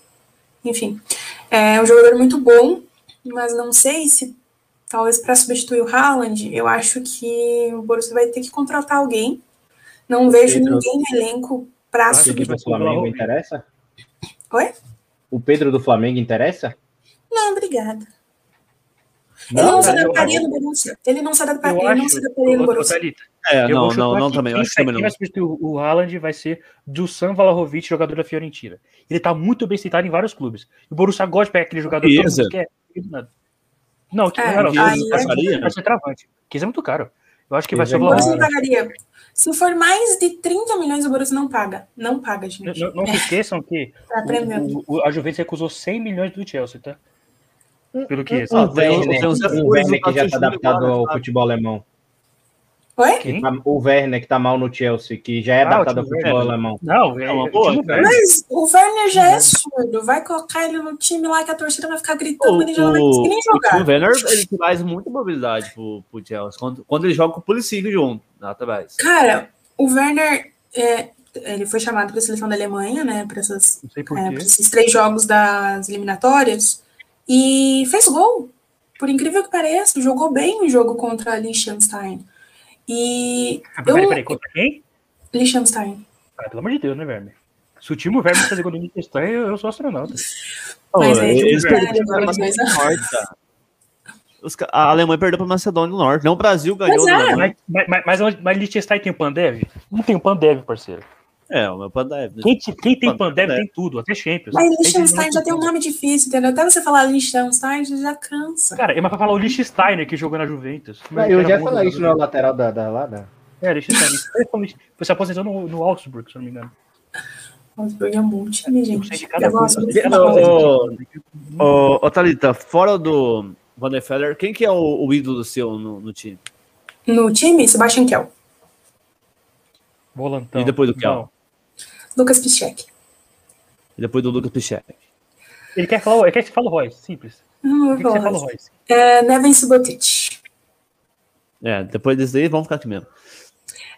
Enfim, é um jogador muito bom, mas não sei se talvez para substituir o Haaland, eu acho que o Borussia vai ter que contratar alguém não vejo ninguém no elenco para substituir. O Flamengo interessa? Oi? O Pedro do Flamengo interessa? Não, obrigada. Não, ele não se adaptaria no Borussia. Ele não se adaptaria, ele não se adaptaria no Borussia. É, eu não, não, não também. Quem, acho também quem vai substituir o Haaland vai ser Dusan Vlahovic, jogador da Fiorentina. Ele tá muito bem citado em vários clubes. E o Borussia gosta de pegar aquele jogador que mundo quer. Não, que é, não, não, aí, vai ser travante. Kiss é muito caro. Eu acho que vai ser o Borussia não pagaria. Se for mais de 30 milhões, o Borussia não paga. Não paga, gente. Não, não se esqueçam que o, o, a Juventus recusou 100 milhões do Chelsea, tá? Pelo que? O, o Werner, o Werner que já está adaptado ao futebol alemão. Oi? Tá, o Werner, que tá mal no Chelsea, que já é ah, adaptado ao futebol alemão. Não, é uma boa. Mas o Werner já é surdo. Vai colocar ele no time lá que a torcida vai ficar gritando, o, ele já não vai conseguir nem jogar. O Werner ele traz muita mobilidade pro, pro Chelsea. Quando, quando ele joga com o Pulisic junto, mais. Cara, o Werner. É, ele foi chamado para a seleção da Alemanha, né? Para é, esses três jogos das eliminatórias. E fez gol. Por incrível que pareça, jogou bem o jogo contra a Liechtenstein. E. Ah, peraí, eu... peraí, contra quem? Liechtenstein. Ah, pelo amor de Deus, né, Verme? Se o time Verme fazer gol no Liechtenstein, eu sou astronauta. Mas oh, é, eles perderam tá? A Alemanha perdeu para a Macedônia do Norte. Não, o Brasil ganhou. Mas, é. mas, mas, mas, mas Liechtenstein tem o Pandev? Não tem o Pandev, parceiro. É, o meu Pandev. Quem, quem tem Pandev tem tudo, até Champions. Mas Liechtenstein já tem um nome difícil, entendeu? Até você falar Liechtenstein já cansa. Cara, é mais pra falar o Liechtenstein que jogou na Juventus. Mas eu já falei isso na lateral da, da lá, né? É, Liechtenstein. Foi se aposentou no, no Augsburg, se não me engano. Augsburg é um bom time, gente. Ô, Thalita, fora do Van der Feller, quem que é o, o ídolo seu no, no time? No time, Sebastian Kell. Volantão. E depois do Kell? Lucas Piszczek. E depois do Lucas Piszczek. Ele quer falar, ele quer que você fale Royce, simples. Não, eu que você fala Royce? É, Neven Subotic. É, depois desse aí, vamos ficar aqui mesmo.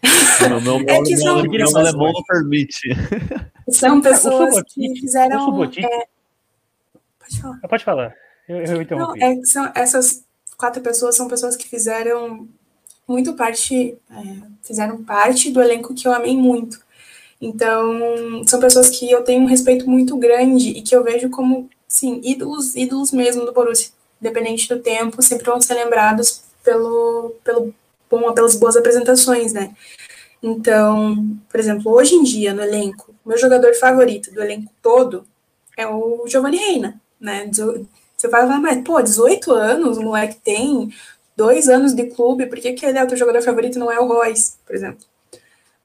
meu, meu, é que são, meu, meu alemão não permite. São pessoas que fizeram... Subotic, é... Pode falar. Pode falar. Eu, eu interrompi. Não, é são, essas quatro pessoas são pessoas que fizeram muito parte, é, fizeram parte do elenco que eu amei muito. Então, são pessoas que eu tenho um respeito muito grande e que eu vejo como, sim, ídolos, ídolos mesmo do Borussia. Independente do tempo, sempre vão ser lembrados pelo, pelo bom, pelas boas apresentações, né? Então, por exemplo, hoje em dia, no elenco, meu jogador favorito do elenco todo é o Giovanni Reina, né? Você vai falar, mas, pô, 18 anos, o moleque tem dois anos de clube, por que, que ele é o teu jogador favorito e não é o Royce, por exemplo?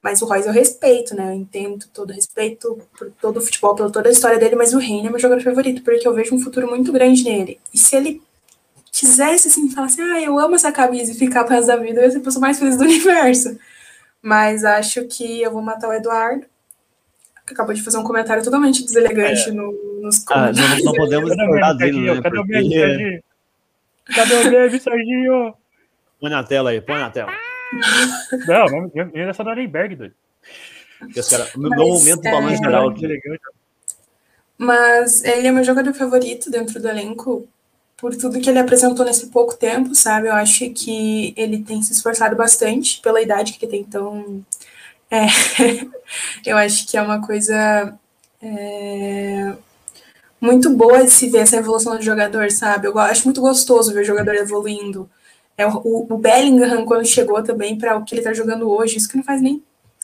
Mas o Royce eu respeito, né? Eu entendo todo o respeito por todo o futebol, pela toda a história dele, mas o Reina é meu jogador favorito, porque eu vejo um futuro muito grande nele. E se ele quisesse assim, falar assim, ah, eu amo essa camisa e ficar pro resto da vida, eu ia ser a pessoa mais feliz do universo. Mas acho que eu vou matar o Eduardo, que acabou de fazer um comentário totalmente deselegante é. no, nos comentários. Ah, não, não podemos discordar dele, né? Cadê o Serginho? Cadê o meme, Serginho? Põe na tela aí, põe na tela. Não, ele é só do Arenberg, doido. no meu momento, é... balanço geral aqui. Mas ele é meu jogador favorito dentro do elenco, por tudo que ele apresentou nesse pouco tempo, sabe? Eu acho que ele tem se esforçado bastante pela idade que ele tem, então. É, eu acho que é uma coisa é, muito boa de se ver essa evolução do jogador, sabe? Eu acho muito gostoso ver o jogador evoluindo. É, o, o Bellingham, quando chegou também para o que ele está jogando hoje, isso que não faz nem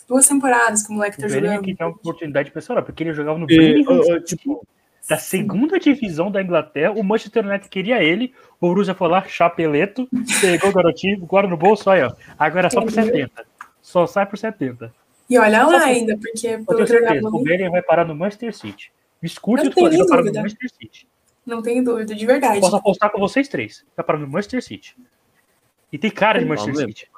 duas temporadas que o moleque está jogando. que tem uma oportunidade pessoal, porque ele jogava no Birmingham, tipo, da segunda divisão da Inglaterra, o Manchester United queria ele, o Borussia foi lá, chapeleto, pegou o garotinho, agora no bolso, olha, ó, agora é só por 70. Só sai por 70. E olha lá ainda, porque... Eu tenho certeza, o Bellingham vai parar no Manchester City. Escute o vai parar no Manchester City. Não tenho dúvida, de verdade. Posso apostar com vocês três. Vai parar no Manchester City. E tem cara de Manchester City.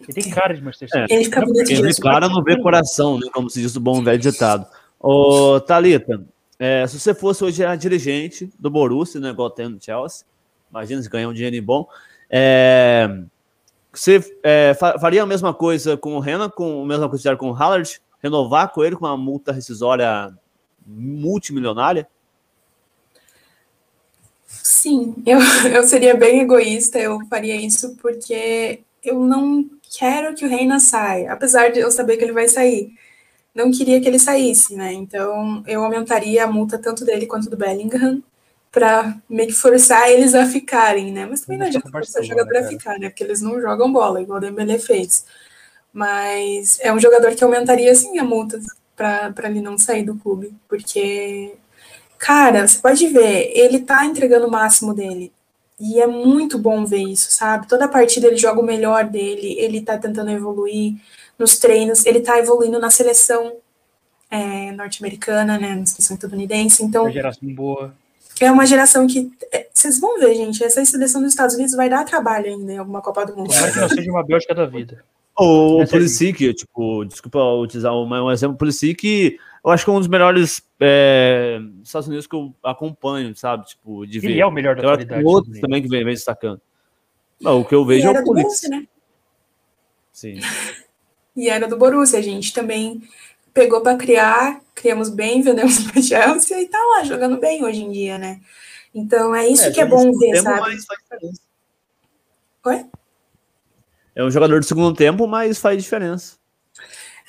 Ele tem cara de Manchester City. É. Ele fica bonito cara não vê coração, né? Como se diz o bom velho ditado. Ô, Thalita, é, se você fosse hoje a dirigente do Borussia, né? Igual tem no Chelsea, imagina se ganhar um dinheiro bom. É, você é, faria a mesma coisa com o Renan, com a mesma coisa com o Hallard? Renovar com ele com uma multa rescisória multimilionária? Sim, eu, eu seria bem egoísta, eu faria isso porque eu não quero que o Reina saia, apesar de eu saber que ele vai sair. não queria que ele saísse, né? Então eu aumentaria a multa tanto dele quanto do Bellingham para meio que forçar eles a ficarem, né? Mas também não adianta forçar o jogador a ficar, né? Porque eles não jogam bola, igual o Dembélé fez. Mas é um jogador que aumentaria, sim, a multa para ele não sair do clube. Porque, cara, você pode ver, ele tá entregando o máximo dele. E é muito bom ver isso, sabe? Toda partida ele joga o melhor dele, ele tá tentando evoluir nos treinos, ele tá evoluindo na seleção é, norte-americana, né? Na seleção estadunidense. Então. Uma geração boa é uma geração que. É, vocês vão ver, gente, essa seleção dos Estados Unidos vai dar trabalho ainda em alguma Copa do Mundo. Tomara que não seja uma Bélgica da vida. O Pulisic, tipo, desculpa utilizar um, exemplo, o Pulisic, eu acho que é um dos melhores é, Estados Unidos que eu acompanho, sabe? Tipo, de ver. Ele é o melhor da eu atualidade. Outros também que vem, vem destacando. Não, o que eu vejo é o Pulisic. né? Sim. e era do Borussia, a gente também pegou para criar, criamos bem, vendemos para Chelsea e tá lá jogando bem hoje em dia, né? Então é isso é, que é bom ver, tempo, sabe? Mas faz diferença. Oi? É um jogador de segundo tempo, mas faz diferença.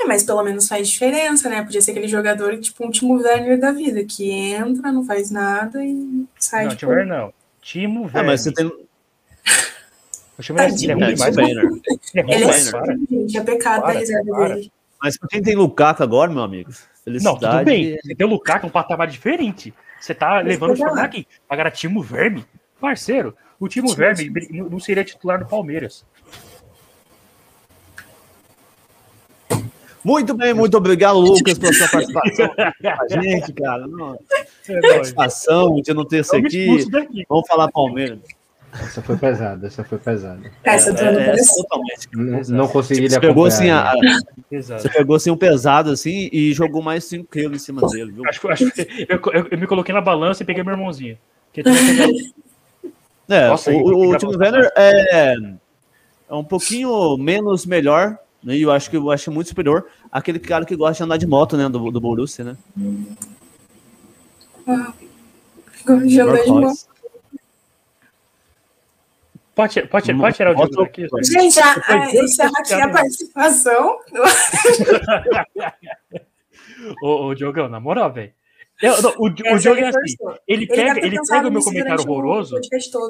É, mas pelo menos faz diferença, né? Podia ser aquele jogador, tipo, um Timo Werner da vida, que entra, não faz nada e sai. Não, tipo... Timo Werner não. Timo Werner. Ah, mas você tem. O Timo Werner é ruim demais. Ele é, ruim, gente, é pecado da reserva dele. Mas pra quem tem Lukaku agora, meu amigo, felicidade. Não, tudo bem. Você tem o Lukaku, um patamar diferente. Você tá levando o aqui. Agora, Timo Verme, parceiro, o Timo Verme não seria titular do Palmeiras. Muito bem, muito obrigado, Lucas, pela sua participação a gente, cara. Não, é satisfação de não ter isso aqui. Vamos falar Palmeiras. Essa foi pesada, essa foi pesada. Essa, é, é, totalmente. Não, não consegui você pegou assim a, Você pegou assim um pesado assim e jogou mais 5 quilos em cima dele, viu? Acho, acho eu, eu, eu, me coloquei na balança e peguei meu irmãozinho. é, Nossa, o, o, o Werner é, é um pouquinho menos melhor, né? E eu acho que eu acho muito superior àquele cara que gosta de andar de moto, né? Do, do Borussia, né? Ah, gosto de andar de moto. Pode, pode, pode tirar o Diogo daqui? Gente, a, a, encerra aqui a participação. ô, ô, Diogão, na moral, velho. O, o, o jogo é assim, ele, ele pega, ele pega o meu comentário horroroso,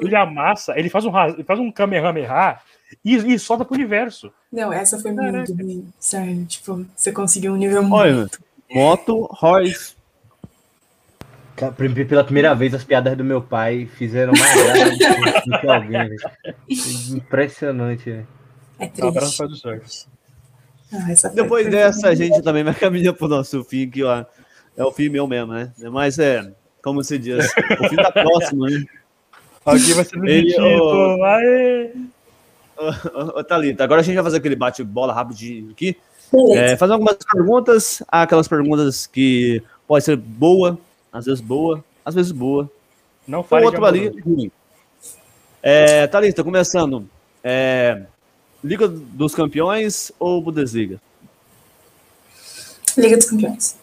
ele amassa, ele faz um, ele faz um Kamehameha e, e solta pro universo. Não, essa foi Caraca. muito bem, sério, tipo, você conseguiu um nível muito... Olha, moto, Royce, pela primeira vez, as piadas do meu pai fizeram mais graça do que alguém. Impressionante. É triste. faz o sorte. Ah, Depois dessa, a gente também vai caminhar pro nosso fim, que ó, é o fim meu mesmo, né? Mas é, como se diz, o fim tá próximo, né? Alguém vai ser demitido. Ele, Aê! Ô, Thalita, agora a gente vai fazer aquele bate-bola rapidinho aqui. É, fazer algumas perguntas, aquelas perguntas que pode ser boa, às vezes boa, às vezes boa. Não faz outro ali ruim. É, Thalita, começando. É, Liga dos Campeões ou Bundesliga? Liga dos Campeões.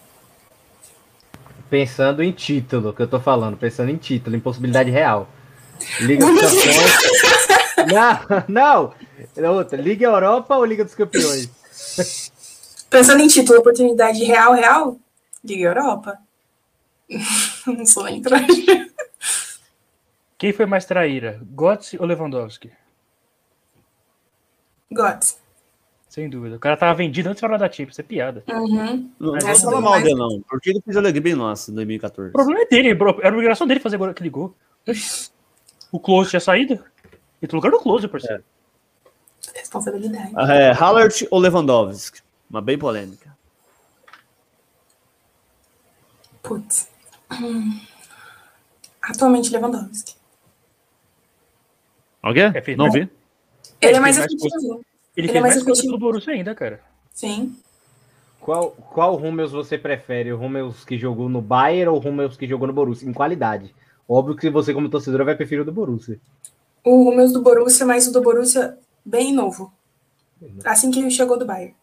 Pensando em título, que eu tô falando, pensando em título, em possibilidade real. Liga dos Campeões. não, não. Outra. Liga Europa ou Liga dos Campeões? Pensando em título, oportunidade real, real? Liga Europa. Não sou nem traíra. Quem foi mais traíra, Götze ou Lewandowski? Götze. Sem dúvida. O cara tava vendido antes de falar da Champions, isso é piada. Uhum. Não, não fala mal dele, não. Porque ele fez alegria bem nossa em 2014. O problema é dele, bro. Era a obrigação dele fazer aquele gol. O Close tinha saído? E tu lugar do Close, por É. Responsabilidade. É, Hallert ou Lewandowski? Uma bem polêmica. Putz. Hum. Atualmente Lewandowski. É, não vi. Ele é mais efetivo. Ele, ele é mais efetivo pelo Borussia ainda, cara. Sim. Qual, qual Rummels você prefere? O Rummels que jogou no Bayern ou o Rummels que jogou no Borussia? Em qualidade. Óbvio que você, como torcedora, vai preferir o do Borussia. O Rummels do Borussia, mas o do Borussia bem novo. Assim que ele chegou do Bayern.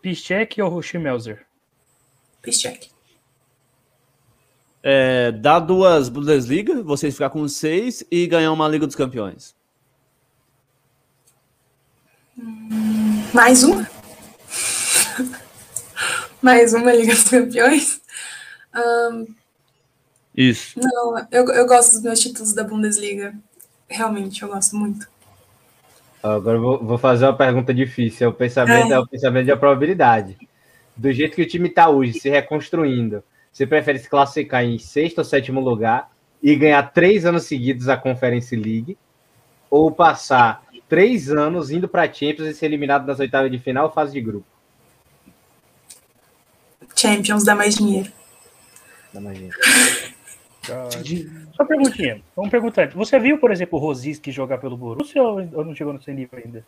Piszczek ou Schmelzer? Piszczek. É, dar duas Bundesliga, vocês ficar com seis e ganhar uma Liga dos Campeões. Mais uma? Mais uma Liga dos Campeões. Um, Isso. Não, eu, eu gosto dos meus títulos da Bundesliga. Realmente, eu gosto muito. Agora vou, vou fazer uma pergunta difícil. É o pensamento, é. é o pensamento da probabilidade. Do jeito que o time está hoje, se reconstruindo, você prefere se classificar em sexto ou sétimo lugar e ganhar três anos seguidos a Conference League? Ou passar três anos indo para Champions e ser eliminado nas oitavas de final ou fase de grupo? Champions dá mais dinheiro. Dá mais dinheiro. Só perguntinha, vamos perguntar. Você viu, por exemplo, o Rosiski jogar pelo Borussia ou não chegou no seu nível ainda?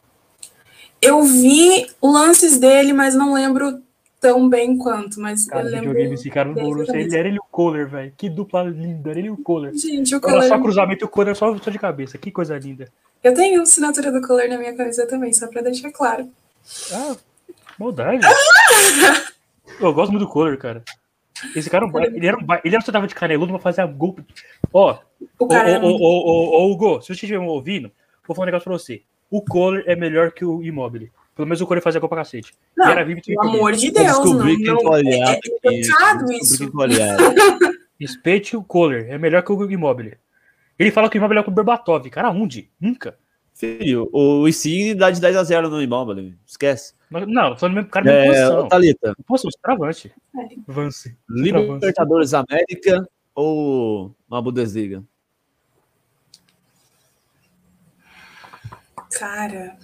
Eu vi lances dele, mas não lembro tão bem quanto, mas cara, eu lembro. Joguei esse cara no Borussia, ele era ele e o Kohler, velho. Que dupla linda, era ele e o Kohler. Gente, o Kohler... Era só cruzamento e o Kohler só, só de cabeça, que coisa linda. Eu tenho assinatura do Kohler na minha camisa também, só pra deixar claro. Ah, maldade. eu gosto muito do Kohler, cara. Esse cara, ele era um ele era tava de caneludo pra fazer a gol. Ó, o cara ô, ô, ô, Hugo, se você estiver me ouvindo, vou falar um negócio pra você. O Kohler é melhor que o Immobile. Pelo menos o Corinthians fazia gol pra cacete. Não, pelo amor de Deus, descobri não. Quem não olhar, é, é isso. Respeite o Kohler. É melhor que o Immobile. Ele fala que o Immobile é com o Berbatov. Cara, onde? Nunca. Filho, o Insigne dá de 10 a 0 no Immobile. Esquece. Não, tô no mesmo cara é, posição. Thalita. Posso, travante. Vance. Libertadores América ou uma Bundesliga? Cara...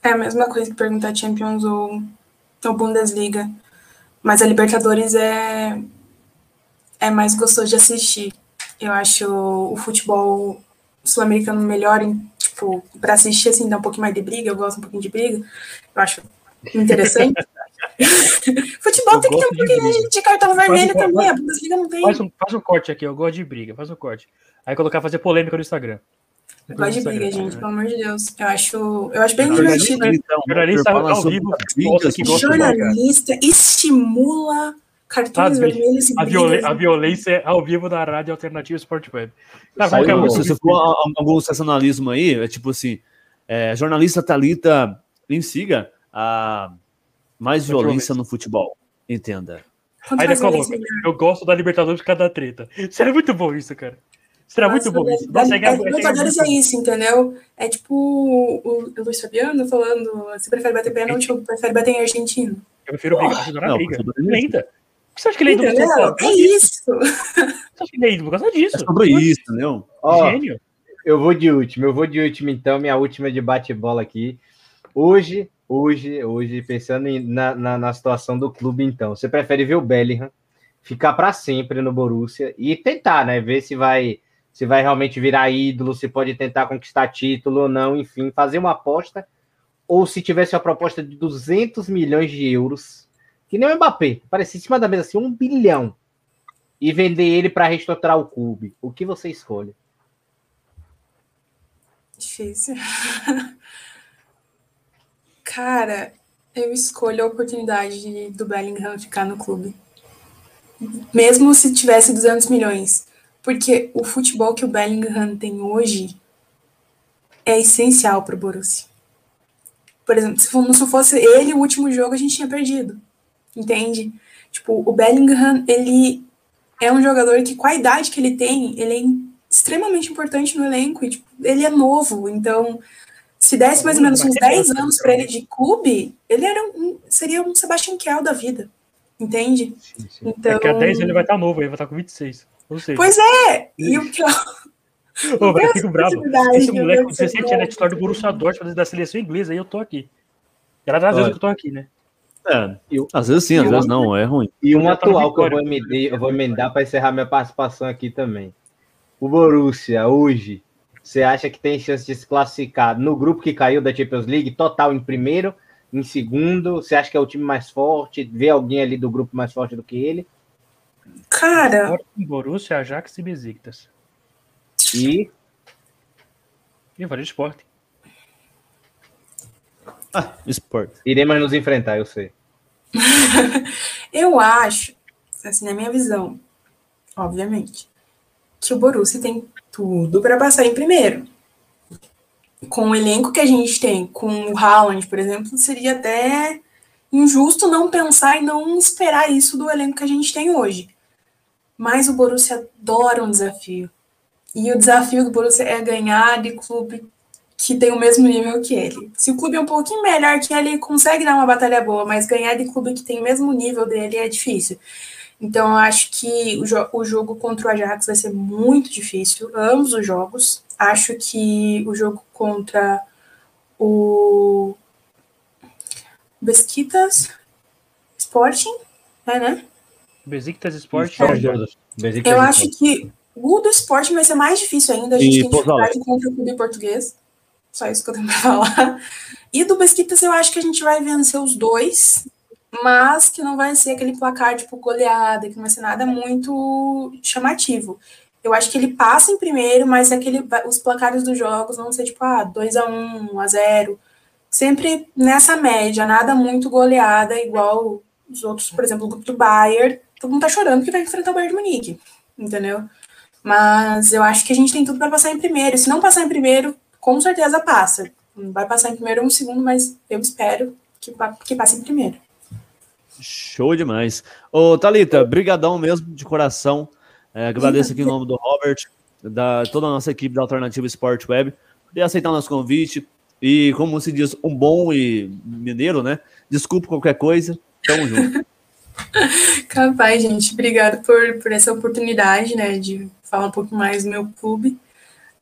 É a mesma coisa que perguntar Champions ou, ou Bundesliga. Mas a Libertadores é, é mais gostoso de assistir. Eu acho o futebol sul-americano melhor, em, tipo, para assistir, assim, dá um pouquinho mais de briga. Eu gosto um pouquinho de briga. Eu acho interessante. futebol eu tem que ter um pouquinho de, de cartão vermelho também. A Bundesliga não tem. Faz um, faz um corte aqui, eu gosto de briga. Faz um corte. Aí colocar fazer polêmica no Instagram. Gosto de briga, gente, pelo amor de Deus. Eu acho, eu acho bem divertido. Então, jornalista ao vivo, jornalista estimula cartões vermelhos e a, viol a violência ao vivo da rádio alternativa Sport Web. Tá, Saiu, se você for algum sensacionalismo aí, é tipo assim, é, jornalista Talita siga a mais violência no futebol. Entenda. Aí ele coloca, eu gosto da Libertadores por causa da treta. Seria muito bom isso, cara. Será muito bom isso. Nossa, é, é, Libertadores é isso, entendeu? É tipo o, o Luiz Fabiano falando: você prefere bater pênalti ou prefere bater em argentino? Eu prefiro brigar, ajudar na briga. Lenta. Você acha que ele é ídolo? É isso. Você acha que ele é ídolo por causa disso? É sobre isso, entendeu? Ó, Gênio. Eu vou de último, eu vou de último então, minha última de bate-bola aqui. Hoje, hoje, hoje, pensando em, na, na, na situação do clube, então, você prefere ver o Bellingham ficar para sempre no Borussia e tentar, né? Ver se vai se vai realmente virar ídolo, se pode tentar conquistar título ou não, enfim, fazer uma aposta, ou se tivesse uma proposta de 200 milhões de euros, que nem o Mbappé, parecia em cima da mesa assim, um bilhão, e vender ele para reestruturar o clube, o que você escolhe? Difícil. Cara, eu escolho a oportunidade do Bellingham ficar no clube. Mesmo se tivesse 200 milhões. Porque o futebol que o Bellingham tem hoje é essencial para o Borussia. Por exemplo, se não fosse ele o último jogo, a gente tinha perdido. Entende? Tipo, o Bellingham, ele é um jogador que, com a idade que ele tem, ele é extremamente importante no elenco. E, tipo, ele é novo, então se desse mais ou menos uns 10 anos para ele de clube, ele era um, seria um Sebastian Kiel da vida. Entende? Sim, sim. Então... Daqui a 10 ele vai estar novo, ele vai estar com 26. Pois é! E o pior. Ô, eu fico bravo. Esse moleque com 17 anos é titular do Borussia Dortmund da seleção inglesa, aí eu tô aqui. Graças a Deus que eu tô aqui, né? É, eu, às vezes sim, às vezes não, é ruim. E um atual que eu vou, emendar, eu vou emendar para encerrar minha participação aqui também. O Borussia, hoje, você acha que tem chance de se classificar no grupo que caiu da Champions League, total em primeiro, em segundo? Você acha que é o time mais forte? Vê alguém ali do grupo mais forte do que ele? Cara. Borussia, Ajax e Besiktas. E. E o Esporte. Ah, esporte. Iremos nos enfrentar, eu sei. eu acho, assim, na minha visão, obviamente, que o Borussia tem tudo para passar em primeiro. Com o elenco que a gente tem, com o Haaland, por exemplo, seria até injusto não pensar e não esperar isso do elenco que a gente tem hoje. Mas o Borussia adora um desafio. E o desafio do Borussia é ganhar de clube que tem o mesmo nível que ele. Se o clube é um pouquinho melhor que ele, consegue dar uma batalha boa, mas ganhar de clube que tem o mesmo nível dele é difícil. Então, eu acho que o, jo o jogo contra o Ajax vai ser muito difícil, ambos os jogos. Acho que o jogo contra o Besquitas Sporting, é, né? Besiktas Sporting. É. Eu acho que o do Sporting vai ser mais difícil ainda. A gente e, tem dificuldade contra o clube português. Só isso que eu tenho para falar. E do Besquitas eu acho que a gente vai vencer os dois, mas que não vai ser aquele placar tipo goleada, que não vai ser nada muito chamativo. Eu acho que ele passa em primeiro, mas aquele, os placares dos jogos vão ser tipo ah, 2 a 1 1 a 0 Sempre nessa média, nada muito goleada, igual os outros, por exemplo, o grupo do Bayern. Todo mundo tá chorando que vai enfrentar o Bayern de Munique, entendeu? Mas eu acho que a gente tem tudo para passar em primeiro. Se não passar em primeiro, com certeza passa. Vai passar em primeiro ou um segundo, mas eu espero que, que passe em primeiro. Show demais. Ô, Thalita, brigadão mesmo, de coração. É, agradeço aqui em nome do Robert, da toda a nossa equipe da Alternativa Sport Web, por aceitar nosso convite. E, como se diz, um bom e mineiro, né? Desculpa qualquer coisa. Tamo junto. Capaz, gente. Obrigado por, por essa oportunidade, né? De falar um pouco mais do meu clube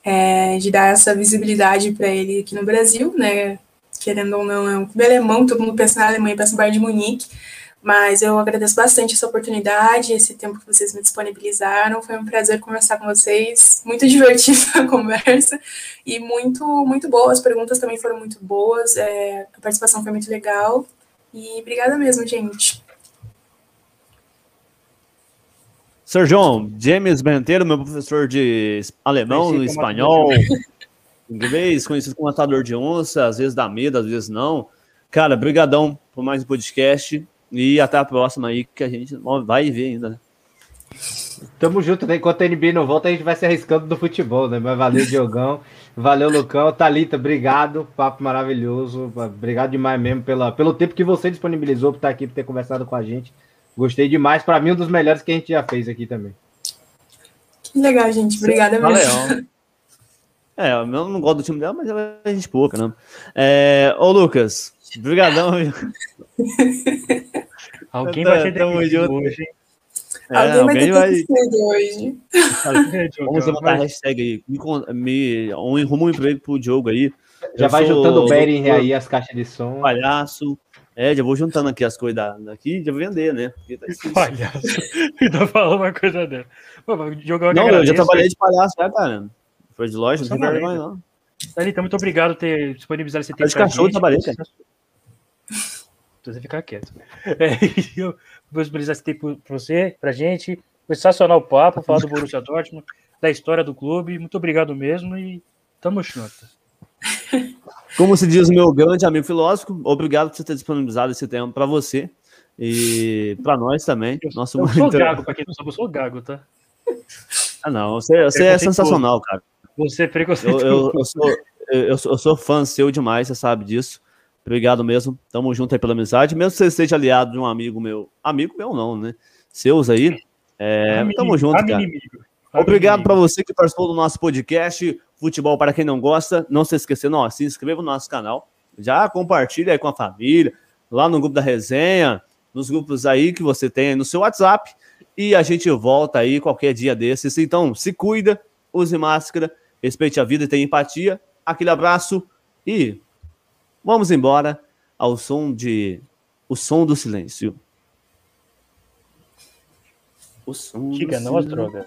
é, de dar essa visibilidade para ele aqui no Brasil, né? Querendo ou não, é um clube alemão, todo mundo pensa na Alemanha, pensa no Bayern de Munique, mas eu agradeço bastante essa oportunidade, esse tempo que vocês me disponibilizaram. Foi um prazer conversar com vocês, muito divertida a conversa e muito, muito boa. As perguntas também foram muito boas, é, a participação foi muito legal. E obrigada mesmo, gente. Sr. João, James Benteiro, meu professor de alemão, espanhol, inglês, conhecido como matador de onça, às vezes dá medo, às vezes não. Cara, brigadão por mais um podcast e até a próxima aí, que a gente vai ver ainda, né? Tamo junto, né? Enquanto a NBA não volta, a gente vai se arriscando do futebol, né? Mas valeu, Diogão. valeu, Lucão. Thalita, obrigado. Papo maravilhoso. Obrigado demais mesmo pela, pelo tempo que você disponibilizou para estar aqui, por ter conversado com a gente. Gostei demais. Para mim, um dos melhores que a gente já fez aqui também. Que legal, gente. Obrigada mesmo. É, eu não gosto do time dela, mas ela é gente pouca, né? É, ô, Lucas, brigadão. alguém vai ser demitido hoje, hein? É, alguém, alguém vai ter hoje. Vamos botar a hashtag aí. Me, me, um, um emprego pro Diogo aí. Já eu vai juntando o Bering aí, as caixas de som. Palhaço. É, já vou juntando aqui as coisas daqui já vou vender, né? Tá palhaço. Ainda falou uma coisa dela. jogar não, eu já trabalhei de palhaço, né, cara? Foi de loja, não tem vergonha, não. Thalita, muito obrigado por ter disponibilizado esse tempo. De cachorro, trabalhei, cara. Você ficar quieto. É, eu vou disponibilizar esse tempo para você, pra gente. Foi sensacional o papo, falar do Borussia Dortmund, da história do clube. Muito obrigado mesmo e tamo junto. Como se diz o meu grande amigo filósofo, obrigado por você ter disponibilizado esse tempo para você e para nós também. Eu, Nosso eu sou gago, para quem não sabe, eu sou gago, tá? Ah, não, você, você é sensacional, cara. Você é preconceituoso. Eu, eu, eu, sou, eu, sou, eu sou fã seu demais, você sabe disso. Obrigado mesmo. Tamo junto aí pela amizade. Mesmo que você seja aliado de um amigo meu. Amigo meu, não, né? Seus aí. É, tamo junto, cara. Obrigado para você que participou do nosso podcast. Futebol para quem não gosta, não se esquecendo, ó, se inscreva no nosso canal, já compartilha aí com a família, lá no grupo da resenha, nos grupos aí que você tem aí no seu WhatsApp, e a gente volta aí qualquer dia desses. Então, se cuida, use máscara, respeite a vida e tenha empatia. Aquele abraço e vamos embora ao som de O Som do Silêncio. O som Chica, do não as drogas.